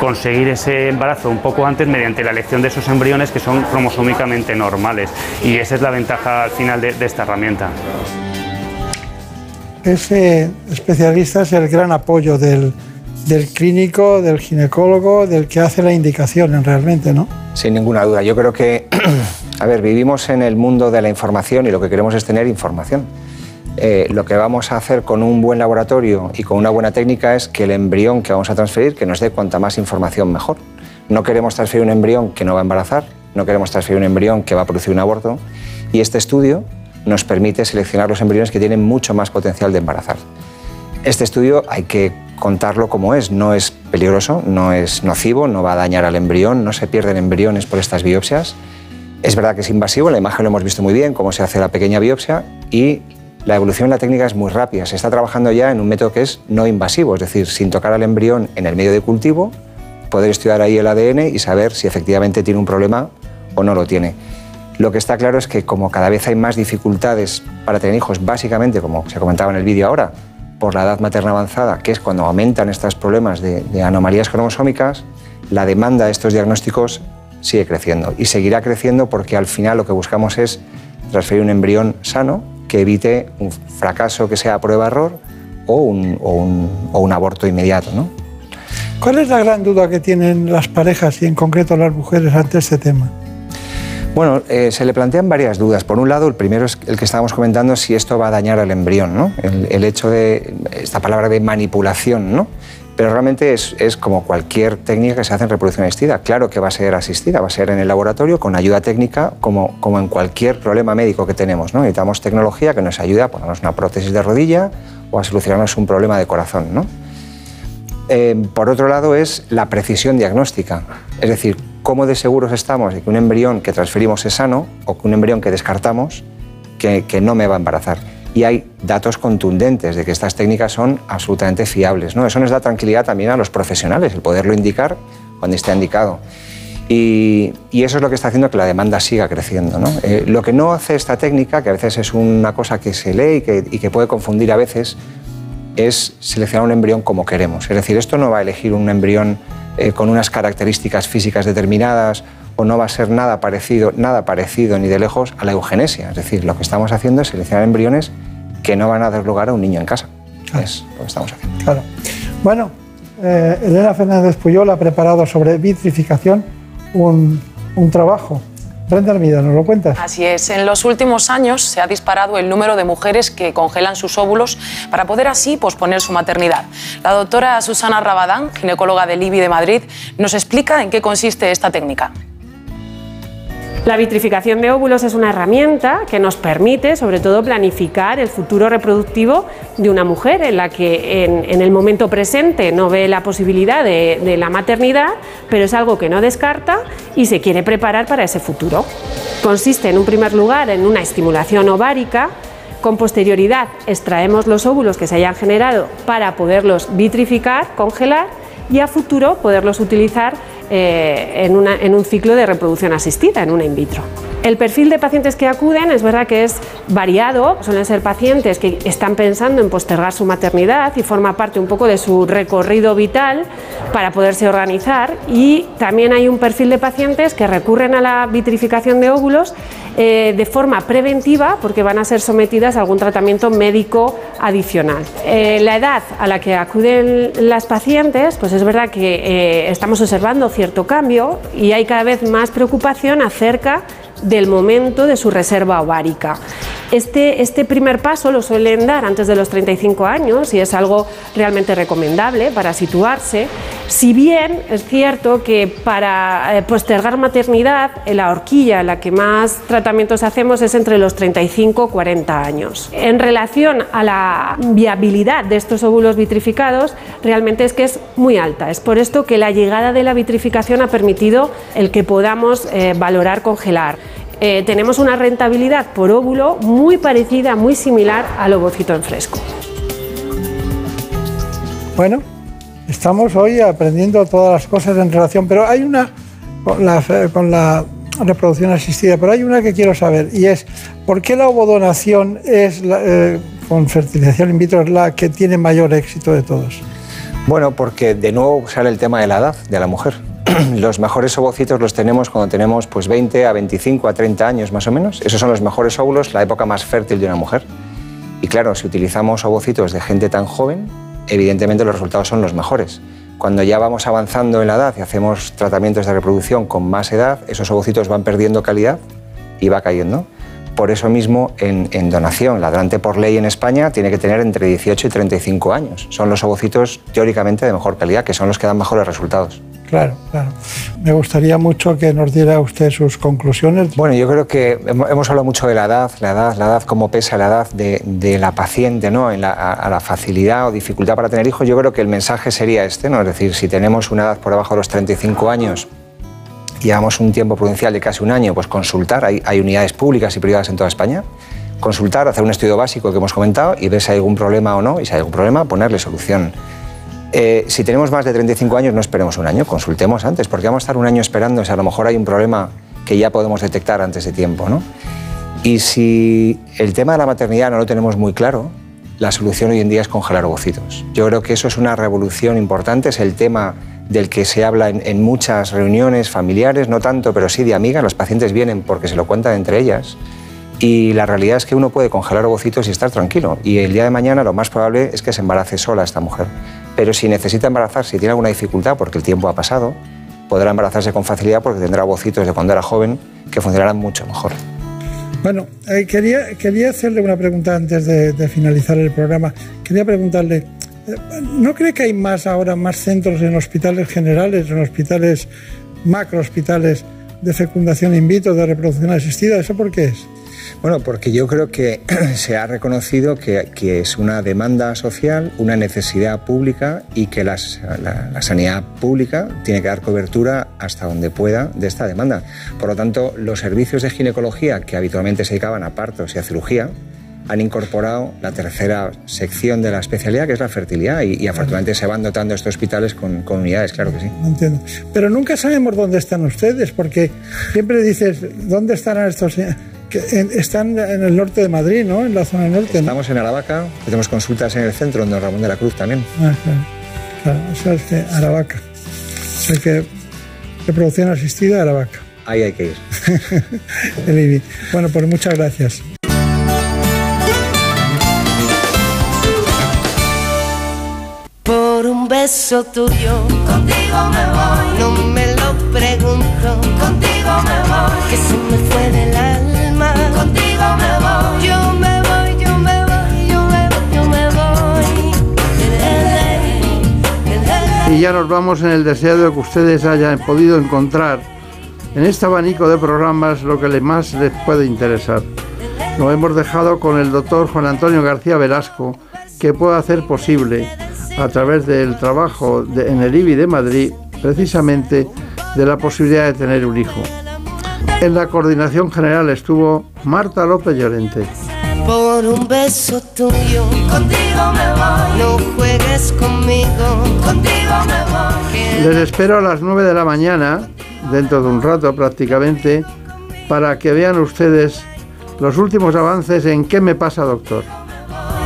S44: conseguir ese embarazo un poco antes mediante la elección de esos embriones que son cromosómicamente normales y esa es la ventaja al final de esta herramienta.
S7: Ese especialista es el gran apoyo del, del clínico, del ginecólogo, del que hace la indicación realmente, ¿no?
S43: Sin ninguna duda. Yo creo que, a ver, vivimos en el mundo de la información y lo que queremos es tener información. Eh, lo que vamos a hacer con un buen laboratorio y con una buena técnica es que el embrión que vamos a transferir, que nos dé cuanta más información mejor. No queremos transferir un embrión que no va a embarazar, no queremos transferir un embrión que va a producir un aborto y este estudio nos permite seleccionar los embriones que tienen mucho más potencial de embarazar. Este estudio hay que contarlo como es, no es peligroso, no es nocivo, no va a dañar al embrión, no se pierden embriones por estas biopsias. Es verdad que es invasivo, la imagen lo hemos visto muy bien, cómo se hace la pequeña biopsia y la evolución en la técnica es muy rápida. Se está trabajando ya en un método que es no invasivo, es decir, sin tocar al embrión en el medio de cultivo, poder estudiar ahí el ADN y saber si efectivamente tiene un problema o no lo tiene. Lo que está claro es que como cada vez hay más dificultades para tener hijos, básicamente, como se comentaba en el vídeo ahora, por la edad materna avanzada, que es cuando aumentan estos problemas de, anomalías cromosómicas, la demanda de estos diagnósticos sigue creciendo y seguirá creciendo porque al final lo que buscamos es transferir un embrión sano que evite un fracaso que sea prueba-error o un, o un- o un aborto inmediato. ¿no?
S7: ¿Cuál es la gran duda que tienen las parejas y en concreto las mujeres ante este tema?
S43: Bueno, eh, se le plantean varias dudas. Por un lado, el primero es el que estábamos comentando, si esto va a dañar al embrión, ¿no? El, hecho de, esta palabra de manipulación, ¿no? Pero realmente es, como cualquier técnica que se hace en reproducción asistida. Claro que va a ser asistida, va a ser en el laboratorio con ayuda técnica, como, como en cualquier problema médico que tenemos, ¿no? Necesitamos tecnología que nos ayude a ponernos una prótesis de rodilla o a solucionarnos un problema de corazón. Eh, por otro lado es la precisión diagnóstica, es decir, cómo de seguros estamos de que un embrión que transferimos es sano o que un embrión que descartamos que, no me va a embarazar. Y hay datos contundentes de que estas técnicas son absolutamente fiables. ¿no? Eso nos da tranquilidad también a los profesionales, el poderlo indicar cuando esté indicado. Y, y eso es lo que está haciendo que la demanda siga creciendo. ¿no? Eh, lo que no hace esta técnica, que a veces es una cosa que se lee y que, y que puede confundir a veces, es seleccionar un embrión como queremos. Es decir, esto no va a elegir un embrión eh, con unas características físicas determinadas o no va a ser nada parecido, nada parecido ni de lejos a la eugenesia. Es decir, lo que estamos haciendo es seleccionar embriones que no van a dar lugar a un niño en casa. Es lo que estamos haciendo.
S7: Claro. Bueno, eh, Elena Fernández Puyol ha preparado sobre vitrificación un, un trabajo. Brenda Armida, ¿nos lo cuentas?
S9: Así es, en los últimos años se ha disparado el número de mujeres que congelan sus óvulos para poder así posponer su maternidad. La doctora Susana Rabadán, ginecóloga del IBI de Madrid, nos explica en qué consiste esta técnica.
S45: La vitrificación de óvulos es una herramienta que nos permite, sobre todo, planificar el futuro reproductivo de una mujer en la que en, el momento presente no ve la posibilidad de, de la maternidad, pero es algo que no descarta y se quiere preparar para ese futuro. Consiste, en un primer lugar, en una estimulación ovárica. Con posterioridad extraemos los óvulos que se hayan generado para poderlos vitrificar, congelar y a futuro poderlos utilizar eh, en, una- en un ciclo de reproducción asistida, en una in vitro. El perfil de pacientes que acuden es verdad que es variado, suelen ser pacientes que están pensando en postergar su maternidad y forma parte un poco de su recorrido vital para poderse organizar y también hay un perfil de pacientes que recurren a la vitrificación de óvulos eh, de forma preventiva porque van a ser sometidas a algún tratamiento médico adicional. Eh, la edad a la que acuden las pacientes, pues es verdad que eh, estamos observando cierto cambio y hay cada vez más preocupación acerca del momento de su reserva ovárica. Este, este primer paso lo suelen dar antes de los 35 años y es algo realmente recomendable para situarse. Si bien es cierto que para eh, postergar maternidad, en la horquilla en la que más tratamientos hacemos es entre los 35 y 40 años. En relación a la viabilidad de estos óvulos vitrificados, realmente es que es muy alta. Es por esto que la llegada de la vitrificación ha permitido el que podamos eh, valorar congelar. Eh, tenemos una rentabilidad por óvulo muy parecida, muy similar al ovocito en fresco.
S7: Bueno, estamos hoy aprendiendo todas las cosas en relación, pero hay una con la, con la reproducción asistida, pero hay una que quiero saber y es ¿por qué la ovodonación es la, eh, con fertilización in vitro es la que tiene mayor éxito de todos?
S43: Bueno, porque de nuevo sale el tema de la edad de la mujer. los mejores ovocitos los tenemos cuando tenemos pues 20 a 25 a 30 años más o menos. Esos son los mejores óvulos, la época más fértil de una mujer. Y claro, si utilizamos ovocitos de gente tan joven, evidentemente los resultados son los mejores. Cuando ya vamos avanzando en la edad y hacemos tratamientos de reproducción con más edad, esos ovocitos van perdiendo calidad y va cayendo. Por eso mismo, en, donación, la donante por ley en España tiene que tener entre 18 y 35 años. Son los ovocitos teóricamente de mejor calidad, que son los que dan mejores resultados.
S7: Claro, claro. Me gustaría mucho que nos diera usted sus conclusiones.
S43: Bueno, yo creo que hemos hablado mucho de la edad, la edad, la edad, cómo pesa la edad de, la paciente, ¿no? A, la facilidad o dificultad para tener hijos. Yo creo que el mensaje sería este, ¿no? Es decir, si tenemos una edad por debajo de los 35 años y llevamos un tiempo prudencial de casi un año, pues consultar. Hay, hay unidades públicas y privadas en toda España. Consultar, hacer un estudio básico que hemos comentado y ver si hay algún problema o no. Y si hay algún problema, ponerle solución. Eh, si tenemos más de 35 años, no esperemos un año, consultemos antes, porque vamos a estar un año esperando, si a lo mejor hay un problema que ya podemos detectar antes de tiempo. ¿no? Y si el tema de la maternidad no lo tenemos muy claro, la solución hoy en día es congelar ovocitos. Yo creo que eso es una revolución importante, es el tema del que se habla en, en muchas reuniones familiares, no tanto, pero sí de amigas. Los pacientes vienen porque se lo cuentan entre ellas. Y la realidad es que uno puede congelar ovocitos y estar tranquilo. Y el día de mañana lo más probable es que se embarace sola esta mujer. Pero si necesita embarazarse y tiene alguna dificultad porque el tiempo ha pasado, podrá embarazarse con facilidad porque tendrá ovocitos de cuando era joven que funcionarán mucho mejor.
S7: Bueno, eh, quería, quería hacerle una pregunta antes de, de finalizar el programa. Quería preguntarle, eh, ¿no cree que hay más ahora, más centros en hospitales generales, en hospitales, macro hospitales de fecundación in vitro, de reproducción asistida? ¿Eso por qué es?
S43: Bueno, porque yo creo que se ha reconocido que, que, es una demanda social, una necesidad pública y que las, la, la, sanidad pública tiene que dar cobertura hasta donde pueda de esta demanda. Por lo tanto, los servicios de ginecología que habitualmente se dedicaban a partos y a cirugía han incorporado la tercera sección de la especialidad, que es la fertilidad, y, y afortunadamente se van dotando estos hospitales con, con, unidades, claro que sí.
S7: Entiendo. Pero nunca sabemos dónde están ustedes, porque siempre dices, ¿dónde estarán estos que están en el norte de Madrid, ¿no? En la zona norte.
S43: Estamos
S7: ¿no?
S43: en Aravaca, tenemos consultas en el centro, en Don Ramón de la Cruz también.
S7: Ah, claro. claro. Eso es que Aravaca. O sea que reproducción asistida Aravaca.
S43: Ahí hay que ir.
S7: el IBI. Bueno, pues muchas gracias.
S42: Por un beso tuyo, contigo me voy. No me lo pregunto, contigo me voy. Que se me
S1: Y ya nos vamos en el deseo de que ustedes hayan podido encontrar en este abanico de programas lo que más les puede interesar. Lo hemos dejado con el doctor Juan Antonio García Velasco, que puede hacer posible a través del trabajo de, en el IBI de Madrid, precisamente de la posibilidad de tener un hijo. En la coordinación general estuvo Marta López Llorente.
S42: Por un beso tuyo, contigo me voy. No juegues conmigo, contigo me voy.
S1: Les espero a las 9 de la mañana, dentro de un rato prácticamente, para que vean ustedes los últimos avances en ¿Qué me pasa, doctor?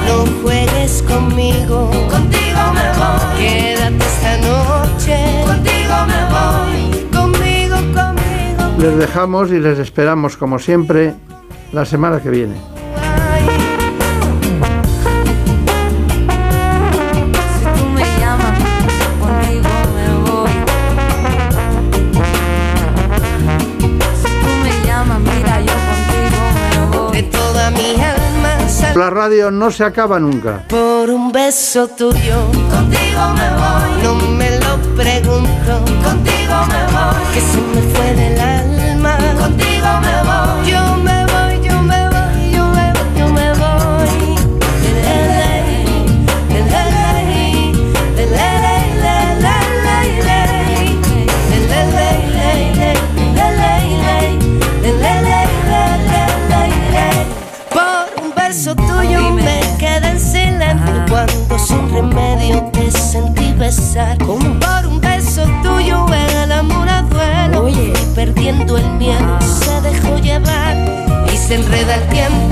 S42: No juegues conmigo, contigo me voy. Quédate esta noche, contigo me voy.
S1: Les dejamos y les esperamos, como siempre, la semana que viene.
S42: Si tú me llamas, contigo me voy. Si tú me llamas, mira, yo contigo me voy. De toda mi alma.
S1: La radio no se acaba nunca.
S42: Por un beso tuyo, contigo me voy. No me lo pregunto, contigo me voy. Que se me fue del alma, contigo me voy. Yo me voy, yo me voy, yo me voy, yo me voy. Lelele, lelele, lelele, lelele, lelele, lelele, lelele. Por un beso tuyo me quedé en silencio cuando sin remedio te sentí besar. Por perdiendo el miedo se dejó llevar y se enreda el tiempo.